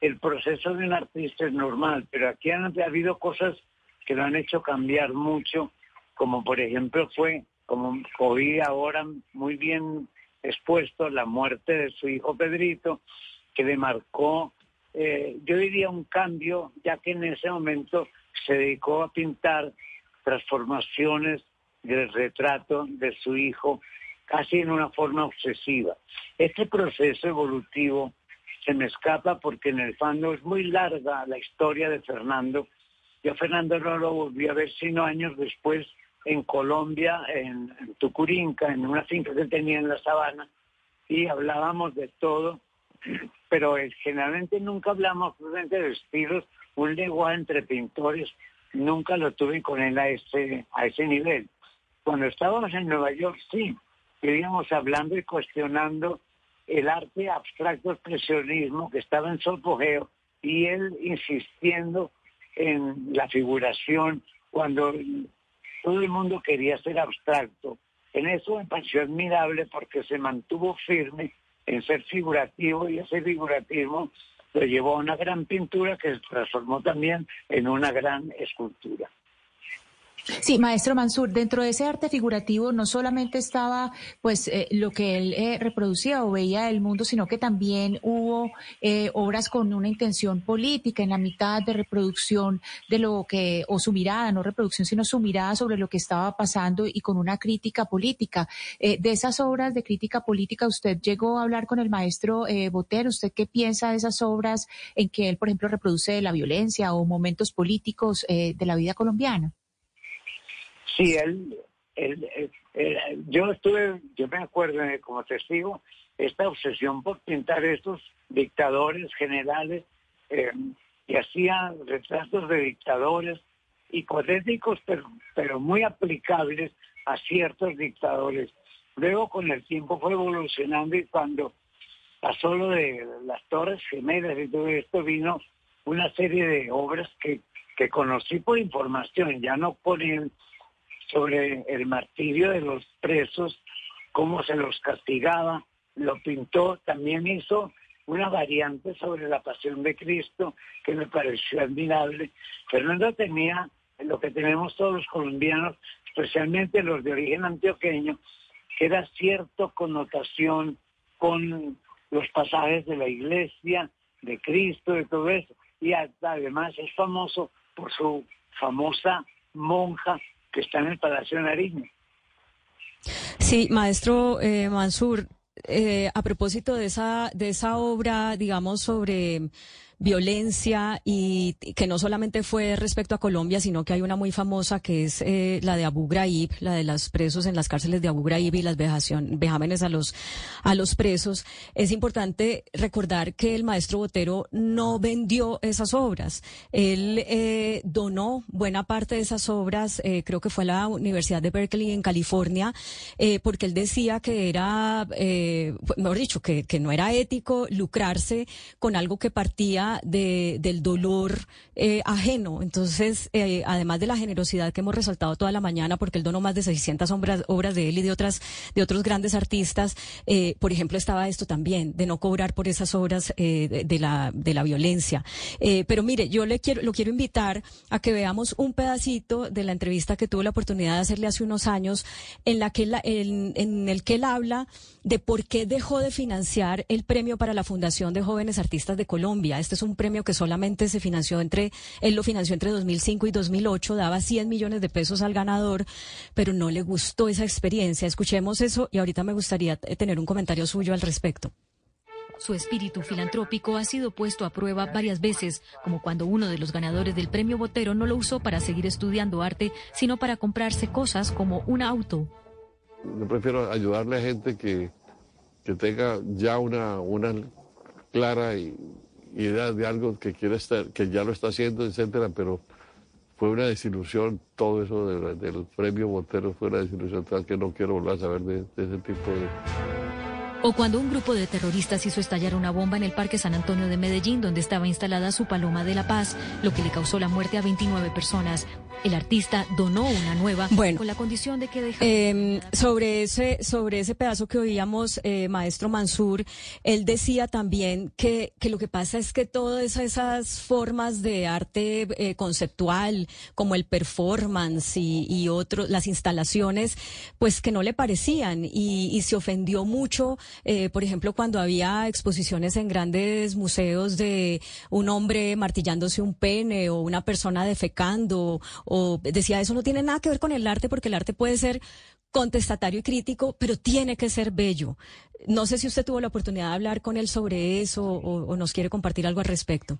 el proceso de un artista es normal, pero aquí han habido cosas que lo han hecho cambiar mucho, como por ejemplo fue, como oí ahora muy bien expuesto, la muerte de su hijo Pedrito, que le marcó eh, yo diría un cambio, ya que en ese momento se dedicó a pintar transformaciones del retrato de su hijo casi en una forma obsesiva. Este proceso evolutivo se me escapa porque en el fondo es muy larga la historia de Fernando. Yo Fernando no lo volví a ver sino años después en Colombia, en, en Tucurinca, en una finca que tenía en la sabana, y hablábamos de todo pero generalmente nunca hablamos de estilos, un lenguaje entre pintores, nunca lo tuve con él a ese, a ese nivel. Cuando estábamos en Nueva York, sí, íbamos hablando y cuestionando el arte abstracto expresionismo que estaba en su apogeo y él insistiendo en la figuración cuando todo el mundo quería ser abstracto. En eso me pareció admirable porque se mantuvo firme en ser figurativo y ese figurativo lo llevó a una gran pintura que se transformó también en una gran escultura. Sí, maestro Mansur, dentro de ese arte figurativo no solamente estaba pues eh, lo que él eh, reproducía o veía del mundo, sino que también hubo eh, obras con una intención política en la mitad de reproducción de lo que, o su mirada, no reproducción, sino su mirada sobre lo que estaba pasando y con una crítica política. de esas obras de crítica política, usted llegó a hablar con el maestro Botero, ¿usted qué piensa de esas obras en que él, por ejemplo, reproduce la violencia o momentos políticos de la vida colombiana? Sí, él, yo estuve, yo me acuerdo eh, como testigo, esta obsesión por pintar estos dictadores generales eh, que hacían retratos de dictadores hipotéticos, pero, pero muy aplicables a ciertos dictadores. Luego con el tiempo fue evolucionando y cuando pasó lo de las Torres Gemelas y todo esto vino una serie de obras que que conocí por información, ya no por sobre el martirio de los presos, cómo se los castigaba, lo pintó, también hizo una variante sobre la pasión de Cristo que me pareció admirable. Fernando tenía lo que tenemos todos los colombianos, especialmente los de origen antioqueño, que era cierta connotación con los pasajes de la iglesia, de Cristo, de todo eso. Y además es famoso por su famosa monja que está en el Palacio de Nariño. Sí, maestro eh, Mansur, eh, a propósito de esa, de esa obra, digamos, sobre violencia y que no solamente fue respecto a Colombia, sino que hay una muy famosa que es eh, la de Abu Ghraib, la de los presos en las cárceles de Abu Ghraib y las vejación, vejámenes a los, a los presos. Es importante recordar que el maestro Botero no vendió esas obras. Él eh, donó buena parte de esas obras, eh, creo que fue a la Universidad de Berkeley en California, eh, porque él decía que era, eh, mejor dicho, que, que no era ético lucrarse con algo que partía de, del dolor eh, ajeno. Entonces, eh, además de la generosidad que hemos resaltado toda la mañana, porque él donó más de 600 obras, obras de él y de otras de otros grandes artistas, eh, por ejemplo, estaba esto también, de no cobrar por esas obras de, de, la, de la violencia. pero mire, yo le quiero, lo quiero invitar a que veamos un pedacito de la entrevista que tuve la oportunidad de hacerle hace unos años, en, la que la, en, en el que él habla de por qué dejó de financiar el premio para la Fundación de Jóvenes Artistas de Colombia. Este es un premio que solamente se financió entre, él lo financió entre 2005 y 2008, daba 100 millones de pesos al ganador, pero no le gustó esa experiencia. Escuchemos eso y ahorita me gustaría tener un comentario suyo al respecto. Su espíritu filantrópico ha sido puesto a prueba varias veces, como cuando uno de los ganadores del premio Botero no lo usó para seguir estudiando arte, sino para comprarse cosas como un auto. Yo prefiero ayudarle a gente que, que tenga ya una, una clara y idea de algo que quiere estar, que ya lo está haciendo, etcétera, pero fue una desilusión todo eso del premio Botero, fue una desilusión tal que no quiero volver a saber de, de ese tipo de... O cuando un grupo de terroristas hizo estallar una bomba en el Parque San Antonio de Medellín, donde estaba instalada su Paloma de la Paz, lo que le causó la muerte a 29 personas. El artista donó una nueva bueno, con la condición de que deja... eh, sobre ese sobre ese pedazo que oíamos, eh, maestro Mansur, él decía también que, que lo que pasa es que todas esas formas de arte eh, conceptual, como el performance y, y otros, las instalaciones, pues que no le parecían y, y se ofendió mucho, eh, por ejemplo, cuando había exposiciones en grandes museos de un hombre martillándose un pene o una persona defecando o decía eso no tiene nada que ver con el arte porque el arte puede ser contestatario y crítico, pero tiene que ser bello. No sé si usted tuvo la oportunidad de hablar con él sobre eso o, nos quiere compartir algo al respecto.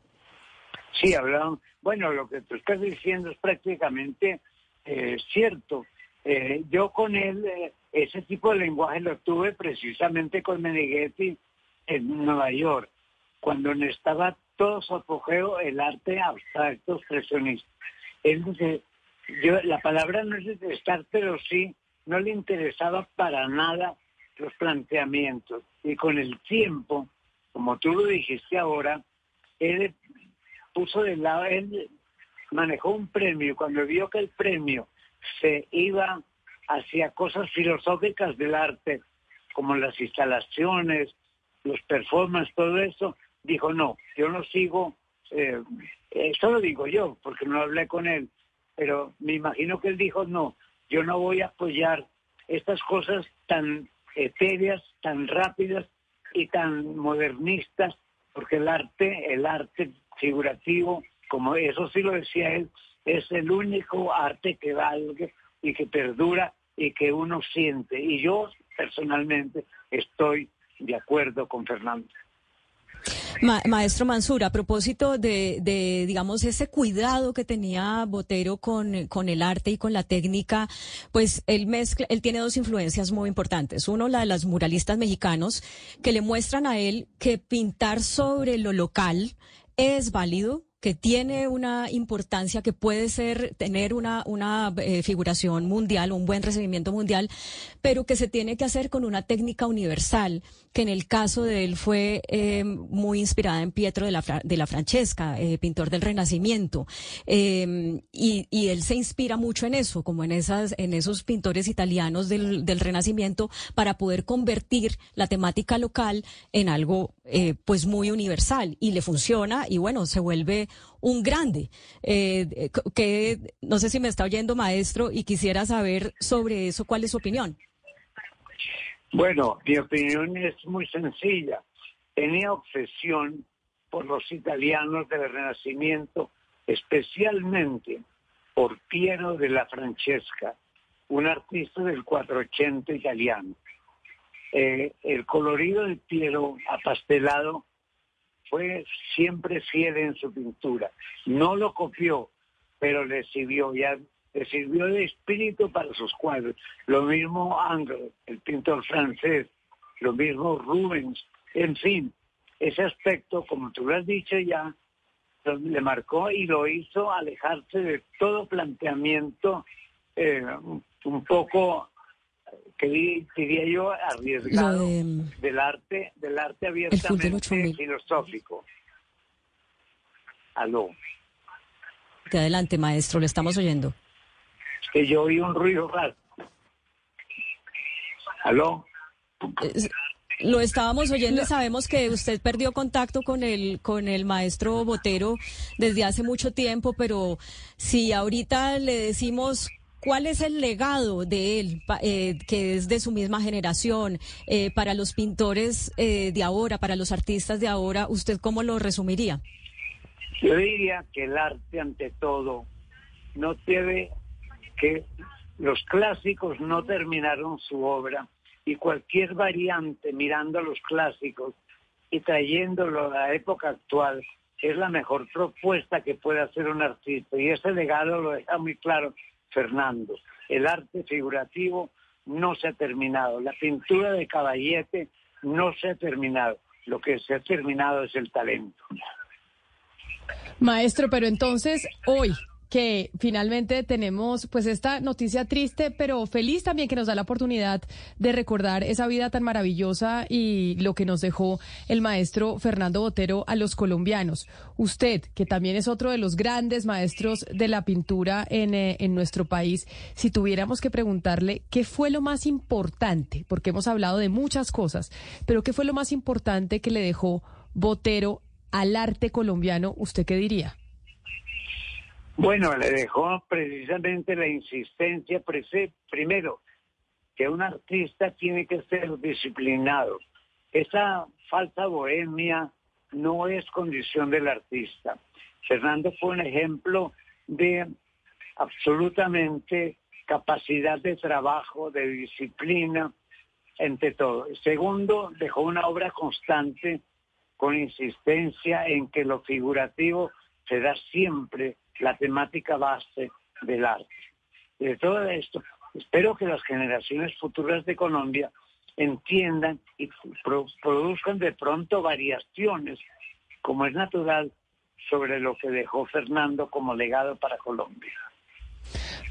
Sí, hablamos. Bueno, lo que tú estás diciendo es prácticamente eh, cierto. Eh, yo con él, eh, ese tipo de lenguaje lo tuve precisamente con Meneghetti en Nueva York, cuando estaba todo su apogeo el arte abstracto expresionista él yo, la palabra no es detestar, pero sí, no le interesaba para nada los planteamientos. Y con el tiempo, como tú lo dijiste ahora, él puso de lado, él manejó un premio, cuando vio que el premio se iba hacia cosas filosóficas del arte, como las instalaciones, los performances, todo eso, dijo, no, yo no sigo eh, eso lo digo yo, porque no hablé con él, pero me imagino que él dijo, no, yo no voy a apoyar estas cosas tan etéreas, tan rápidas y tan modernistas, porque el arte, el arte figurativo, como eso sí lo decía él, es el único arte que valga y que perdura y que uno siente. Y yo personalmente estoy de acuerdo con Fernando. Ma maestro Mansur, a propósito de, de, digamos, ese cuidado que tenía Botero con, con el arte y con la técnica, pues él mezcla, él tiene dos influencias muy importantes. Uno, la de los muralistas mexicanos, que le muestran a él que pintar sobre lo local es válido, que tiene una importancia, que puede ser tener una, una eh, figuración mundial, un buen recibimiento mundial, pero que se tiene que hacer con una técnica universal, que en el caso de él fue eh, muy inspirada en Pietro de la, de la Francesca, eh, pintor del Renacimiento, y, y, él se inspira mucho en eso, como en esas, en esos pintores italianos del, del Renacimiento, para poder convertir la temática local en algo, pues muy universal, y le funciona, y bueno, se vuelve un grande. Eh, que no sé si me está oyendo, maestro, y quisiera saber sobre eso, ¿cuál es su opinión? Bueno, mi opinión es muy sencilla. Tenía obsesión por los italianos del Renacimiento, especialmente por Piero de la Francesca, un artista del 480 italiano. Eh, el colorido de Piero apastelado fue siempre fiel en su pintura. No lo copió, pero le sirvió, ya, le sirvió de espíritu para sus cuadros. Lo mismo Anglo, el pintor francés, lo mismo Rubens, en fin, ese aspecto, como tú lo has dicho ya, le marcó y lo hizo alejarse de todo planteamiento eh, un poco que diría yo arriesgado del arte del arte abiertamente filosófico. Aló. De adelante, maestro, le estamos oyendo. Es que yo oí un ruido raro. Aló. Lo estábamos oyendo y sabemos que usted perdió contacto con el con el maestro Botero desde hace mucho tiempo, pero si ahorita le decimos ¿Cuál es el legado de él, eh, que es de su misma generación, eh, para los pintores eh, de ahora, para los artistas de ahora? ¿Usted cómo lo resumiría? Yo diría que el arte, ante todo, no debe que los clásicos no terminaron su obra y cualquier variante mirando a los clásicos y trayéndolo a la época actual es la mejor propuesta que puede hacer un artista y ese legado lo deja muy claro Fernando. El arte figurativo no se ha terminado. La pintura de caballete no se ha terminado. Lo que se ha terminado es el talento. Maestro, pero entonces hoy, que finalmente tenemos pues esta noticia triste, pero feliz también que nos da la oportunidad de recordar esa vida tan maravillosa y lo que nos dejó el maestro Fernando Botero a los colombianos. Usted, que también es otro de los grandes maestros de la pintura en, eh, en nuestro país, si tuviéramos que preguntarle qué fue lo más importante, porque hemos hablado de muchas cosas, pero qué fue lo más importante que le dejó Botero al arte colombiano, ¿usted qué diría? Bueno, le dejó precisamente la insistencia, primero, que un artista tiene que ser disciplinado. Esa falsa bohemia no es condición del artista. Fernando fue un ejemplo de absolutamente capacidad de trabajo, de disciplina, entre todo. Segundo, dejó una obra constante con insistencia en que lo figurativo se da siempre la temática base del arte. Y de todo esto, espero que las generaciones futuras de Colombia entiendan y produzcan de pronto variaciones, como es natural, sobre lo que dejó Fernando como legado para Colombia.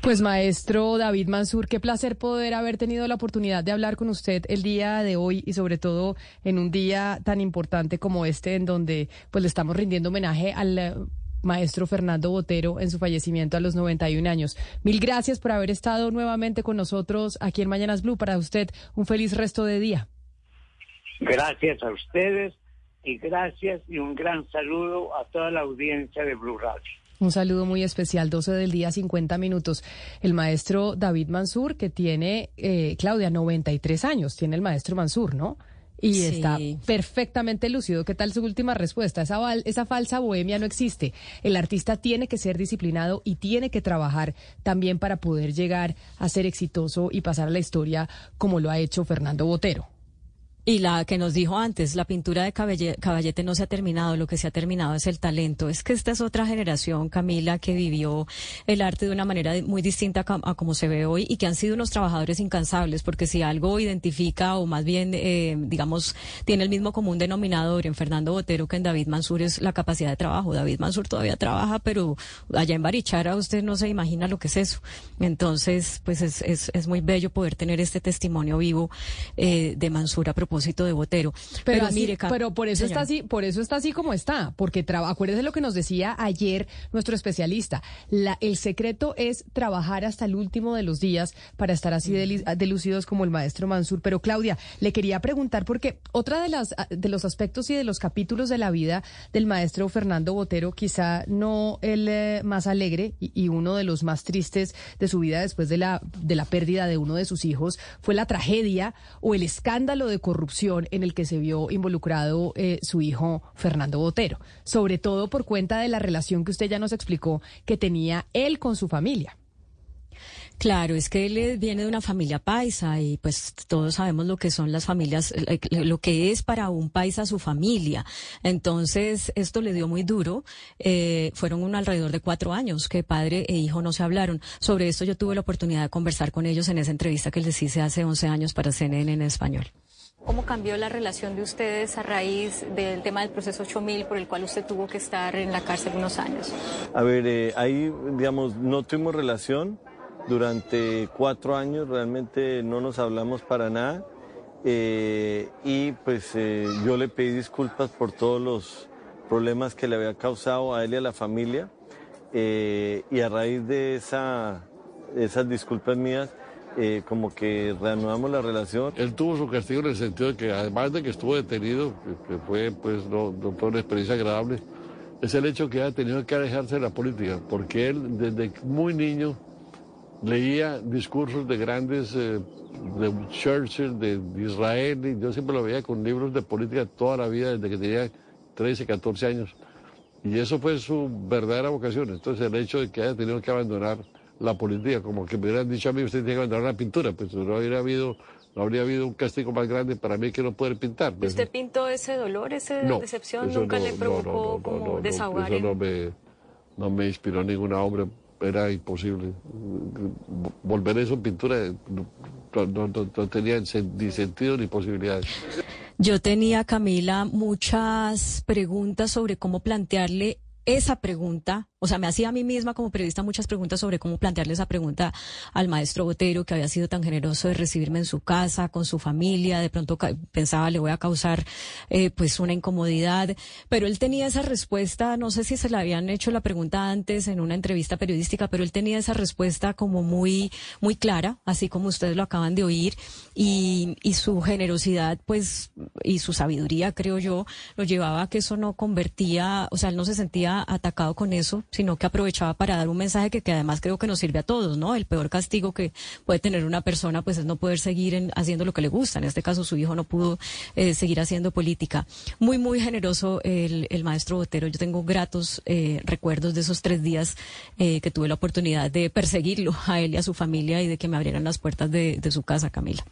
Pues maestro David Mansur, qué placer poder haber tenido la oportunidad de hablar con usted el día de hoy y sobre todo en un día tan importante como este en donde pues le estamos rindiendo homenaje al maestro Fernando Botero en su fallecimiento a los 91 años. Mil gracias por haber estado nuevamente con nosotros aquí en Mañanas Blue. Para usted, un feliz resto de día. Gracias a ustedes y gracias y un gran saludo a toda la audiencia de Blue Radio. Un saludo muy especial, 12 del día, 50 minutos. El maestro David Mansur, que tiene, eh, Claudia, 93 años, tiene el maestro Mansur, ¿no? Y está perfectamente lúcido. ¿Qué tal su última respuesta? Esa, esa falsa bohemia no existe. El artista tiene que ser disciplinado y tiene que trabajar también para poder llegar a ser exitoso y pasar a la historia como lo ha hecho Fernando Botero. Y la que nos dijo antes, la pintura de Caballete no se ha terminado, lo que se ha terminado es el talento. Es que esta es otra generación, Camila, que vivió el arte de una manera muy distinta a, como se ve hoy y que han sido unos trabajadores incansables, porque si algo identifica o más bien, eh, digamos, tiene el mismo común denominador en Fernando Botero que en David Mansur es la capacidad de trabajo. David Mansur todavía trabaja, pero allá en Barichara usted no se imagina lo que es eso. Entonces, pues es, muy bello poder tener este testimonio vivo eh, de Mansur a propósito de Botero. Pero, mire, pero por eso está así, por eso está así como está, porque acuérdese lo que nos decía ayer nuestro especialista. La, el secreto es trabajar hasta el último de los días para estar así delucidos como el maestro Mansur. Pero Claudia, le quería preguntar porque otra de las de los aspectos y de los capítulos de la vida del maestro Fernando Botero, quizá no el eh, más alegre y, y, uno de los más tristes de su vida después de la de la pérdida de uno de sus hijos, fue la tragedia o el escándalo de corrupción en el que se vio involucrado eh, su hijo Fernando Botero, sobre todo por cuenta de la relación que usted ya nos explicó que tenía él con su familia. Claro, es que él viene de una familia paisa y pues todos sabemos lo que son las familias, eh, lo que es para un paisa su familia. Entonces, esto le dio muy duro. Eh, fueron un alrededor de cuatro años que padre e hijo no se hablaron. Sobre esto yo tuve la oportunidad de conversar con ellos en esa entrevista que les hice hace 11 años para CNN en español. ¿Cómo cambió la relación de ustedes a raíz del tema del proceso 8000 por el cual usted tuvo que estar en la cárcel unos años? A ver, eh, ahí, digamos, no tuvimos relación durante cuatro años, realmente no nos hablamos para nada. Eh, y pues eh, yo le pedí disculpas por todos los problemas que le había causado a él y a la familia. y a raíz de esa, esas disculpas mías, eh, como que reanudamos la relación. Él tuvo su castigo en el sentido de que además de que estuvo detenido, que, fue pues no, fue una experiencia agradable, es el hecho que ha tenido que alejarse de la política, porque él desde muy niño leía discursos de grandes, eh, de Churchill, de, Israel, y yo siempre lo veía con libros de política toda la vida, desde que tenía 13, 14 años. Y eso fue su verdadera vocación. Entonces el hecho de que haya tenido que abandonar la política, como que me hubieran dicho a mí, usted tiene que abandonar la pintura, pues no habría habido, no habría habido un castigo más grande para mí que no poder pintar. Pues. ¿Usted pintó ese dolor, esa decepción? ¿Nunca le provocó como desahogar? Eso no me, no me inspiró ninguna obra, era imposible. Volver eso en pintura no, no tenía ni sentido ni posibilidades. Yo tenía, Camila, muchas preguntas sobre cómo plantearle esa pregunta o sea, me hacía a mí misma como periodista muchas preguntas sobre cómo plantearle esa pregunta al maestro Botero, que había sido tan generoso de recibirme en su casa, con su familia. De pronto pensaba, le voy a causar eh, pues una incomodidad. Pero él tenía esa respuesta, no sé si se le habían hecho la pregunta antes en una entrevista periodística, pero él tenía esa respuesta como muy, muy clara, así como ustedes lo acaban de oír. Y, y su generosidad, pues, y su sabiduría, creo yo, lo llevaba a que eso no convertía, o sea, él no se sentía atacado con eso sino que aprovechaba para dar un mensaje que, que, además creo que nos sirve a todos, ¿no? El peor castigo que puede tener una persona, pues es no poder seguir haciendo lo que le gusta. En este caso, su hijo no pudo eh, seguir haciendo política. Muy, muy generoso el, el maestro Botero. Yo tengo gratos eh, recuerdos de esos tres días eh, que tuve la oportunidad de perseguirlo a él y a su familia y de que me abrieran las puertas de su casa, Camila.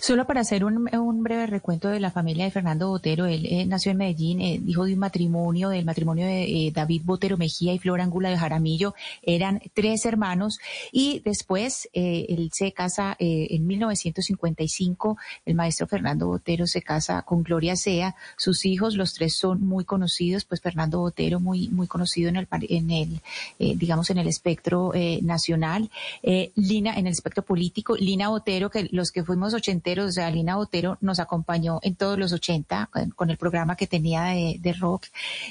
Solo para hacer un, breve recuento de la familia de Fernando Botero, él eh, nació en Medellín, eh, hijo de un matrimonio, del matrimonio de eh, David Botero Mejía y Flor Angula de Jaramillo, eran tres hermanos y después él se casa en 1955, el maestro Fernando Botero se casa con Gloria Sea, sus hijos, los tres son muy conocidos, pues Fernando Botero muy, muy conocido en el, en el digamos, en el espectro nacional, Lina, en el espectro político, Lina Botero, que los que fuimos 80 enteros, o sea, Alina Botero nos acompañó en todos los 80 con, el programa que tenía de, rock.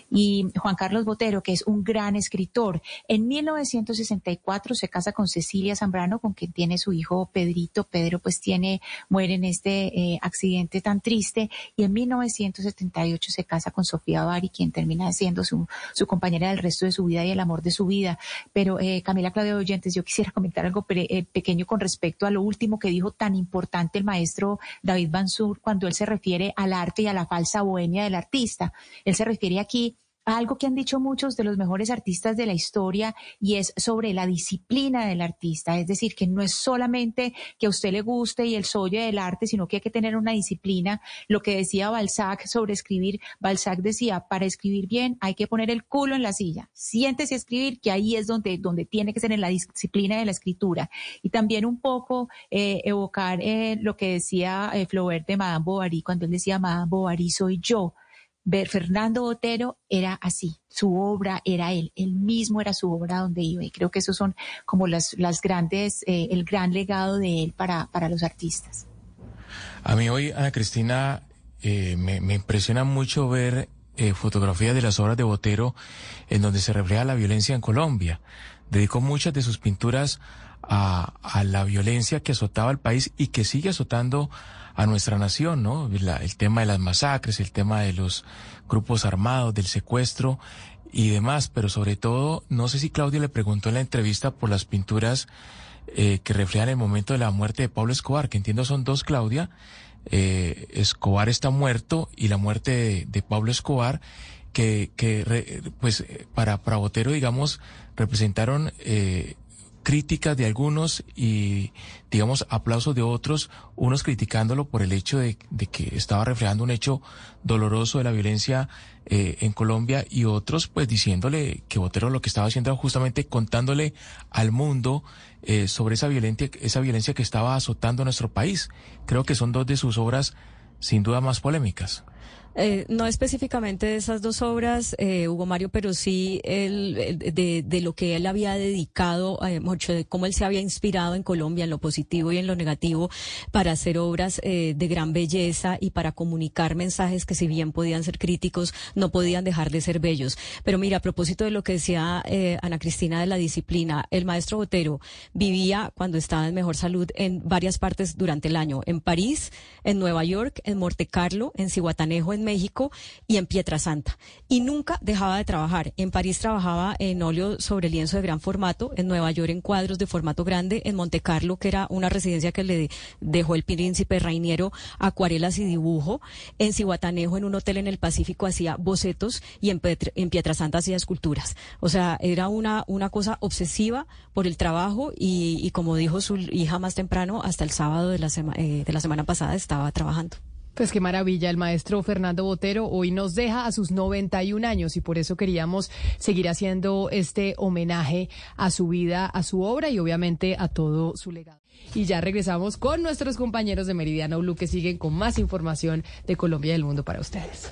Y Juan Carlos Botero, que es un gran escritor. En 1964 se casa con Cecilia Zambrano, con quien tiene su hijo Pedrito. Pedro pues tiene, muere en este eh, accidente tan triste. Y en 1978 se casa con Sofía Bari, quien termina siendo su, su compañera del resto de su vida y el amor de su vida. Pero eh, Camila Claudia Oyentes, yo quisiera comentar algo eh, pequeño con respecto a lo último que dijo tan importante el maestro David Bansur cuando él se refiere al arte y a la falsa bohemia del artista. Él se refiere aquí algo que han dicho muchos de los mejores artistas de la historia y es sobre la disciplina del artista. Es decir, que no es solamente que a usted le guste y el solle del arte, sino que hay que tener una disciplina. Lo que decía Balzac sobre escribir, Balzac decía, para escribir bien hay que poner el culo en la silla. Siéntese a escribir, que ahí es donde, donde tiene que ser en la disciplina de la escritura. Y también un poco eh, evocar eh, lo que decía eh, Flaubert de Madame Bovary, cuando él decía, Madame Bovary soy yo Ver, Fernando Botero era así, su obra era él, él mismo era su obra donde iba y creo que esos son como las, las grandes, eh, el gran legado de él para, para los artistas. A mí hoy, Ana Cristina, eh, me, me, impresiona mucho ver eh, fotografías de las obras de Botero en donde se refleja la violencia en Colombia. Dedicó muchas de sus pinturas a, a la violencia que azotaba al país y que sigue azotando a nuestra nación, ¿no? el tema de las masacres, el tema de los grupos armados, del secuestro y demás, pero sobre todo, no sé si Claudia le preguntó en la entrevista por las pinturas eh, que reflejan el momento de la muerte de Pablo Escobar, que entiendo son dos, Claudia. Eh, Escobar está muerto y la muerte de, Pablo Escobar, que, que pues para, para Botero, digamos, representaron eh, críticas de algunos y, digamos, aplausos de otros, unos criticándolo por el hecho de, que estaba reflejando un hecho doloroso de la violencia eh, en Colombia y otros, pues, diciéndole que Botero lo que estaba haciendo era justamente contándole al mundo eh, sobre esa violencia, esa violencia que estaba azotando nuestro país. Creo que son dos de sus obras sin duda más polémicas. Eh, no específicamente de esas dos obras, eh, Hugo Mario, pero sí de, lo que él había dedicado, eh, mucho de cómo él se había inspirado en Colombia, en lo positivo y en lo negativo, para hacer obras eh, de gran belleza y para comunicar mensajes que si bien podían ser críticos, no podían dejar de ser bellos. Pero mira, a propósito de lo que decía eh, Ana Cristina de la disciplina, el maestro Botero vivía cuando estaba en mejor salud en varias partes durante el año, en París, en Nueva York, en Monte Carlo, en Cihuatanejo, en México y en Pietrasanta. Y nunca dejaba de trabajar. En París trabajaba en óleo sobre lienzo de gran formato, en Nueva York en cuadros de formato grande, en Monte Carlo, que era una residencia que le dejó el príncipe Rainiero, acuarelas y dibujo. En Cihuatanejo, en un hotel en el Pacífico, hacía bocetos y en, en Pietrasanta hacía esculturas. O sea, era una, una cosa obsesiva por el trabajo y, y como dijo su hija más temprano, hasta el sábado de la, eh, de la semana pasada estaba trabajando. Pues qué maravilla, el maestro Fernando Botero hoy nos deja a sus 91 años y por eso queríamos seguir haciendo este homenaje a su vida, a su obra y obviamente a todo su legado. Y ya regresamos con nuestros compañeros de Meridiano Blue que siguen con más información de Colombia y del mundo para ustedes.